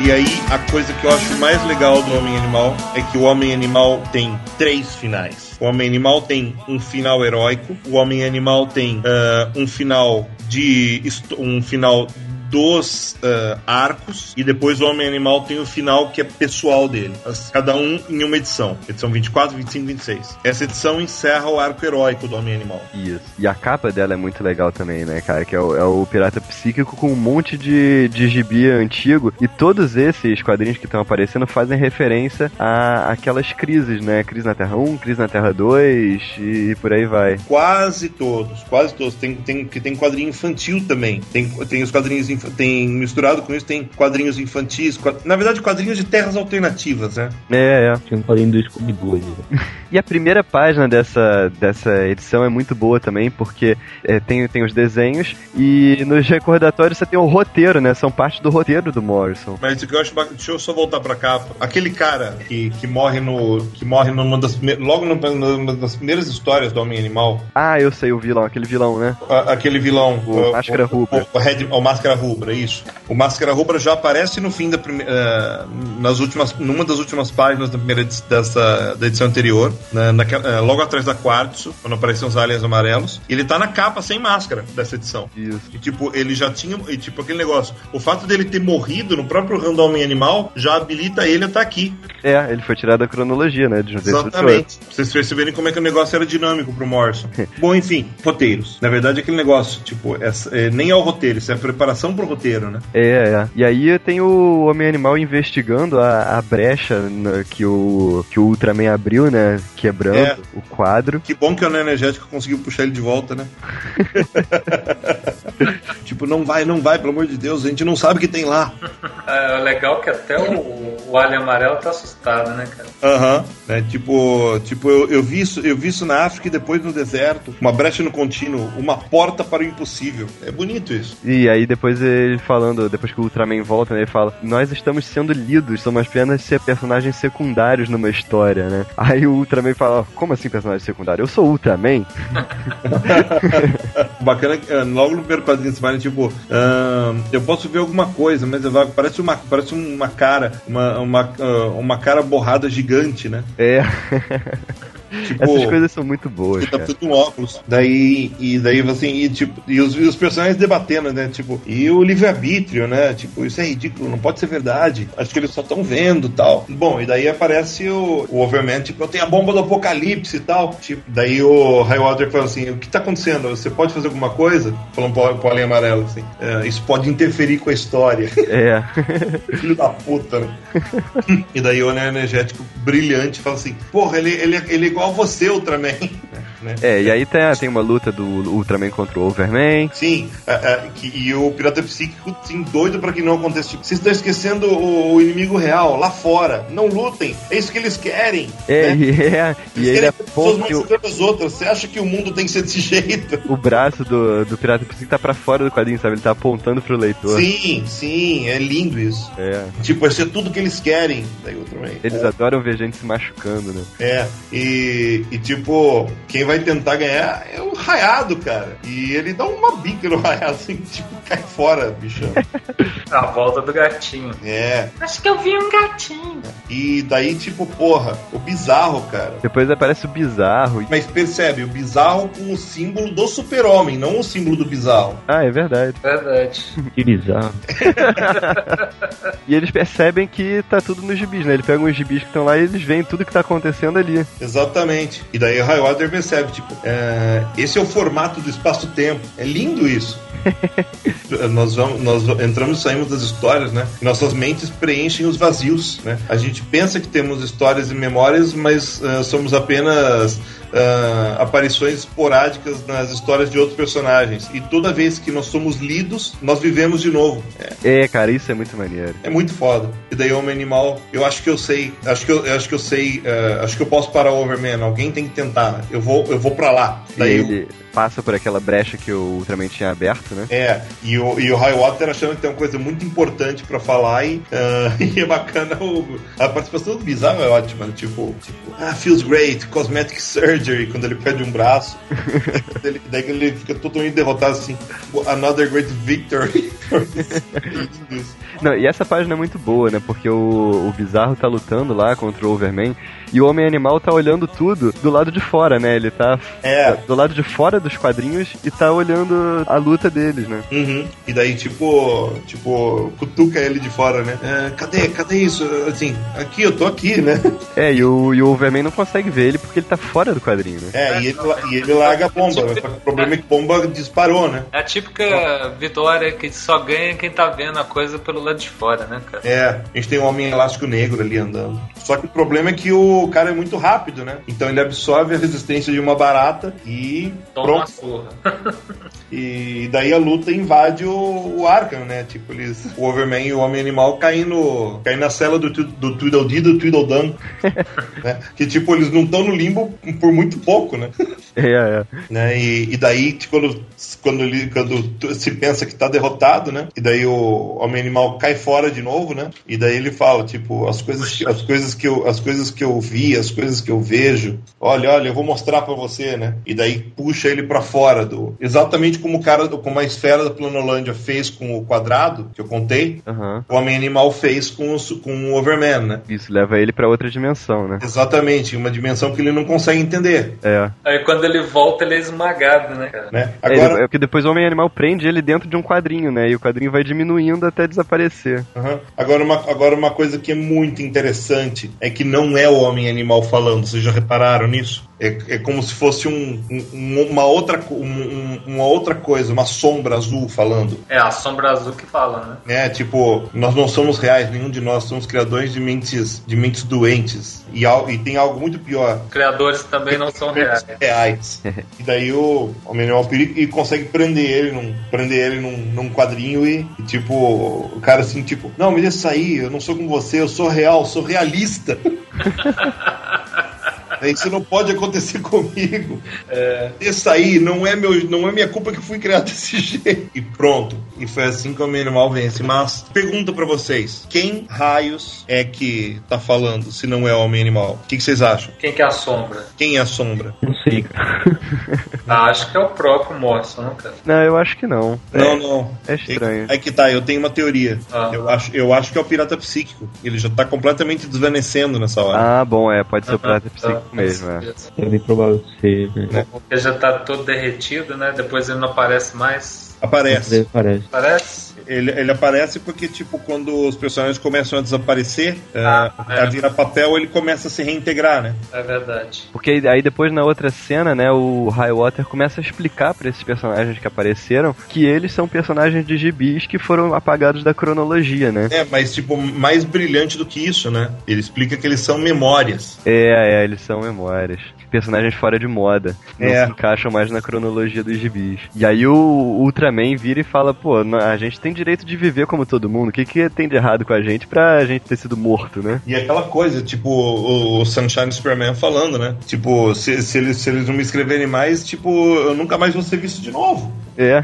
[SPEAKER 3] E aí, a coisa que eu acho mais legal do Homem Animal é que o Homem Animal tem três finais. O Homem Animal tem um final heróico, o Homem Animal tem ah, um final de. um final dos ah, arcos e depois o Homem Animal tem o final que é pessoal dele. Cada um em uma edição. Edição 24, 25, 26. Essa edição encerra o arco heróico do Homem Animal.
[SPEAKER 4] Isso. E a capa dela é muito legal também, né, cara? Que é o, é o Pirata Psíquico com um monte de, de gibi antigo. E todos esses quadrinhos que estão aparecendo fazem referência a aquelas crises, né? Crise na Terra 1, Crise na Terra 2 e por aí vai.
[SPEAKER 3] Quase todos, quase todos. Tem, tem, tem quadrinho infantil também. Tem, tem os quadrinhos inf- tem misturado com isso, tem quadrinhos infantis, qua- na verdade quadrinhos de terras alternativas, né?
[SPEAKER 4] É, é.
[SPEAKER 2] Tinha um quadrinho do Scooby-Doo ali. né?
[SPEAKER 4] E a primeira página dessa, dessa edição é muito boa também, porque é, tem, tem os desenhos e nos recordatórios você tem o roteiro, né? São parte do roteiro do Morrison.
[SPEAKER 3] Mas o que eu acho bacana, deixa eu só voltar pra capa. Aquele cara que, que morre no que morre numa das logo numa numa das primeiras histórias do Homem Animal,
[SPEAKER 4] Ah, eu sei o vilão, aquele vilão, né?
[SPEAKER 3] a- aquele vilão,
[SPEAKER 4] O Máscara Rubra.
[SPEAKER 3] o, o, Red- o Máscara Rubra, isso. O Máscara Rubra já aparece no fim da primeira, nas últimas, numa das últimas páginas da primeira edi- dessa da edição anterior, na, naquela- eh, logo atrás da Quartzo, quando apareciam os aliens amarelos. Ele tá na capa sem máscara dessa edição.
[SPEAKER 4] Isso.
[SPEAKER 3] E, tipo, ele já tinha. E, tipo, aquele negócio. O fato dele ter morrido no próprio ramo do Homem Animal já habilita ele a estar aqui.
[SPEAKER 4] É, ele foi tirado da cronologia, né? De
[SPEAKER 3] Exatamente. Pra vocês perceberem como é que o negócio era dinâmico pro Morrison. Bom, enfim, roteiros. Na verdade, aquele negócio, tipo, essa- é, nem é o roteiro, isso é a preparação pro roteiro, né?
[SPEAKER 4] É, é. E aí tem o Homem-Animal investigando a, a brecha na- que, o, que o Ultraman abriu, né? Quebrando
[SPEAKER 3] É.
[SPEAKER 4] o quadro.
[SPEAKER 3] Que bom que o energético conseguiu puxar ele de volta, né? tipo, não vai, não vai, pelo amor de Deus, a gente não sabe o que tem lá.
[SPEAKER 5] É legal que até o, o Alien Amarelo tá assustado, né, cara?
[SPEAKER 3] Aham, né? Tipo, tipo eu, eu, vi isso, eu vi isso na África e depois no deserto. Uma brecha no contínuo, uma porta para o impossível. É bonito isso.
[SPEAKER 4] E aí depois ele falando, depois que o Ultraman volta, né, ele fala, nós estamos sendo lidos, somos apenas ser personagens secundários numa história, né? Aí o Ultraman fala, como assim personagem secundário? Eu sou Ultraman?
[SPEAKER 3] O Bacana é que ah, logo no primeiro quadrinho você vai, tipo, ah, eu posso ver alguma coisa, mas vago. parece uma, parece uma cara, uma, uma, ah, uma cara borrada gigante, né?
[SPEAKER 4] É.
[SPEAKER 3] Tipo,
[SPEAKER 4] Essas coisas são muito boas,
[SPEAKER 3] Ele tá
[SPEAKER 4] cara.
[SPEAKER 3] tudo um óculos. Daí, e daí assim, e, tipo, e os, e os personagens debatendo, né? Tipo, e o livre-arbítrio, né? Tipo, isso é ridículo, não pode ser verdade. Acho que eles só estão vendo tal. Bom, e daí aparece o, o Overman, tipo, eu tenho a bomba do apocalipse e tal. Tipo, daí o Highwater fala assim: o que tá acontecendo? Você pode fazer alguma coisa? Falando pro, pro Alien Amarelo, assim. "É, isso pode interferir com a história.
[SPEAKER 4] É.
[SPEAKER 3] Filho da puta, né? e daí o Energético brilhante fala assim: Porra, ele, ele, ele é igual a você, Ultraman. Né?
[SPEAKER 4] É, e aí tem, tem uma luta do Ultraman contra o Overman.
[SPEAKER 3] Sim, é, é, que, e o pirata psíquico, assim, doido pra que não aconteça. Tipo, vocês estão esquecendo o, o inimigo real, lá fora. Não lutem, é isso que eles querem.
[SPEAKER 4] É,
[SPEAKER 3] né?
[SPEAKER 4] e, é, e
[SPEAKER 3] Eles
[SPEAKER 4] ele
[SPEAKER 3] querem ver pessoas
[SPEAKER 4] aponta que o,
[SPEAKER 3] massacrando as outras. Você acha que o mundo tem que ser desse jeito?
[SPEAKER 4] o braço do, do Pirata Psíquico tá pra fora do quadrinho, sabe? Ele tá apontando pro leitor.
[SPEAKER 3] Sim, sim, é lindo isso.
[SPEAKER 4] É.
[SPEAKER 3] Tipo, vai ser tudo que eles querem. Daí Ultraman.
[SPEAKER 4] Eles adoram ver gente se machucando, né?
[SPEAKER 3] É, e, e tipo, quem vai tentar ganhar é o Raiado, cara. E ele dá uma bica no Raiado, assim, tipo, cai fora, bichão.
[SPEAKER 5] A volta do gatinho.
[SPEAKER 3] É,
[SPEAKER 5] Acho que eu vi um gatinho.
[SPEAKER 3] e daí, tipo, porra, o bizarro, cara.
[SPEAKER 4] Depois aparece o bizarro.
[SPEAKER 3] Mas percebe, o bizarro com o símbolo do super-homem, não o símbolo do bizarro.
[SPEAKER 4] Ah, é verdade.
[SPEAKER 5] Verdade.
[SPEAKER 2] Que bizarro.
[SPEAKER 4] E eles percebem que tá tudo nos gibis, né? Eles pegam os gibis que estão lá e eles veem tudo que tá acontecendo ali.
[SPEAKER 3] Exatamente. E daí o Highwater percebe, tipo, é, esse é o formato do espaço-tempo. É lindo isso. nós, vamos, nós entramos e saímos das histórias, né? Nossas mentes preenchem os vazios, né? A gente pensa que temos histórias e memórias, mas ah, somos apenas ah, aparições esporádicas nas histórias de outros personagens. E toda vez que nós somos lidos, nós vivemos de novo. É,
[SPEAKER 4] É, cara, isso é muito maneiro.
[SPEAKER 3] é muito foda. E daí Homem Animal, eu acho que eu sei, acho que eu, eu acho que eu sei, ah, acho que eu posso parar o Overman. Alguém tem que tentar. Eu vou, eu vou para lá.
[SPEAKER 4] E
[SPEAKER 3] Daí eu-
[SPEAKER 4] ele passa por aquela brecha que o Ultraman tinha aberto, né?
[SPEAKER 3] É, e o, e o Highwater achando que tem uma coisa muito importante pra falar e, ah, e é bacana o- a participação do Bizarro é ótima, né? tipo, tipo, ah, feels great, cosmetic surgery, quando ele perde um braço. daí, ele, daí ele fica totalmente derrotado assim, another great victory.
[SPEAKER 4] Não, e essa página é muito boa, né? Porque o, o Bizarro tá lutando lá contra o Overman e o Homem Animal tá olhando tudo do lado de fora, né? Ele tá
[SPEAKER 3] É.
[SPEAKER 4] do lado de fora dos quadrinhos e tá olhando a luta deles, né?
[SPEAKER 3] Uhum. E daí, tipo, tipo, cutuca ele de fora, né? É, cadê, cadê isso? Assim, aqui, eu tô aqui, né?
[SPEAKER 4] É, e o, e o Overman não consegue ver ele porque ele tá fora do quadrinho, né?
[SPEAKER 3] É, e ele, e ele larga a bomba. mas O problema é que a bomba disparou, né?
[SPEAKER 5] É a típica vitória que só ganha quem tá vendo a coisa pelo lado de fora, né, cara?
[SPEAKER 3] É, a gente tem um homem elástico negro ali andando. Só que o problema é que o cara é muito rápido, né? Então ele absorve a resistência de uma barata e
[SPEAKER 5] Toma uma surra.
[SPEAKER 3] E daí a luta invade o, o Arkham, né? Tipo, eles, o Overman e o Homem Animal caem, no, caem na cela do, do Tweedledee e do Tweedledum. né? Que tipo, eles não estão no limbo por muito pouco, né?
[SPEAKER 4] É, é.
[SPEAKER 3] né? E, e daí, tipo, quando, quando, ele, quando se pensa que tá derrotado, né? E daí o homem animal cai fora de novo, né? E daí ele fala, tipo, as coisas, que- as coisas que eu, as coisas que eu vi, as coisas que eu vejo. Olha, olha, eu vou mostrar pra você, né? E daí puxa ele pra fora do, exatamente como o cara, como a esfera da Planolândia fez com o quadrado que eu contei.
[SPEAKER 4] Aham.
[SPEAKER 3] O homem animal fez com o, com o Overman, né?
[SPEAKER 4] Isso leva ele pra outra dimensão, né?
[SPEAKER 3] Exatamente, uma dimensão que ele não consegue entender,
[SPEAKER 4] É.
[SPEAKER 5] Aí quando ele volta, ele é esmagado, né, cara?
[SPEAKER 3] né?
[SPEAKER 4] É,
[SPEAKER 3] Agora,
[SPEAKER 4] é porque depois o Homem Animal prende ele dentro de um quadrinho, né? E o quadrinho vai diminuindo até desaparecer.
[SPEAKER 3] Aham. Agora, uma, agora, uma coisa que é muito interessante é que não é o homem animal falando. Vocês já repararam nisso? É, é como se fosse um, um- uma, outra, um- um- uma outra coisa, uma sombra azul falando.
[SPEAKER 5] É a sombra azul que fala, né?
[SPEAKER 3] Né? Tipo, nós não somos reais, nenhum de nós somos criadores de mentes, de mentes doentes. E, e tem algo muito pior.
[SPEAKER 5] Criadores também não são reais.
[SPEAKER 3] reais. e daí o homem animal perigo e consegue prender ele num, prender ele num, num quadrinho e, e, tipo, o cara assim, tipo, não, me deixa sair, eu não sou como você, eu sou real, sou realista. Isso não pode acontecer comigo. É, isso aí não é, meu, não é minha culpa que fui criado desse jeito. E pronto. E foi assim que o homem animal vence. Mas pergunta pra vocês: quem raios é que tá falando se não é o homem animal? O que, que vocês acham?
[SPEAKER 5] Quem que é a sombra?
[SPEAKER 3] Quem é a sombra?
[SPEAKER 2] Não sei, cara.
[SPEAKER 5] Ah, acho que é o próprio Morrison, né, cara?
[SPEAKER 4] Não, eu acho que não.
[SPEAKER 3] Não, não.
[SPEAKER 4] É estranho.
[SPEAKER 3] É que tá, eu tenho uma teoria.
[SPEAKER 5] Ah.
[SPEAKER 3] Eu, acho, eu acho que é o pirata psíquico. Ele já tá completamente desvanecendo nessa hora.
[SPEAKER 4] Ah, bom, é, pode ser o Pirata Psíquico mesmo, é.
[SPEAKER 2] É bem provável ser, né?
[SPEAKER 5] Porque já tá todo derretido, né? Depois ele não aparece mais.
[SPEAKER 3] Aparece.
[SPEAKER 2] Parece.
[SPEAKER 5] Parece?
[SPEAKER 3] Ele, ele aparece porque, tipo, quando os personagens começam a desaparecer,
[SPEAKER 5] Ah,
[SPEAKER 3] ah,
[SPEAKER 5] é.
[SPEAKER 3] a virar papel, ele começa a se reintegrar, né?
[SPEAKER 5] É verdade.
[SPEAKER 4] Porque aí- depois na outra cena, né, o Highwater começa a explicar pra esses personagens que apareceram que eles são personagens de gibis que foram apagados da cronologia, né?
[SPEAKER 3] É, mas, tipo, mais brilhante do que isso, né? Ele explica que eles são memórias.
[SPEAKER 4] É, é, eles são memórias. Personagens fora de moda. Não
[SPEAKER 3] É.
[SPEAKER 4] se encaixam mais na cronologia dos gibis. E aí o Ultraman vira e fala, pô, a gente tem direito de viver como todo mundo. O que, que tem de errado com a gente pra gente ter sido morto, né?
[SPEAKER 3] E aquela coisa, tipo, o, o Sunshine Superman falando, né? Tipo, se, se, eles, se eles não me escreverem mais, tipo, eu nunca mais vou ser visto de novo.
[SPEAKER 4] É.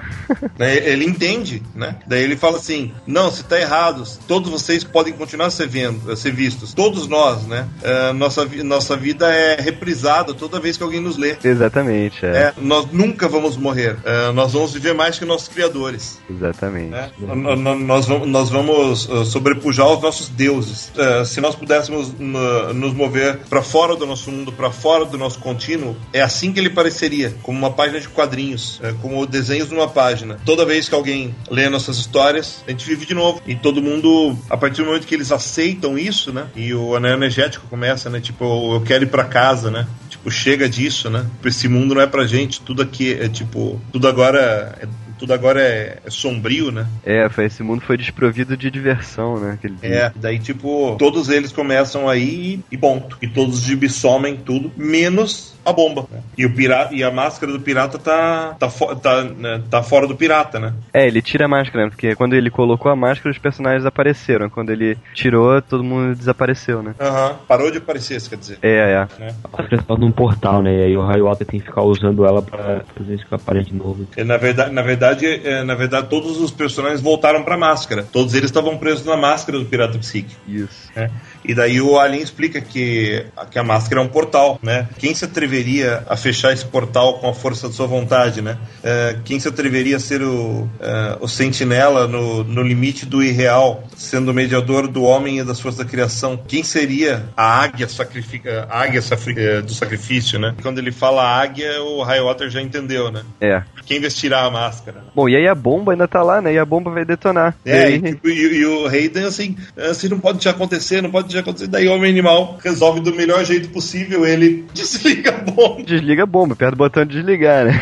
[SPEAKER 3] Né? Ele entende, né? Daí ele fala assim: não, se tá errado, todos vocês podem continuar ser, vendo, a ser vistos. Todos nós, né? É, nossa, nossa vida é reprisada toda vez que alguém nos lê.
[SPEAKER 4] Exatamente, é.
[SPEAKER 3] É, nós nunca vamos morrer. É, nós vamos viver mais que nossos criadores.
[SPEAKER 4] Exatamente.
[SPEAKER 3] né? Nós vamos, nós vamos uh, sobrepujar os nossos deuses. Uh, se nós pudéssemos nos mover para fora do nosso mundo, para fora do nosso contínuo, é assim que ele pareceria, como uma página de quadrinhos, como desenhos numa página. Toda vez que alguém lê nossas histórias, a gente vive de novo. E todo mundo, a partir do momento que eles aceitam isso, né? E o anel energético começa, né? Tipo, eu quero ir para casa, né? Tipo, chega disso, né? Esse mundo não é pra gente, tudo aqui é tipo, tudo agora é tudo agora é, é sombrio, né?
[SPEAKER 4] É, foi- esse mundo foi desprovido de diversão, né? Aquele dia.
[SPEAKER 3] É, daí tipo, todos eles começam aí e ponto. E todos os gibis somem tudo, menos a bomba. né? E o pirata e a máscara do pirata tá tá, fo- tá, né, tá fora do pirata, né?
[SPEAKER 4] É, ele tira a máscara, né? Porque quando ele colocou a máscara, os personagens apareceram. Quando ele tirou, todo mundo desapareceu, né?
[SPEAKER 3] Aham. Parou de aparecer, isso quer dizer.
[SPEAKER 4] É, é.
[SPEAKER 2] A máscara tá num portal, né? E aí o Highwater tem que ficar usando ela pra fazer isso que aparece de novo.
[SPEAKER 3] É, Na verdade, na verdade, é, na verdade, todos os personagens voltaram pra máscara. Todos eles estavam presos na máscara do pirata psíquico.
[SPEAKER 4] Isso.
[SPEAKER 3] né? E daí o Alien explica que, que a máscara é um portal, né? Quem se atreveria a fechar esse portal com a força de sua vontade, né? É, quem se atreveria a ser o, é, o sentinela no, no limite do irreal, sendo o mediador do homem e das forças da criação? Quem seria a águia, sacrifica, a águia safri- é, do sacrifício, né? Quando ele fala águia, o Highwater já entendeu, né?
[SPEAKER 4] É.
[SPEAKER 3] Quem vestirá a máscara?
[SPEAKER 4] Bom, e aí a bomba ainda tá lá, né? E a bomba vai detonar.
[SPEAKER 3] É,
[SPEAKER 4] e
[SPEAKER 3] e,
[SPEAKER 4] aí...
[SPEAKER 3] tipo, e- e o Hayden assim, assim, não pode já acontecer, não pode já acontecer. Daí o Homem Animal resolve do melhor jeito possível, ele desliga a bomba.
[SPEAKER 4] Desliga a bomba, aperta o botão de desligar, né?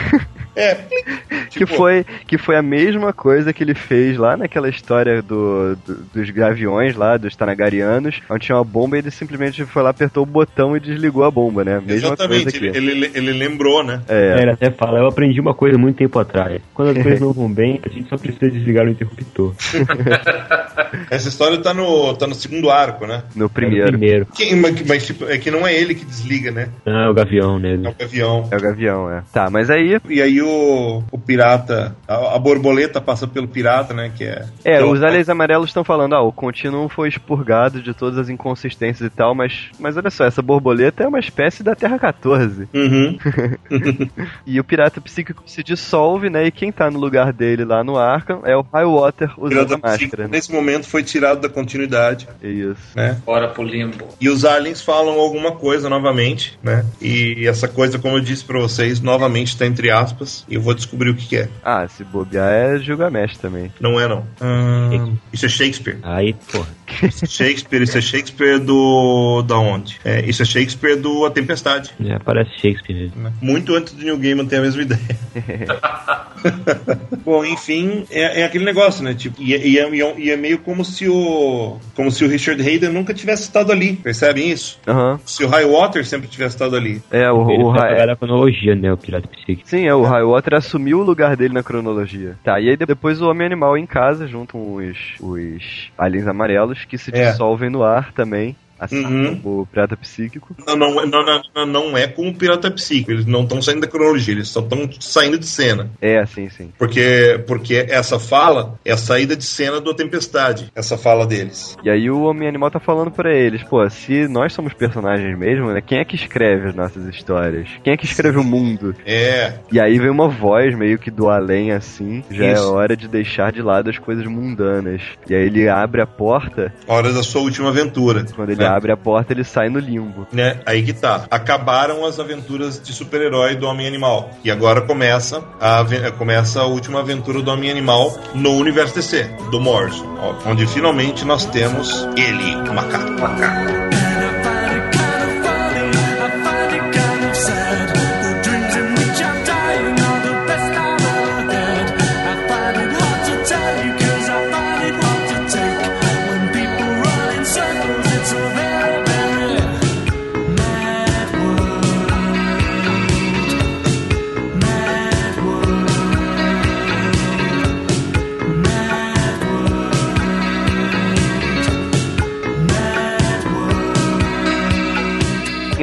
[SPEAKER 3] É,
[SPEAKER 4] que, foi, que foi a mesma coisa que ele fez lá naquela história do, do- dos gaviões lá, dos Tanagarianos, onde tinha uma bomba e ele simplesmente foi lá, apertou o botão e desligou a bomba, né? Mesma
[SPEAKER 3] Exatamente,
[SPEAKER 4] coisa
[SPEAKER 3] ele, ele, ele lembrou, né?
[SPEAKER 4] É,
[SPEAKER 2] Ele até fala, eu aprendi uma coisa muito tempo atrás. Quando as coisas não vão bem, a gente só precisa desligar o interruptor.
[SPEAKER 3] Essa história tá no, tá no segundo arco, né?
[SPEAKER 4] no
[SPEAKER 2] Era o
[SPEAKER 4] primeiro.
[SPEAKER 2] primeiro.
[SPEAKER 3] Que- mas, mas, tipo, é que não é ele que desliga, né?
[SPEAKER 2] Ah, é o Gavião, né?
[SPEAKER 3] É o avião.
[SPEAKER 4] É o gavião, é. Tá, mas aí.
[SPEAKER 3] E aí o, o pirata, a, a borboleta passa pelo pirata, né? Que é.
[SPEAKER 4] É,
[SPEAKER 3] que
[SPEAKER 4] os aliens amarelos estão falando, ah, o Continuum foi expurgado de todas as inconsistências e tal, mas, mas olha só, essa borboleta é uma espécie da Terra 14.
[SPEAKER 3] Uhum.
[SPEAKER 4] E o pirata psíquico se dissolve, né? E quem tá no lugar dele lá no Arkham é o Highwater
[SPEAKER 3] O
[SPEAKER 4] usando
[SPEAKER 3] pirata
[SPEAKER 4] a máscara.
[SPEAKER 3] psíquico,
[SPEAKER 4] Né?
[SPEAKER 3] nesse momento foi tirado da continuidade,
[SPEAKER 4] É Isso.
[SPEAKER 3] né?
[SPEAKER 5] Bora pro limbo.
[SPEAKER 3] E os aliens falam alguma coisa novamente, né? E essa coisa, como eu disse pra vocês, novamente tá entre aspas. E eu vou descobrir o que, que é.
[SPEAKER 4] Ah, se bobear é Gilgamesh também.
[SPEAKER 3] Não é, não. Hum, isso é Shakespeare.
[SPEAKER 2] Aí, porra.
[SPEAKER 3] Shakespeare, isso é Shakespeare do. da onde? É, isso é Shakespeare do A Tempestade.
[SPEAKER 2] Já parece Shakespeare mesmo.
[SPEAKER 3] né? Muito antes do New Gaiman ter a mesma ideia. Bom, enfim, é, é aquele negócio, né? Tipo, e, é- e é, e é- e é meio como se o. como se o Richard Hayden nunca tivesse estado ali. Percebem isso?
[SPEAKER 4] Aham.
[SPEAKER 3] Se o Highwater sempre tivesse estado ali.
[SPEAKER 4] É, o, o
[SPEAKER 2] tá cronologia, né? O pirata psíquico.
[SPEAKER 4] Sim, é, o Highwater assumiu o lugar dele na cronologia. Tá, e aí de- depois o Homem Animal em casa, junto com os, os aliens amarelos, que se
[SPEAKER 3] É.
[SPEAKER 4] dissolvem no ar também, assim
[SPEAKER 3] Uhum.
[SPEAKER 4] como o pirata psíquico.
[SPEAKER 3] Não, não, não, não, não, é como o Pirata Psíquico. Eles não estão saindo da cronologia, eles só estão saindo de cena.
[SPEAKER 4] É, sim, sim.
[SPEAKER 3] Porque, porque essa fala é a saída de cena do Tempestade. Essa fala deles.
[SPEAKER 4] E aí o Homem Animal tá falando pra eles, pô, se nós somos personagens mesmo, né, quem é que escreve as nossas histórias? Quem é que escreve o mundo?
[SPEAKER 3] É,
[SPEAKER 4] E aí vem uma voz meio que do além, assim, já é
[SPEAKER 3] Isso.
[SPEAKER 4] hora de deixar de lado as coisas mundanas. E aí ele abre a porta,
[SPEAKER 3] hora da sua última aventura.
[SPEAKER 4] quando ele
[SPEAKER 3] né?
[SPEAKER 4] abre a porta ele sai no limbo.
[SPEAKER 3] né? Aí que tá. Acabaram as aventuras de super-herói do Homem-Animal. E agora começa a, começa a última aventura do Homem-Animal no universo DC, do Morrison. Onde finalmente nós temos ele, o macaco.
[SPEAKER 6] And I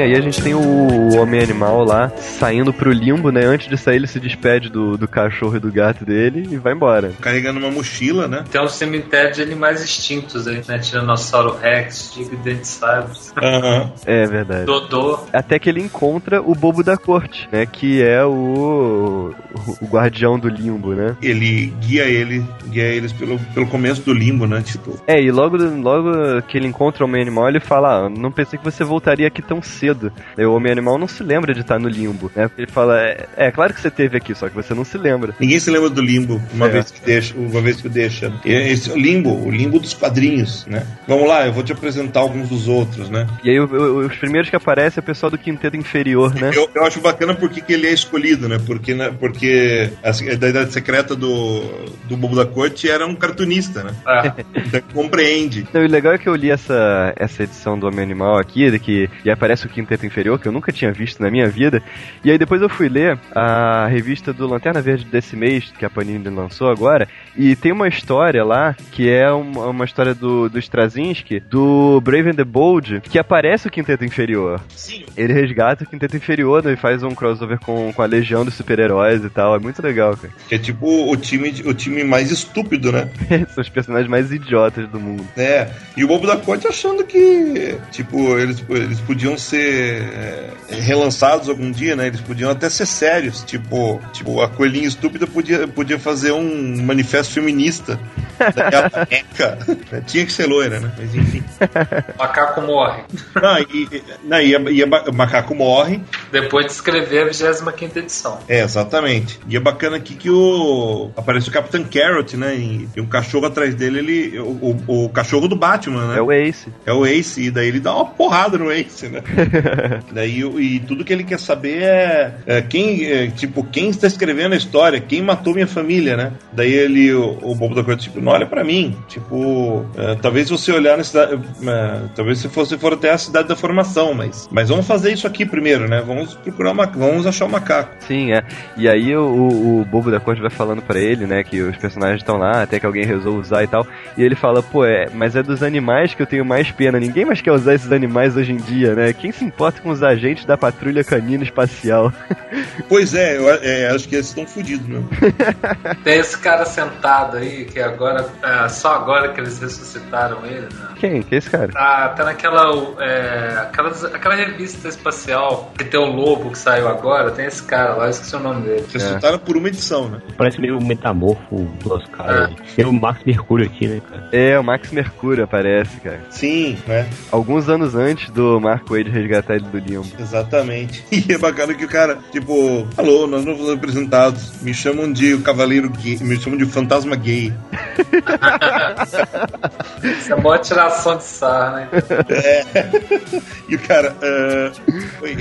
[SPEAKER 4] aí a gente tem o Homem Animal lá, saindo pro limbo, né? Antes de sair ele se despede do, do cachorro e do gato dele e vai embora.
[SPEAKER 3] Carregando uma mochila, né?
[SPEAKER 5] Tem um cemitério de animais extintos aí, né? Tiranossauro Rex, Gigantossaurus,
[SPEAKER 3] Aham.
[SPEAKER 4] É verdade.
[SPEAKER 5] Dodô.
[SPEAKER 4] Até que ele encontra o bobo da corte, né? Que é o, o guardião do limbo, né?
[SPEAKER 3] Ele guia ele, guia eles pelo, pelo começo do limbo, né? Tipo,
[SPEAKER 4] É, e logo, logo que ele encontra o Homem Animal, ele fala: ah, não pensei que você voltaria aqui tão cedo. cedo. O Homem Animal não se lembra de estar no limbo, né? Ele fala, é, é claro que você teve aqui, só que você não se lembra.
[SPEAKER 3] Ninguém se lembra do limbo uma
[SPEAKER 4] É.
[SPEAKER 3] vez que deixa, uma vez que deixa. E Esse o limbo, o limbo dos quadrinhos, né? Vamos lá, eu vou te apresentar alguns dos outros, né?
[SPEAKER 4] E aí o- o- os primeiros que aparecem é o pessoal do quinteto inferior, né?
[SPEAKER 3] Eu, eu acho bacana porque que ele é escolhido, né? Porque, né? porque a, a idade secreta do, do Bobo da Corte era um cartunista, né?
[SPEAKER 5] Ah,
[SPEAKER 3] Então compreende.
[SPEAKER 4] Então, o legal é que eu li essa, essa edição do Homem Animal aqui, de que e aparece o Quinteto Inferior, que eu nunca tinha visto na minha vida. E aí depois eu fui ler a revista do Lanterna Verde desse mês, que a Panini lançou agora, e tem uma história lá, que é uma, uma história do, do Straczynski, do Brave and the Bold, que aparece o Quinteto Inferior.
[SPEAKER 3] Sim.
[SPEAKER 4] Ele resgata o Quinteto Inferior né, e faz um crossover com, com a Legião dos Super-Heróis e tal. É muito legal, cara.
[SPEAKER 3] Que é tipo o time, o time mais estúpido, né?
[SPEAKER 4] São os personagens mais idiotas do mundo.
[SPEAKER 3] É, e o Bobo da Corte achando que, tipo, eles, eles podiam ser é, relançados algum dia, né? Eles podiam até ser sérios, tipo, tipo a Coelhinha Estúpida podia, podia fazer um manifesto feminista daquela época. Tinha que ser loira, né? Mas enfim.
[SPEAKER 5] macaco morre.
[SPEAKER 3] Não, e, e- não, e, a- e a ba- o macaco morre.
[SPEAKER 5] Depois de escrever a 25 edição.
[SPEAKER 3] É, exatamente. E é bacana aqui que o. Aparece o Capitão Carrot, né? E, e um cachorro atrás dele, ele. O, o, o cachorro do Batman, né?
[SPEAKER 4] É o Ace.
[SPEAKER 3] É o Ace, e daí ele dá uma porrada no Ace, né? daí, e tudo que ele quer saber é, é quem, é, tipo, quem está escrevendo a história, quem matou minha família, né? Daí ele, o, o Bobo da Corte, tipo, não olha pra mim. Tipo, é, talvez você olhar na cidade, é, talvez se você for até a cidade da formação, mas, mas vamos fazer isso aqui primeiro, né? Vamos procurar uma, vamos achar o macaco.
[SPEAKER 4] Sim, é. E aí o, o, o bobo da corte vai falando pra ele, né, que os personagens estão lá, até que alguém resolve usar e tal. E ele fala, pô, é, mas é dos animais que eu tenho mais pena. Ninguém mais quer usar esses animais hoje em dia, né? Quem se importa com os agentes da patrulha canina espacial?
[SPEAKER 3] Pois é, eu é, acho que eles estão fodidos mesmo.
[SPEAKER 5] Tem esse cara sentado aí, que agora, é, só agora que eles ressuscitaram ele, né?
[SPEAKER 4] Quem? Que é esse cara?
[SPEAKER 5] Tá, tá naquela. É, aquelas, aquela revista espacial que tem o lobo que saiu agora, tem esse cara lá, eu esqueci o nome dele.
[SPEAKER 3] Soltaram por uma edição, né?
[SPEAKER 2] Parece meio metamorfo dos caras. Tem o Max Mercúrio aqui, né, cara?
[SPEAKER 4] É, o Max Mercúrio aparece, cara.
[SPEAKER 3] Sim, né?
[SPEAKER 4] Alguns anos antes do Mark Wade resgatar ele do limbo.
[SPEAKER 3] Exatamente. E é bacana que o cara, tipo, alô, nós não fomos apresentados. Me chamam de o Cavaleiro Gay, me chamam de Fantasma Gay.
[SPEAKER 5] Isso é maior tiração de sarro, né?
[SPEAKER 3] E o cara, oi.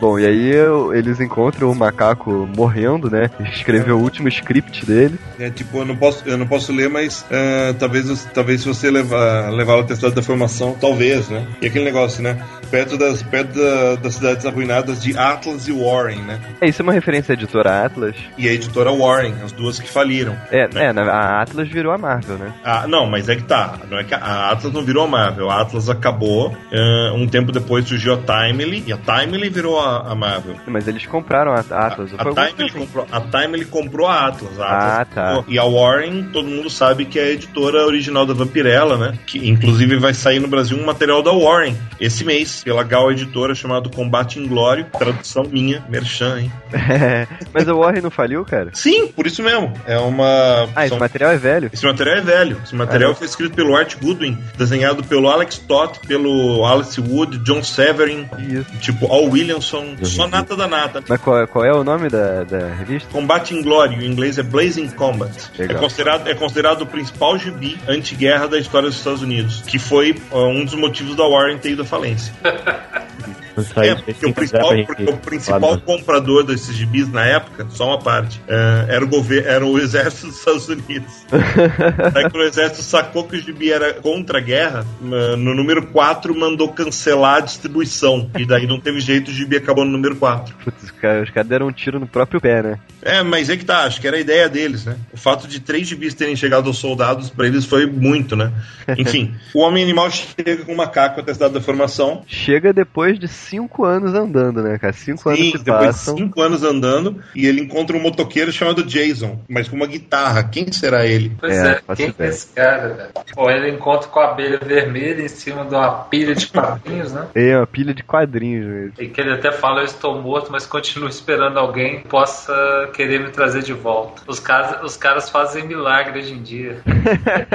[SPEAKER 4] Bom, e aí eu- eles encontram o macaco morrendo, né? Escreveu o último script dele.
[SPEAKER 3] É, tipo, eu não posso, eu não posso ler, mas ah, talvez, talvez se você levar, levar o testado da formação, talvez, né? E aquele negócio, né? Perto das, perto da- das cidades arruinadas de Atlas e Warren, né?
[SPEAKER 4] É, isso é uma referência à editora Atlas.
[SPEAKER 3] E a editora Warren, as duas que faliram.
[SPEAKER 4] É, é na- a Atlas virou a Marvel, né?
[SPEAKER 3] Ah, não, mas é que tá. Não é que a- a Atlas não virou a Marvel. A Atlas acabou. ah, um tempo depois surgiu a Timely. E a Timely virou a, a Marvel.
[SPEAKER 4] Mas eles compraram a a Atlas.
[SPEAKER 3] A,
[SPEAKER 4] alguma
[SPEAKER 3] Timely
[SPEAKER 4] assim.
[SPEAKER 3] comprou, a Timely comprou a Atlas. A Atlas
[SPEAKER 4] Ah, tá.
[SPEAKER 3] comprou. E a Warren, todo mundo sabe que é a editora original da Vampirella, né? Que inclusive vai sair no Brasil um material da Warren esse mês, pela Gal Editora, chamado Combate Inglório. Tradução minha, merchan, hein?
[SPEAKER 4] É, Mas o Warren não faliu, cara?
[SPEAKER 3] Sim, por isso mesmo. É uma.
[SPEAKER 4] Ah, esse
[SPEAKER 3] são-
[SPEAKER 4] material é velho.
[SPEAKER 3] Esse material é velho. Esse material
[SPEAKER 4] Ah,
[SPEAKER 3] foi escrito pelo Art Goodwin, desenhado pelo Alex Todd, pelo Alice Wood, John Severin,
[SPEAKER 4] Isso.
[SPEAKER 3] tipo Al Williamson, só nata da nata.
[SPEAKER 4] Mas qual, qual é o nome da, da revista?
[SPEAKER 3] Combate Inglório, em inglês é Blazing Combat. É considerado, é considerado o principal gibi anti-guerra da história dos Estados Unidos, que foi ó, um dos motivos da Warren ter ido à falência.
[SPEAKER 2] Quando sair,
[SPEAKER 3] É, porque o
[SPEAKER 2] que
[SPEAKER 3] principal, porque o principal
[SPEAKER 2] do-
[SPEAKER 3] comprador desses gibis na época, só uma parte, é, era, o governo, era o exército dos Estados Unidos. Aí quando o exército sacou que o gibi era contra a guerra, no número 4 mandou cancelar a distribuição. E daí não teve jeito, o gibi acabou no número 4.
[SPEAKER 4] Putz, os caras os caras deram um tiro no próprio pé, né?
[SPEAKER 3] É, mas é que tá, acho que era a ideia deles, né? O fato de três gibis terem chegado aos soldados, pra eles foi muito, né? Enfim, o Homem Animal chega com o macaco atestado da formação.
[SPEAKER 4] Chega depois de cinco anos andando, né, cara? Cinco anos
[SPEAKER 3] Sim,
[SPEAKER 4] que
[SPEAKER 3] depois
[SPEAKER 4] passam.
[SPEAKER 3] de cinco anos andando, e ele encontra um motoqueiro chamado Jason, mas com uma guitarra. Quem será ele?
[SPEAKER 5] Pois
[SPEAKER 4] É,
[SPEAKER 5] é, quem é esse cara, velho? Pô, ele encontra com a abelha vermelha em cima de uma pilha de quadrinhos, né?
[SPEAKER 4] É uma pilha de quadrinhos mesmo.
[SPEAKER 5] E que ele até fala, eu estou morto, mas continuo esperando alguém que possa querer me trazer de volta. Os caras, os caras fazem milagre hoje em dia.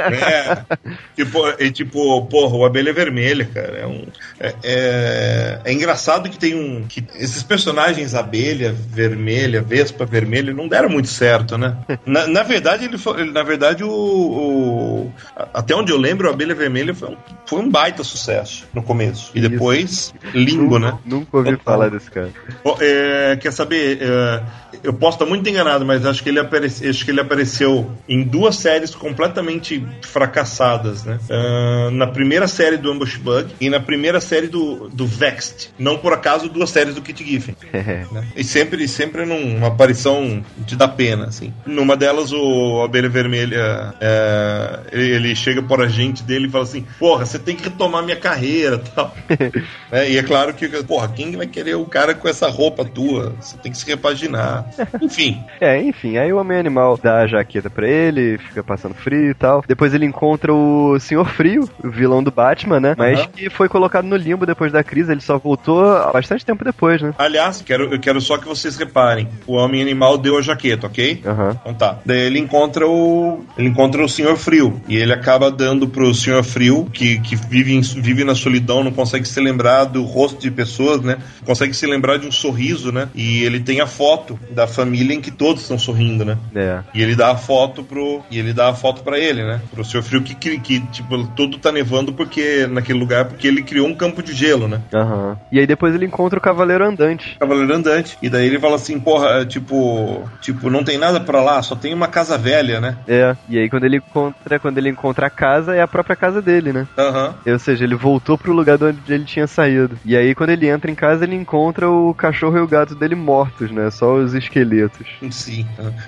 [SPEAKER 3] É, tipo, é tipo, porra, o Abelha Vermelha, cara. É, um, é, é, é engraçado que tem um. que esses personagens Abelha Vermelha, Vespa Vermelha, não deram muito certo, né? Na, na verdade, ele foi, ele- na verdade, o, o- a- Até onde eu lembro, o Abelha Vermelha foi um, foi um baita sucesso no começo. E
[SPEAKER 4] Isso.
[SPEAKER 3] depois, limbo, né?
[SPEAKER 4] Nunca ouvi
[SPEAKER 3] Total.
[SPEAKER 4] falar desse cara.
[SPEAKER 3] Ó, é, quer saber? é, eu posso estar muito enganado, mas acho que ele, aparece, acho que ele apareceu em duas séries completamente fracassadas, né? Ah, na primeira série do Ambush Bug e na primeira série do, do Vexed. Não por acaso duas séries do Kit Giffen. né? E sempre, sempre numa aparição de dar pena, assim. Numa delas, o Abelha Vermelha, é, ele, ele chega por agente dele e fala assim, porra, você tem que retomar minha carreira e tal. É, e é claro que, porra, quem vai querer o cara com essa roupa tua? Você tem que se repaginar. Enfim,
[SPEAKER 4] É, enfim, aí o Homem Animal dá a jaqueta pra ele, fica passando frio e tal. Depois ele encontra o Senhor Frio, o vilão do Batman, né? Mas
[SPEAKER 3] Aham.
[SPEAKER 4] que foi colocado no limbo depois da crise, ele só voltou bastante tempo depois, né?
[SPEAKER 3] aliás, quero, eu quero só que vocês reparem. O Homem Animal deu a jaqueta, ok?
[SPEAKER 4] Aham.
[SPEAKER 3] Então tá. Daí ele encontra o. Ele encontra o Senhor Frio. E ele acaba dando pro Senhor Frio, que, que vive, em- vive na solidão, não consegue se lembrar do rosto de pessoas, né? Consegue se lembrar de um sorriso, né? E ele tem a foto da família em que todos estão sorrindo, né?
[SPEAKER 4] É.
[SPEAKER 3] E ele dá a foto pro. E ele dá a foto pra ele, né? Pro Senhor Frio que, que, que, tipo, tudo tá nevando porque naquele lugar, porque ele criou um campo de gelo, né?
[SPEAKER 4] Aham. E aí depois ele encontra o Cavaleiro Andante.
[SPEAKER 3] Cavaleiro Andante. E daí ele fala assim, porra, é, tipo, tipo, não tem nada pra lá, só tem uma casa velha, né?
[SPEAKER 4] É. E aí quando ele encontra, quando ele encontra a casa, é a própria casa dele, né?
[SPEAKER 3] Aham.
[SPEAKER 4] Ou seja, ele voltou pro lugar de onde ele tinha saído. E aí, quando ele entra em casa, ele encontra o cachorro e o gato dele mortos, né? Só os esqueletos.
[SPEAKER 3] Sim.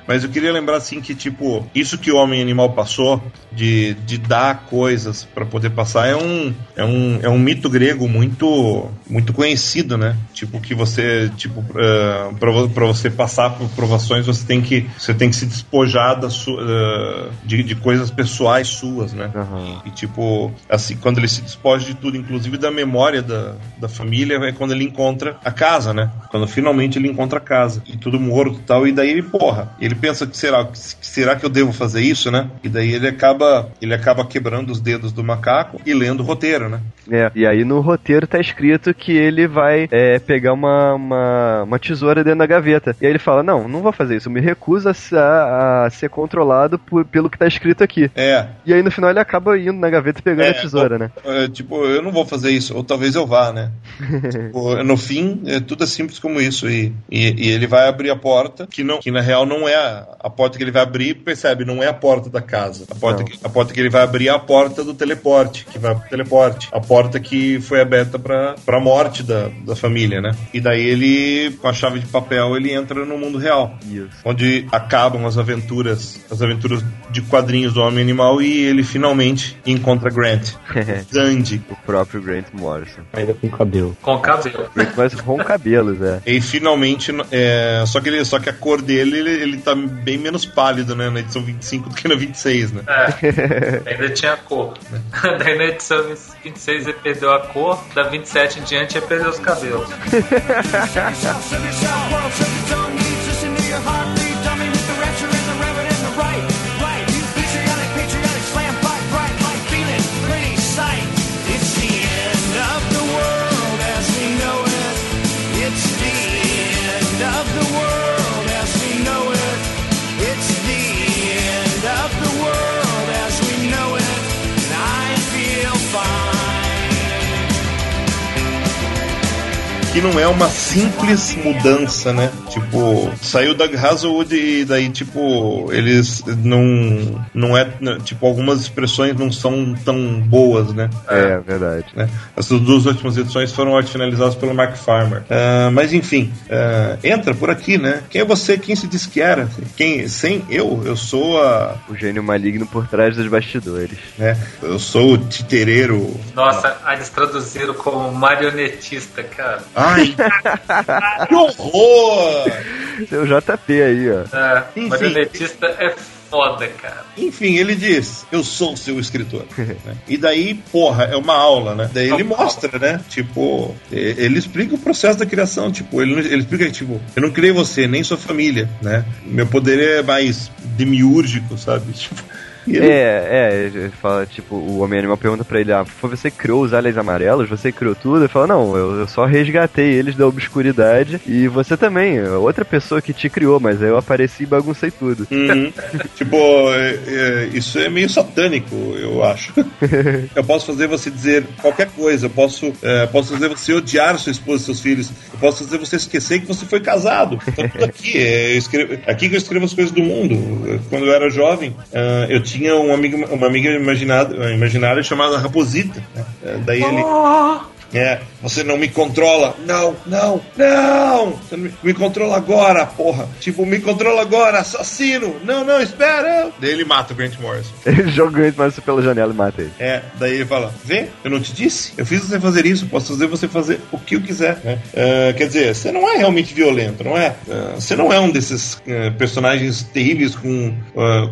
[SPEAKER 3] Mas eu queria lembrar assim que, tipo, isso que o Homem Animal passou, de, de dar coisas pra poder passar, é um, é, um, é um mito grego muito muito conhecido, né? Tipo, que você, tipo, uh, vo- pra você passar por provações, você tem que, você tem que se despojar da su, ah, de, de coisas pessoais suas, né?
[SPEAKER 4] Aham.
[SPEAKER 3] E tipo, assim, quando ele se despoja de tudo, inclusive da memória da, da família, é quando ele encontra a casa, né? Quando finalmente ele encontra a casa. E tudo morto e tal. E daí ele, porra, ele pensa que será, que será que eu devo fazer isso, né? E daí ele acaba, ele acaba quebrando os dedos do macaco e lendo o roteiro, né?
[SPEAKER 4] É, e aí no roteiro tá escrito que ele vai é, pegar uma, uma, uma tesoura dentro da gaveta. E aí ele fala: Não, não vou fazer isso, eu me recuso a, a- a ser controlado por- pelo que tá escrito aqui.
[SPEAKER 3] É.
[SPEAKER 4] E aí no final ele acaba indo na gaveta e pegando
[SPEAKER 3] É,
[SPEAKER 4] a tesoura, né?
[SPEAKER 3] é, tipo, eu não vou fazer isso, ou talvez eu vá, né? Tipo, no fim, é tudo é simples como isso. E, e, e ele vai abrir a porta, que, não, que na real não é a, a porta que ele vai abrir, percebe? Não é a porta da casa. A porta,
[SPEAKER 4] Não.
[SPEAKER 3] que, a porta que ele vai abrir é a porta do teleporte, que vai pro teleporte. A porta que foi aberta pra, pra morte da, da família, né? E daí ele, com a chave de papel, ele entra no mundo real
[SPEAKER 4] Isso.
[SPEAKER 3] onde acabam as aventuras, as aventuras de quadrinhos do Homem Animal e ele finalmente encontra Grant. Dandy.
[SPEAKER 4] o próprio Grant Morrison.
[SPEAKER 2] Ainda com cabelo.
[SPEAKER 5] Com cabelo.
[SPEAKER 4] Grant Morrison com cabelos, é.
[SPEAKER 3] E finalmente, é, só, que ele, só que a cor dele, ele, ele tá bem menos pálido, né, na edição 25 do que na 26, né?
[SPEAKER 5] É, ainda tinha cor. Né? Daí na edição 26 ele perdeu a cor, da 27 em diante perdeu os cabelos.
[SPEAKER 3] Não é uma simples mudança, né? Tipo, saiu Doug Hazelwood e daí, tipo, eles não. Não é. Tipo, algumas expressões não são tão boas, né?
[SPEAKER 4] É, verdade.
[SPEAKER 3] né? Essas duas últimas edições foram arte finalizadas pelo Mark Farmer. Ah, mas enfim, ah, entra por aqui, né? Quem é você? Quem se diz que era? Quem? Sem eu? Eu sou a.
[SPEAKER 4] O gênio maligno por trás dos bastidores.
[SPEAKER 3] Né? Eu sou o titereiro.
[SPEAKER 5] Nossa, eles traduziram como marionetista, cara.
[SPEAKER 3] Ai! que horror!
[SPEAKER 4] Seu JP aí, ó.
[SPEAKER 5] É,
[SPEAKER 3] Enfim.
[SPEAKER 5] marionetista é foda, cara.
[SPEAKER 3] Enfim, ele diz: Eu sou seu escritor. né? E daí, porra, é uma aula, né? Daí ele mostra, né? Tipo, ele explica o processo da criação. Tipo, ele, ele explica que, tipo, eu não criei você, nem sua família, né? Meu poder é mais demiúrgico, sabe? Tipo,
[SPEAKER 4] É, é, ele fala, tipo, o Homem-Animal pergunta pra ele, ah, foi você que criou os aliens amarelos? Você criou tudo? Ele fala, não, eu, eu só resgatei eles da obscuridade e você também, é outra pessoa que te criou, mas aí eu apareci e baguncei tudo.
[SPEAKER 3] Uhum. tipo, é- é, isso é meio satânico, eu acho. eu posso fazer você dizer qualquer coisa, eu posso, é, posso fazer você odiar sua esposa e seus filhos, eu posso fazer você esquecer que você foi casado. Então, tudo aqui, é, eu escrevo, aqui que eu escrevo as coisas do mundo. Quando eu era jovem, ah, eu tinha uma amiga, uma amiga imaginada, imaginária chamada Raposita. né? É, Daí ele. É, você não me controla. Não, não, não! Você não me, me controla agora, porra. Tipo, me controla agora, assassino! Não, não, espera! Daí ele mata o Grant Morrison.
[SPEAKER 4] Ele joga o Morrison pela janela e mata ele.
[SPEAKER 3] É, daí ele fala: Vê, eu não te disse? Eu fiz você fazer isso, posso fazer você fazer o que eu quiser. né? Ah, quer dizer, você não é realmente violento, não é? Ah, você não é um desses ah, personagens terríveis com,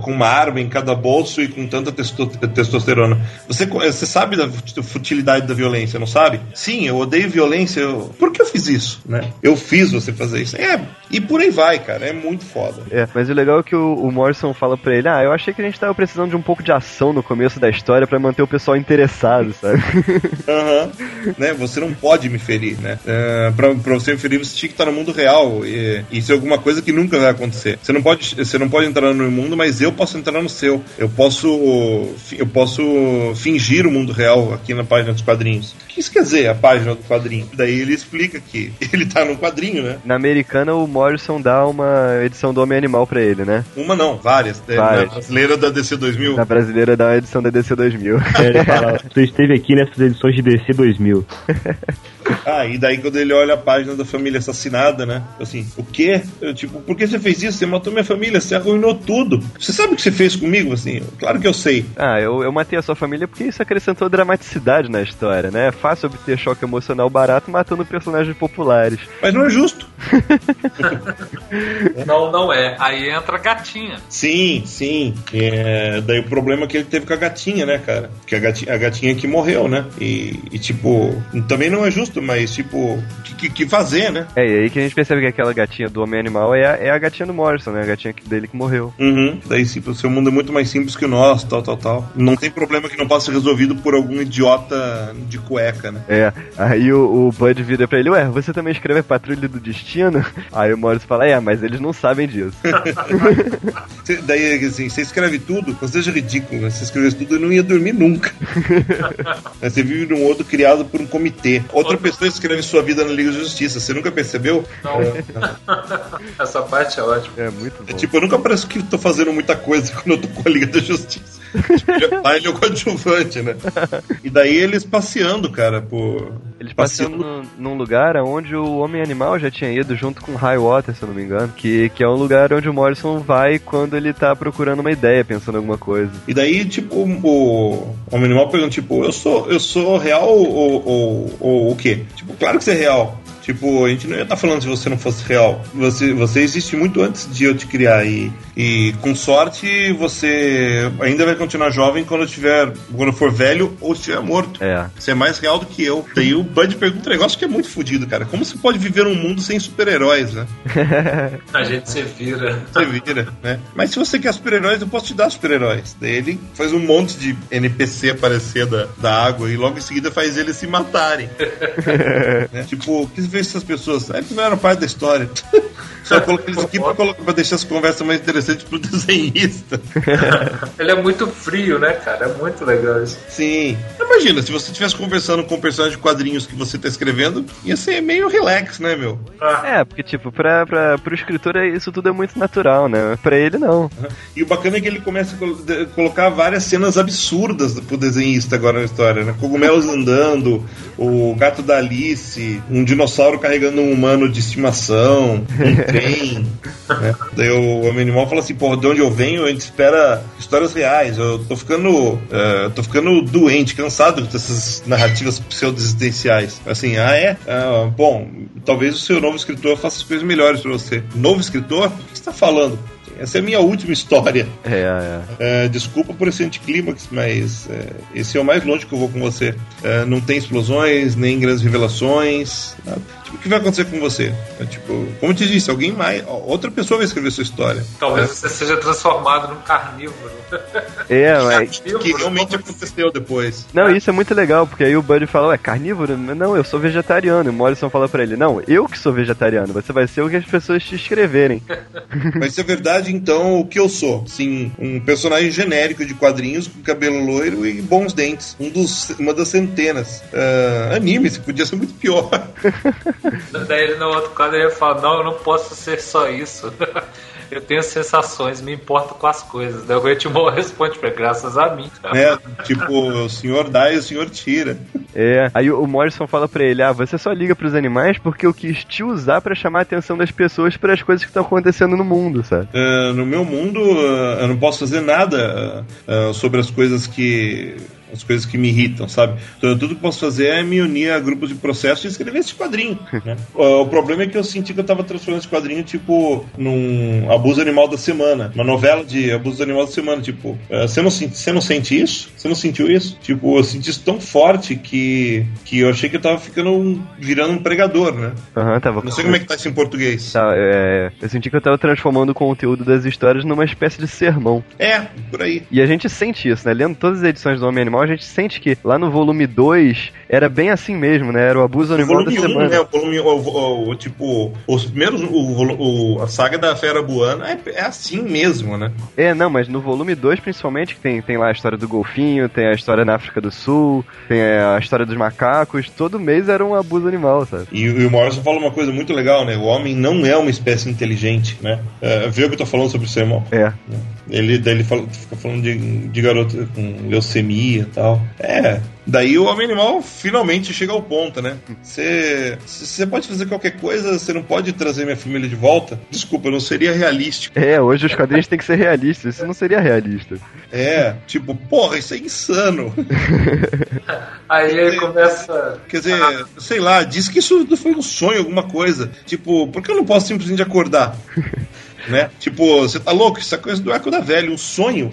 [SPEAKER 3] com uma arma em cada bolso e com tanta testo- testosterona. Você, você sabe da futilidade da violência, não sabe? Sim, eu odeio violência. eu- Por que eu fiz isso? Né? Eu fiz você fazer isso. É, e por aí vai, cara. É muito foda.
[SPEAKER 4] É, mas o legal é que o, o Morrison fala pra ele, ah, eu achei que a gente tava precisando de um pouco de ação no começo da história pra manter o pessoal interessado, sabe?
[SPEAKER 3] Aham. né? Você não pode me ferir, né? É, pra, pra você me ferir, você tinha que estar no mundo real. E, isso é alguma coisa que nunca vai acontecer. Você não pode, você não pode entrar no meu mundo, mas eu posso entrar no seu. Eu posso, eu posso fingir o mundo real aqui na página dos quadrinhos. O que isso quer dizer, a página do quadrinho? Daí ele explica que ele tá no quadrinho, né?
[SPEAKER 4] Na americana, o Morrison dá uma edição do Homem-Animal pra ele, né?
[SPEAKER 3] Uma não, várias. É,
[SPEAKER 4] Várias.
[SPEAKER 3] Na brasileira da DC 2000.
[SPEAKER 4] Na brasileira dá uma edição da DC 2000.
[SPEAKER 2] É, ele fala, você esteve aqui nessas edições de DC 2000.
[SPEAKER 3] Ah, e daí quando ele olha a página da família assassinada, né? Assim, o quê? Eu, tipo, por que você fez isso? Você matou minha família, você arruinou tudo. Você sabe o que você fez comigo? Assim, claro que eu sei.
[SPEAKER 4] Ah, eu, eu matei a sua família porque isso acrescentou dramaticidade na história, né? É fácil obter choque emocional barato matando personagens populares.
[SPEAKER 3] Mas não é justo.
[SPEAKER 5] Não, não é. Aí entra a gatinha.
[SPEAKER 3] Sim, sim. É, daí o problema é que ele teve com a gatinha, né, cara? Que a gatinha, a gatinha que morreu, né? E, e, tipo, também não é justo, mas tipo, o que, que- que fazer, né?
[SPEAKER 4] É, e aí que a gente percebe que aquela gatinha do Homem-Animal é a, é a gatinha do Morrison, né? A gatinha que- dele que morreu.
[SPEAKER 3] Uhum. Daí, tipo, o seu mundo é muito mais simples que o nosso, tal, tal, tal. Não tem problema que não possa ser resolvido por algum idiota de cueca, né?
[SPEAKER 4] É, aí o, o Bud vira pra ele, ué, você também escreve Patrulha do Destino? Aí o Morrison fala, é, mas eles não sabem disso.
[SPEAKER 3] Cê- daí, assim, você escreve tudo, não seja ridículo, né? Você escrevesse tudo e não ia dormir nunca. Você vive num outro criado por um comitê. Outra pessoa escreve sua vida na Liga da Justiça. Você nunca percebeu?
[SPEAKER 5] Não. Essa parte é ótima.
[SPEAKER 4] É muito
[SPEAKER 3] É,
[SPEAKER 4] bom.
[SPEAKER 3] tipo, eu nunca pareço que tô fazendo muita coisa quando eu tô com a Liga da Justiça. Lá ele é o coadjuvante, né? E daí eles passeando, cara, por.
[SPEAKER 4] Eles passeando num, num lugar onde o Homem-Animal já tinha ido junto com o Highwater, se eu não me engano, que, que é um lugar onde o Morrison vai quando ele tá procurando uma ideia, pensando em alguma coisa.
[SPEAKER 3] E daí, tipo, o, o animal pergunta, tipo, eu sou, eu sou real ou, ou, ou o quê? Tipo, claro que você é real. Tipo, a gente não ia estar falando se você não fosse real. Você, você existe muito antes de eu te criar. E, e com sorte, você ainda vai continuar jovem quando eu tiver. Quando eu for velho ou estiver morto.
[SPEAKER 4] É.
[SPEAKER 3] Você é mais real do que eu. Daí o Bud pergunta um negócio que é muito fodido, cara. Como você pode viver num mundo sem super-heróis, né?
[SPEAKER 5] A gente se vira.
[SPEAKER 3] Você vira, né? Mas se você quer super-heróis, eu posso te dar super-heróis. Daí ele faz um monte de NPC aparecer da, da água e logo em seguida faz eles se matarem. né? Tipo, o que fez essas pessoas? Ah, Eles não eram parte da história. Só coloquei eles aqui pra, colocar- pra deixar as conversas mais interessantes pro desenhista.
[SPEAKER 5] Ele é muito frio, né, cara? É muito legal isso.
[SPEAKER 3] Sim. Imagina, se você estivesse conversando com um personagem de quadrinhos que você tá escrevendo, ia ser meio relax, né, meu?
[SPEAKER 4] É, porque, tipo, pra, pra, pro escritor é- isso tudo é muito natural, né? Pra ele, não.
[SPEAKER 3] E o bacana é que ele começa a col- de- colocar várias cenas absurdas pro desenhista agora na história, né? Cogumelos andando, o gato da Alice, um dinossauro carregando um humano de estimação, um trem. né? Daí o Homem Animal fala assim, porra, de onde eu venho, a gente espera histórias reais. Eu tô ficando. eh, tô ficando doente, cansado dessas narrativas pseudo-existenciais. Assim, ah é? Ah, bom, talvez o seu novo escritor faça as coisas melhores pra você. Novo escritor? O que você tá falando? Essa é a minha última história.
[SPEAKER 4] É, é.
[SPEAKER 3] É, desculpa por esse anticlímax, mas é, esse é o mais longe que eu vou com você. É, não tem explosões, nem grandes revelações. nada. Tipo, o que vai acontecer com você? É, tipo, como eu te disse, alguém mais. Outra pessoa vai escrever sua história.
[SPEAKER 5] Talvez você seja transformado num carnívoro.
[SPEAKER 4] É, mas.
[SPEAKER 3] Que realmente aconteceu depois.
[SPEAKER 4] Não, isso é muito legal, porque aí o Buddy fala, ué, carnívoro? Não, eu sou vegetariano. E o Morrison fala pra ele, não, eu que sou vegetariano, você vai ser o que as pessoas te escreverem.
[SPEAKER 3] Mas se é verdade, então, o que eu sou? Sim, um personagem genérico de quadrinhos com cabelo loiro e bons dentes. Um dos, uma das centenas. Ah, anime, isso podia ser muito pior.
[SPEAKER 5] Daí ele no outro quadro ele fala, não, eu não posso ser só isso. Eu tenho sensações, me importo com as coisas. Daí o Gretmore responde pra graças a mim.
[SPEAKER 3] É, tipo, o senhor dá e o senhor tira.
[SPEAKER 4] É, aí o Morrison fala pra ele, ah, você só liga pros animais porque eu quis te usar pra chamar a atenção das pessoas para as coisas que estão acontecendo no mundo, sabe?
[SPEAKER 3] Ah, no meu mundo, eu não posso fazer nada ah, sobre as coisas que. As coisas que me irritam, sabe? Então, tudo que posso fazer é me unir a grupos de processo e escrever esse quadrinho. né? Ah, o problema é que eu senti que eu tava transformando esse quadrinho, tipo, num abuso animal da semana. Uma novela de abuso animal da semana. Tipo, ah, você, não, sente- você não sente isso? Você não sentiu isso? Tipo, eu senti isso tão forte que, que eu achei que eu tava ficando um- virando um pregador, né?
[SPEAKER 4] Aham, tava.
[SPEAKER 3] Não sei como é que tá isso em português.
[SPEAKER 4] Tá, é, eu senti que eu tava transformando o conteúdo das histórias numa espécie de sermão.
[SPEAKER 3] É, por aí.
[SPEAKER 4] E a gente sente isso, né? Lendo todas as edições do Homem Animal, a gente sente que lá no volume 2 era bem assim mesmo, né? Era o abuso
[SPEAKER 3] O
[SPEAKER 4] animal da
[SPEAKER 3] volume 1,
[SPEAKER 4] semana.
[SPEAKER 3] né? O volume, o, o- o- tipo, os primeiros, o, o- a saga da Fera Buana é, é assim mesmo, né?
[SPEAKER 4] É, não, mas no volume 2, principalmente, que tem, tem lá a história do golfinho, tem a história na África do Sul, tem a história dos macacos, todo mês era um abuso animal, sabe?
[SPEAKER 3] E, e o Morrison fala uma coisa muito legal, né? O homem não é uma espécie inteligente, né? É, vê o que eu tô falando sobre isso, irmão?
[SPEAKER 4] É.
[SPEAKER 3] Ele, daí ele fala, fica falando de, de garoto com leucemia e tal. É. Daí o homem animal finalmente chega ao ponto, né? Você você pode fazer qualquer coisa, você não pode trazer minha família de volta? Desculpa, não seria realístico.
[SPEAKER 4] É, hoje os quadrinhos têm que ser realistas, isso não seria realista.
[SPEAKER 3] É, tipo, porra, isso é insano.
[SPEAKER 5] Aí ele começa.
[SPEAKER 3] Quer dizer, sei lá, diz que isso foi um sonho, alguma coisa. Tipo, por que eu não posso simplesmente acordar? Né? Tipo, você tá louco? Isso é coisa do eco da velha, um sonho.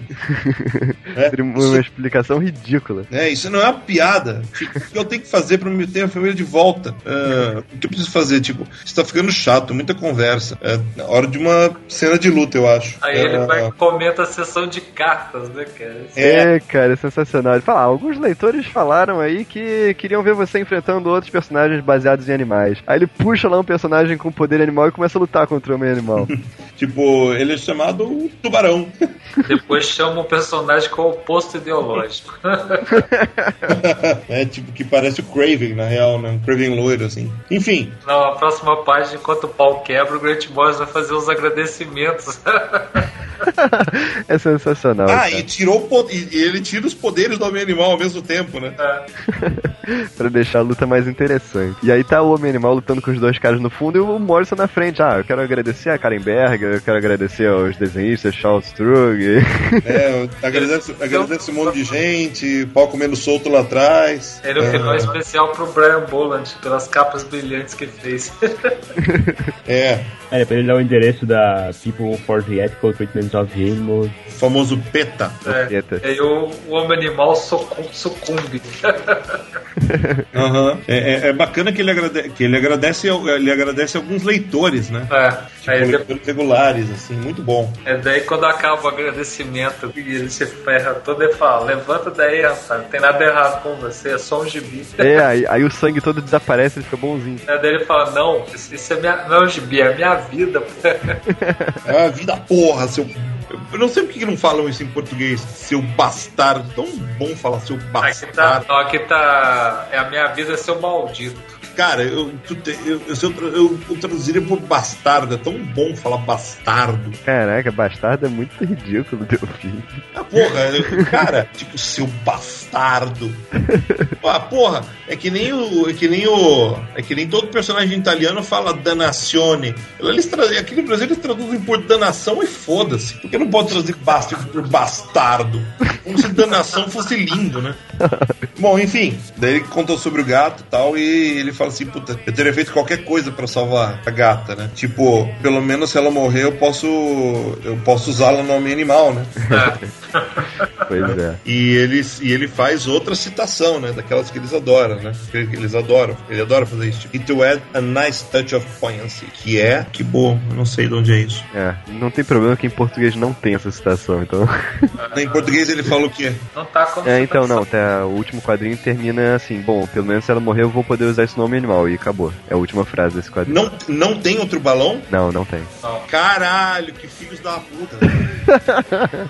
[SPEAKER 3] né?
[SPEAKER 4] Uma
[SPEAKER 3] Isso,
[SPEAKER 4] explicação ridícula.
[SPEAKER 3] né? isso não é uma piada. Tipo, o que eu tenho que fazer pra me ter a família de volta? Ah, o que eu preciso fazer? Tipo, isso tá ficando chato, muita conversa. É hora de uma cena de luta, eu acho.
[SPEAKER 5] Aí ele
[SPEAKER 3] Ah,
[SPEAKER 5] vai e comenta a sessão de cartas, né, cara?
[SPEAKER 3] É.
[SPEAKER 4] É, cara, é sensacional. Ele fala, ah, alguns leitores falaram aí que queriam ver você enfrentando outros personagens baseados em animais. Aí ele puxa lá um personagem com poder animal e começa a lutar contra o homem animal.
[SPEAKER 3] Tipo, ele é chamado tubarão.
[SPEAKER 5] Depois chama um personagem com o oposto ideológico.
[SPEAKER 3] é, tipo, que parece o Craven, na real, né? Um Craven loiro, assim. Enfim,
[SPEAKER 5] Na próxima página, enquanto o pau quebra, o Grant Morrison vai fazer os agradecimentos.
[SPEAKER 4] é sensacional.
[SPEAKER 3] Ah,
[SPEAKER 4] cara.
[SPEAKER 3] e tirou e ele tira os poderes do homem animal ao mesmo tempo, né?
[SPEAKER 4] pra deixar a luta mais interessante. E aí tá o homem animal lutando com os dois caras no fundo e o Morrison na frente. Ah, eu quero agradecer a Karen Berger, eu quero agradecer aos desenhistas, Charles Strug.
[SPEAKER 3] É, agradece, agradece um monte de gente, pau comendo solto lá atrás.
[SPEAKER 5] Ele no
[SPEAKER 3] É,
[SPEAKER 5] final especial pro Brian Boland, pelas capas brilhantes que fez.
[SPEAKER 3] É,
[SPEAKER 2] É, depois ele dá o endereço da People for the Ethical Treatment of Animals.
[SPEAKER 3] O famoso PETA.
[SPEAKER 5] É,
[SPEAKER 4] Eita.
[SPEAKER 5] e aí o, o homem animal sucum- sucumbe.
[SPEAKER 3] Aham. É, é- é bacana que ele, agrade, que ele agradece ele agradece alguns leitores, né?
[SPEAKER 5] É,
[SPEAKER 3] Tipo,
[SPEAKER 5] aí depois
[SPEAKER 3] leitores regulares, assim, muito bom.
[SPEAKER 5] É daí quando acaba o agradecimento e ele se ferra todo e fala, levanta daí, rapaz, não tem nada errado com você, é só um gibi.
[SPEAKER 4] É, aí, aí o sangue todo desaparece e ele fica bonzinho.
[SPEAKER 5] É, daí ele fala, não, isso, é minha, não é um gibi, é minha vida.
[SPEAKER 3] É a vida porra, seu. Eu não sei por que não falam isso em português, seu bastardo. Tão bom falar seu
[SPEAKER 5] Aqui tá,
[SPEAKER 3] bastardo.
[SPEAKER 5] não, aqui tá, é a minha vida seu maldito.
[SPEAKER 3] Cara, eu, eu, eu, eu, eu, traduziria por bastardo. É tão bom falar bastardo.
[SPEAKER 4] Caraca, bastardo é muito ridículo, Delfim.
[SPEAKER 3] Ah, porra, cara, tipo, seu bastardo. Ah, porra, é que nem o. É que nem o. É que nem todo personagem italiano fala danazione. Eles. Aqui no Brasil eles traduzem por danação e foda-se. Por que não pode traduzir basta por bastardo? Como se danação fosse lindo, né? Bom, enfim, daí ele contou sobre o gato e tal, e ele fala assim, puta, eu teria feito qualquer coisa pra salvar a gata, né? Tipo, pelo menos se ela morrer, eu posso. Eu posso usá-la no nome animal, né?
[SPEAKER 4] Pois é.
[SPEAKER 3] E ele, e ele faz outra citação, né? Daquelas que eles adoram, né? Que eles adoram. Ele adora fazer isso. Tipo, to add a nice touch of poignancy. Que é. Que bom, eu não sei de onde é isso.
[SPEAKER 4] É, não tem problema que em português não tem essa citação, então.
[SPEAKER 3] Em português ele fala o quê?
[SPEAKER 5] Não tá como
[SPEAKER 4] É, então não, tá, o último quadrinho termina assim, bom, pelo menos se ela morrer eu vou poder usar esse nome animal, e acabou. É a última frase desse quadrinho.
[SPEAKER 3] Não, não tem outro balão?
[SPEAKER 4] Não, não tem.
[SPEAKER 3] Caralho, que filhos da puta.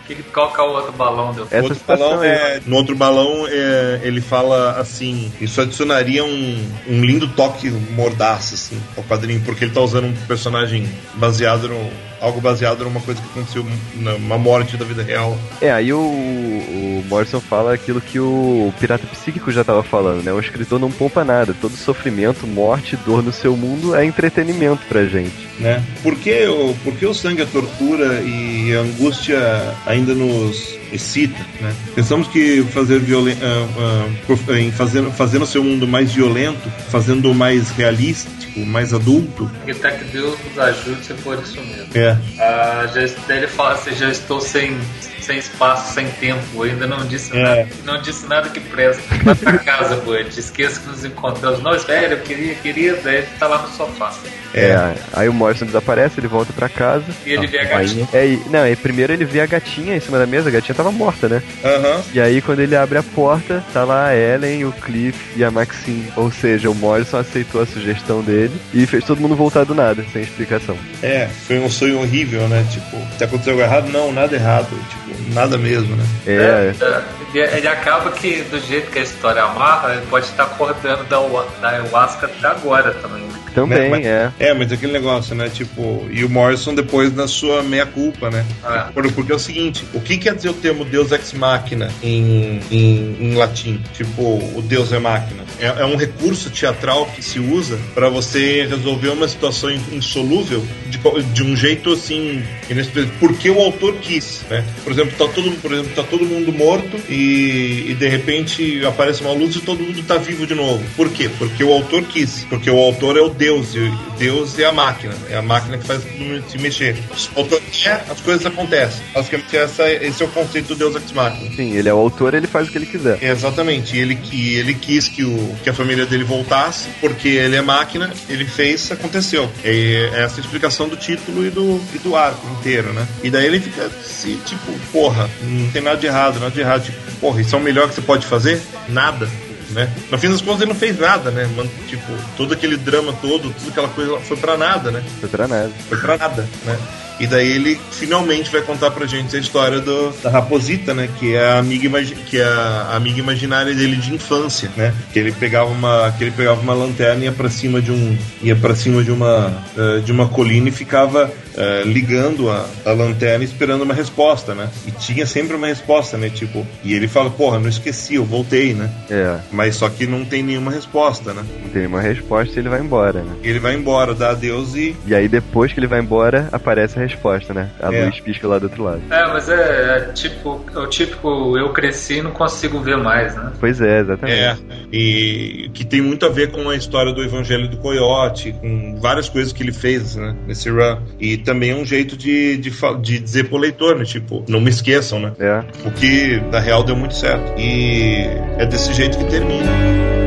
[SPEAKER 5] Que- Qual que é o outro balão deu?
[SPEAKER 4] Essa
[SPEAKER 3] outro balão é, no outro balão é, ele fala assim: isso adicionaria um, um lindo toque mordaço assim, ao quadrinho, porque ele tá usando um personagem baseado no. Algo baseado numa coisa que aconteceu numa morte da vida real.
[SPEAKER 4] É, aí o, o Morrison fala aquilo que o Pirata Psíquico já tava falando, né? O escritor não poupa nada. Todo sofrimento, morte, dor no seu mundo é entretenimento pra gente.
[SPEAKER 3] né? Por que, o, por que o sangue, a tortura e a angústia ainda nos excita, né? Pensamos que fazer violen ah, ah, prof- em fazer, fazendo o seu mundo mais violento, fazendo mais realístico, mais adulto,
[SPEAKER 5] Que tá que Deus nos ajude se for isso mesmo.
[SPEAKER 3] é.
[SPEAKER 5] Ah, já, daí ele fala assim, já estou sem, sem espaço, sem tempo, eu ainda não disse
[SPEAKER 3] É.
[SPEAKER 5] nada, não disse nada que presta. Vai pra casa, Bud, esqueça que nos encontramos. Não, espera, eu queria, queria, daí ele tá lá no sofá.
[SPEAKER 3] É.
[SPEAKER 4] Aí o Morrison desaparece, ele volta pra casa.
[SPEAKER 5] E ele vê a gatinha.
[SPEAKER 4] É, e, não, e primeiro ele vê a gatinha em cima da mesa, a gatinha tava morta, né?
[SPEAKER 3] Aham.
[SPEAKER 4] E aí quando ele abre a porta, tá lá a Ellen, o Cliff e a Maxine. Ou seja, o Morrison aceitou a sugestão dele e fez todo mundo voltar do nada, sem explicação.
[SPEAKER 3] É, foi um sonho horrível, né? Tipo, se aconteceu algo errado, não, nada errado. Tipo, nada mesmo, né?
[SPEAKER 4] É,
[SPEAKER 5] É, ele, ele acaba que, do jeito que a história amarra, ele pode estar acordando da, da ayahuasca até agora também. né?
[SPEAKER 4] também,
[SPEAKER 3] Mas-
[SPEAKER 4] é.
[SPEAKER 3] É, mas aquele negócio, né? Tipo, e o Morrison depois na sua meia-culpa, né?
[SPEAKER 5] Ah.
[SPEAKER 3] Por- Porque é o seguinte: o que quer dizer o termo Deus ex machina em, em, em latim? Tipo, o Deus é máquina. É, é um recurso teatral que se usa para você resolver uma situação in- insolúvel de, de um jeito assim. Porque o autor quis, né? Por exemplo, tá todo, por exemplo, tá todo mundo morto e, e de repente aparece uma luz e todo mundo tá vivo de novo. Por quê? Porque o autor quis. Porque o autor é o Deus e Deus é a máquina. É a máquina que faz todo mundo se mexer. O autor quer, as coisas acontecem. Basicamente, essa, esse é o conceito do Deus ex machina.
[SPEAKER 4] Sim, ele é o autor, ele faz o que ele quiser.
[SPEAKER 3] Exatamente, ele, que ele quis que, o, que a família dele voltasse, porque ele é máquina, ele fez, aconteceu. É essa a explicação do título e do, e do arco inteiro, né? E daí ele fica se, tipo, porra, não tem nada de errado, nada de errado. Tipo, porra, isso é o melhor que você pode fazer? Nada. Né? No fim das contas ele não fez nada, né? Mano, tipo, todo aquele drama todo, toda aquela coisa foi pra nada, né?
[SPEAKER 4] Foi pra nada.
[SPEAKER 3] Foi pra nada, né? E daí ele finalmente vai contar pra gente a história do, da Raposita, né? Que é a amiga, que é a amiga imaginária dele de infância, né? Que ele pegava uma, que ele pegava uma lanterna e ia pra cima de um, ia para cima de uma, eh, de uma colina e ficava eh, ligando a, a lanterna e esperando uma resposta, né? E tinha sempre uma resposta, né? Tipo, e ele fala, porra, não esqueci, eu voltei, né?
[SPEAKER 4] É,
[SPEAKER 3] Mas só que não tem nenhuma resposta, né?
[SPEAKER 4] não tem nenhuma resposta e ele vai embora, né?
[SPEAKER 3] Ele vai embora, dá adeus e
[SPEAKER 4] E aí depois que ele vai embora, aparece a resposta, né? A
[SPEAKER 3] É.
[SPEAKER 4] luz pisca lá do outro lado.
[SPEAKER 5] É, mas é, é tipo, é o típico eu cresci e não consigo ver mais, né?
[SPEAKER 4] Pois é, exatamente.
[SPEAKER 3] É, e que tem muito a ver com a história do Evangelho do Coyote, com várias coisas que ele fez né, nesse run. E também é um jeito de, de, de dizer pro leitor, né? Tipo, não me esqueçam, né?
[SPEAKER 4] É.
[SPEAKER 3] O que na real deu muito certo. E é desse jeito que termina.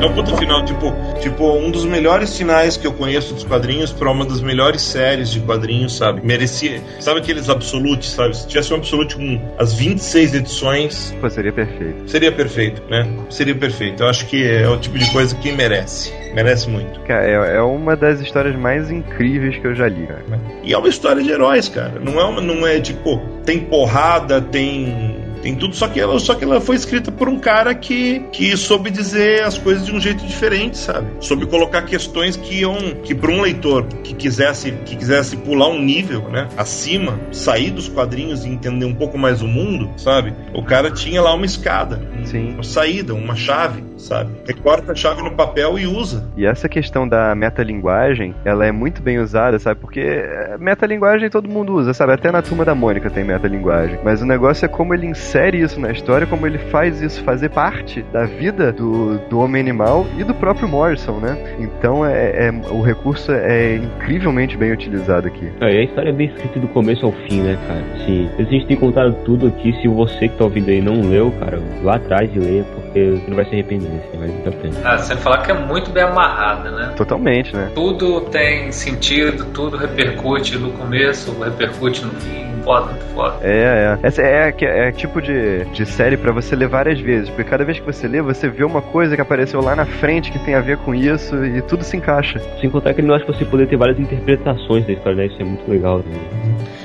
[SPEAKER 5] É um
[SPEAKER 3] puto final, tipo, tipo, um dos melhores finais que eu conheço dos quadrinhos pra uma das melhores séries de quadrinhos, sabe? Merecia. Sabe aqueles absolutes, sabe? Se tivesse um absolute com as 26 edições,
[SPEAKER 4] Pô, seria perfeito.
[SPEAKER 3] seria perfeito, né? Seria perfeito. Eu acho que é o tipo de coisa que merece. Merece muito.
[SPEAKER 4] Cara, é, é uma das histórias mais incríveis que eu já li, cara.
[SPEAKER 3] E é uma história de heróis, cara. Não é, uma, não é tipo, tem porrada, tem. Tem tudo, só que, ela, só que ela foi escrita por um cara que, que soube dizer as coisas de um jeito diferente, sabe? Soube colocar questões que iam. que para um leitor que quisesse, que quisesse pular um nível, né? Acima, sair dos quadrinhos e entender um pouco mais o mundo, sabe? O cara tinha lá uma escada,
[SPEAKER 4] Sim.
[SPEAKER 3] uma saída, uma chave, sabe? Recorta a chave no papel e usa.
[SPEAKER 4] E essa questão da metalinguagem, ela é muito bem usada, sabe? Porque é, metalinguagem todo mundo usa, sabe? Até na turma da Mônica tem metalinguagem. Mas o negócio é como ele insere isso na história, como ele faz isso fazer parte da vida do, do homem animal e do próprio Morrison, né? Então é, é- o recurso é incrivelmente bem utilizado aqui.
[SPEAKER 2] E a história é bem escrita do começo ao fim, né, cara? Se a gente tem contado tudo aqui, se você que tá ouvindo aí não leu, cara, lá atrás e leia, porque você não vai se arrepender, assim, vale muito a pena.
[SPEAKER 5] Ah, sem falar que é muito bem amarrada, né?
[SPEAKER 4] Totalmente, né?
[SPEAKER 5] Tudo tem sentido, tudo repercute no começo, repercute no fim. Foda, muito foda.
[SPEAKER 4] É, é. Essa é, é, é tipo de, de série pra você ler várias vezes, porque cada vez que você lê, você vê uma coisa que apareceu lá na frente que tem a ver com isso e tudo se encaixa.
[SPEAKER 2] Sem contar que ele não acha você poder ter várias interpretações da história, né? Isso é muito legal também.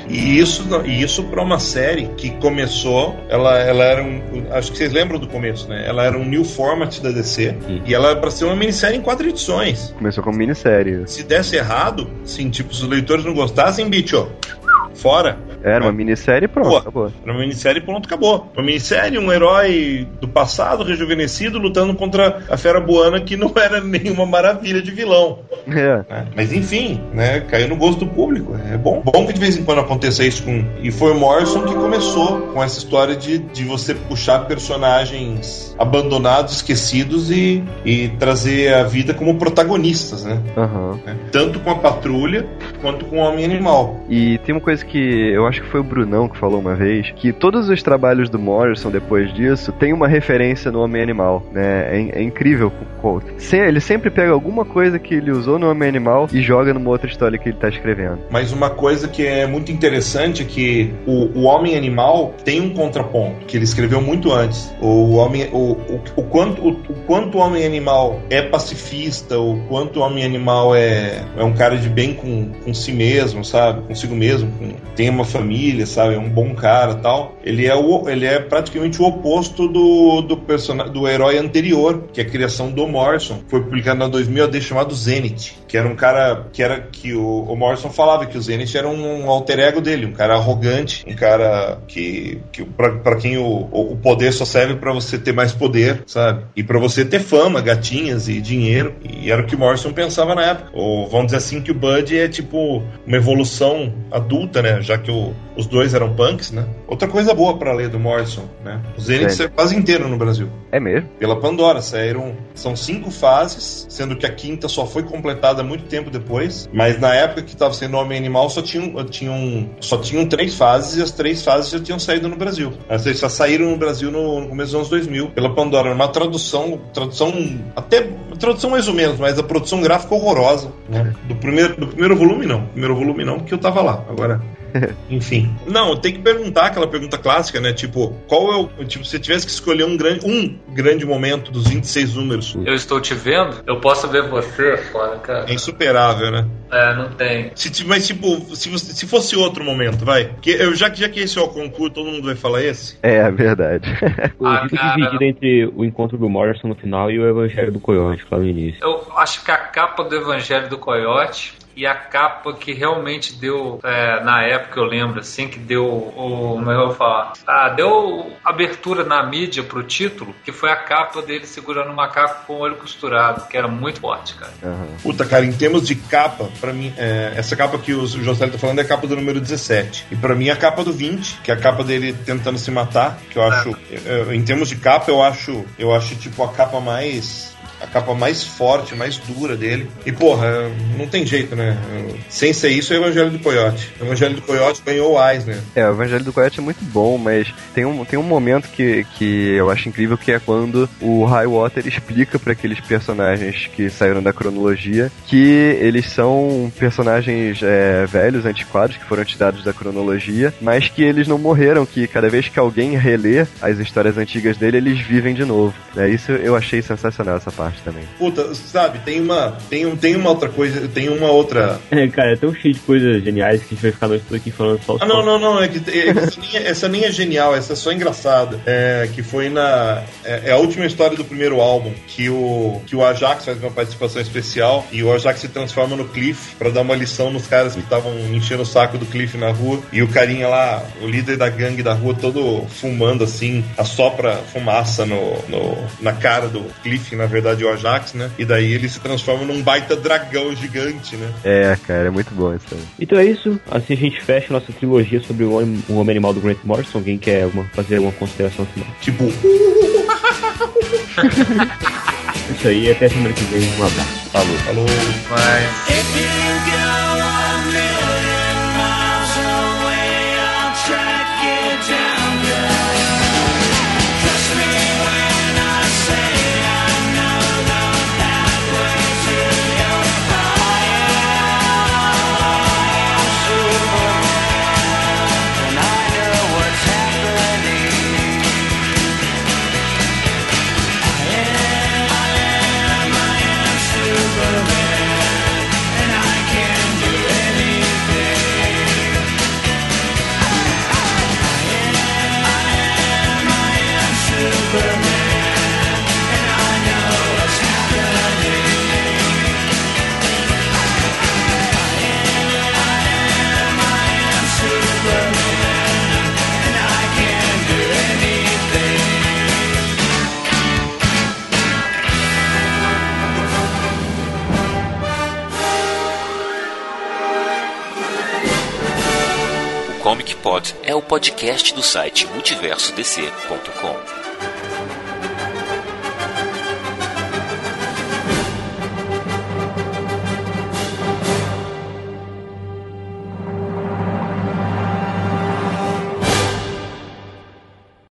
[SPEAKER 3] E isso, e isso para uma série que começou, ela, ela era um. Acho que vocês lembram do começo, né? Ela era um new format da DC
[SPEAKER 2] Sim.
[SPEAKER 3] e ela era pra ser uma minissérie em quatro edições.
[SPEAKER 4] Começou como minissérie.
[SPEAKER 3] Se desse errado, sim, tipo, se os leitores não gostassem, bicho, fora.
[SPEAKER 4] Era uma minissérie e pronto, acabou.
[SPEAKER 3] Era uma minissérie e pronto, acabou. Uma minissérie, um herói do passado, rejuvenescido, lutando contra a Fera Buana, que não era nenhuma maravilha de vilão.
[SPEAKER 4] É.
[SPEAKER 3] né? Mas enfim, né? Caiu no gosto do público. É bom. Bom que de vez em quando aconteça isso com. E foi o Morrison que começou com essa história de, de você puxar personagens abandonados, esquecidos e, e trazer a vida como protagonistas, né? Né? Tanto com a patrulha quanto com o Homem Animal.
[SPEAKER 4] E tem uma coisa que eu acho que foi o Brunão que falou uma vez, que todos os trabalhos do Morrison depois disso tem uma referência no Homem Animal, né? É, é incrível. Ele sempre pega alguma coisa que ele usou no Homem Animal e joga numa outra história que ele tá escrevendo.
[SPEAKER 3] Mas uma coisa que é muito interessante é que o, o Homem Animal tem um contraponto que ele escreveu muito antes. O homem, o, o, o quanto o, o quanto o Homem Animal é pacifista, o quanto o Homem Animal é, é um cara de bem com, com si mesmo, sabe? Consigo mesmo, com- tem uma família, sabe? É um bom cara, tal. Ele é o, ele é praticamente o oposto do do personagem do herói anterior, que é a criação do Morrison. Foi publicado na 2000 AD chamado Zenith, que era um cara que era que o, o Morrison falava que o Zenith era um alter ego dele, um cara arrogante, um cara que, que para quem o o poder só serve para você ter mais poder, sabe? E para você ter fama, gatinhas e dinheiro. E era o que o Morrison pensava na época. Ou vamos dizer assim que o Bud é tipo uma evolução adulta, né? Já que o- os dois eram punks, né? Outra coisa boa para ler do Morrison, né? O Zenith saiu quase inteiro no Brasil
[SPEAKER 4] É mesmo?
[SPEAKER 3] pela Pandora. Saíram, são cinco fases, sendo que a quinta só foi completada muito tempo depois. Mas na época que estava sendo Homem Animal, só tinham, tinham, só tinham três fases e as três fases já tinham saído no Brasil. As três só saíram no Brasil no, no começo dos anos 2000 pela Pandora. Uma tradução, tradução até tradução mais ou menos, mas a produção gráfica horrorosa. Né? Do, primeiro, do primeiro volume, não. Primeiro volume, não, porque eu tava lá. Agora. Enfim. Não, tem que perguntar aquela pergunta clássica, né? Tipo, qual é o. Tipo, se você tivesse que escolher um grande, um grande momento dos 26 números,
[SPEAKER 5] Eu estou te vendo? Eu posso ver você? Foda, cara.
[SPEAKER 3] é insuperável, né?
[SPEAKER 5] É, não tem.
[SPEAKER 3] Se, mas, tipo, se, você- se fosse outro momento, vai. Que eu, já, que- já que esse é o concurso, todo mundo vai falar esse.
[SPEAKER 4] É, é verdade.
[SPEAKER 2] Eu
[SPEAKER 5] Ah, cara.
[SPEAKER 2] dividido entre o encontro do Morrison no final e o Evangelho do Coyote, lá no início.
[SPEAKER 5] Eu acho que a capa do Evangelho do Coyote
[SPEAKER 6] e a capa que realmente deu, é, na época eu lembro, assim, que deu o. Como é que eu vou falar? Ah, deu abertura na mídia pro título, que foi a capa dele segurando um macaco com o olho costurado, que era muito forte, cara.
[SPEAKER 3] Puta, cara, em termos de capa, pra mim, é, essa capa que o José tá falando é a capa do número 17. E pra mim a capa do 20, que é a capa dele tentando se matar, que eu acho, é, em termos de capa, eu acho, eu acho tipo a capa mais a capa mais forte, mais dura dele. E porra, não tem jeito, né? Sem ser isso, é o Evangelho do Coyote. O Evangelho do Coyote ganhou o Eisner.
[SPEAKER 4] É, o Evangelho do Coyote é muito bom, mas tem um, tem um momento que, que eu acho incrível que é quando o Highwater explica para aqueles personagens que saíram da cronologia que eles são personagens é, velhos, antiquados, que foram tirados da cronologia, mas que eles não morreram, que cada vez que alguém relê as histórias antigas dele, eles vivem de novo. É, isso eu achei sensacional essa parte também.
[SPEAKER 3] Puta, sabe, tem uma, tem, um, tem uma outra coisa, tem uma outra.
[SPEAKER 2] É, cara, é tão cheio de coisas geniais que a gente vai ficar noite toda aqui falando só
[SPEAKER 3] Ah, não, não, não, é que, é que essa, nem é, essa nem é genial, essa é só engraçada. É, que foi na. É, é a última história do primeiro álbum, que o, que o Ajax faz uma participação especial e o Ajax se transforma no Cliff pra dar uma lição nos caras que estavam enchendo o saco do Cliff na rua. E o carinha lá, o líder da gangue da rua, todo fumando assim, assopra fumaça no, no, na cara do Cliff, na verdade, o Ajax, né? E daí ele se transforma num baita dragão gigante, né?
[SPEAKER 4] É, cara, é muito bom isso também.
[SPEAKER 2] Então é isso. Assim a gente fecha a nossa trilogia sobre o Homem, o Homem Animal do Grant Morrison. Alguém quer alguma- fazer alguma consideração final?
[SPEAKER 3] Tipo,
[SPEAKER 2] Isso aí, até semana que vem. Um abraço. Falou.
[SPEAKER 3] falou.
[SPEAKER 6] Mas.
[SPEAKER 7] Pod é o podcast do site multiversodc.com.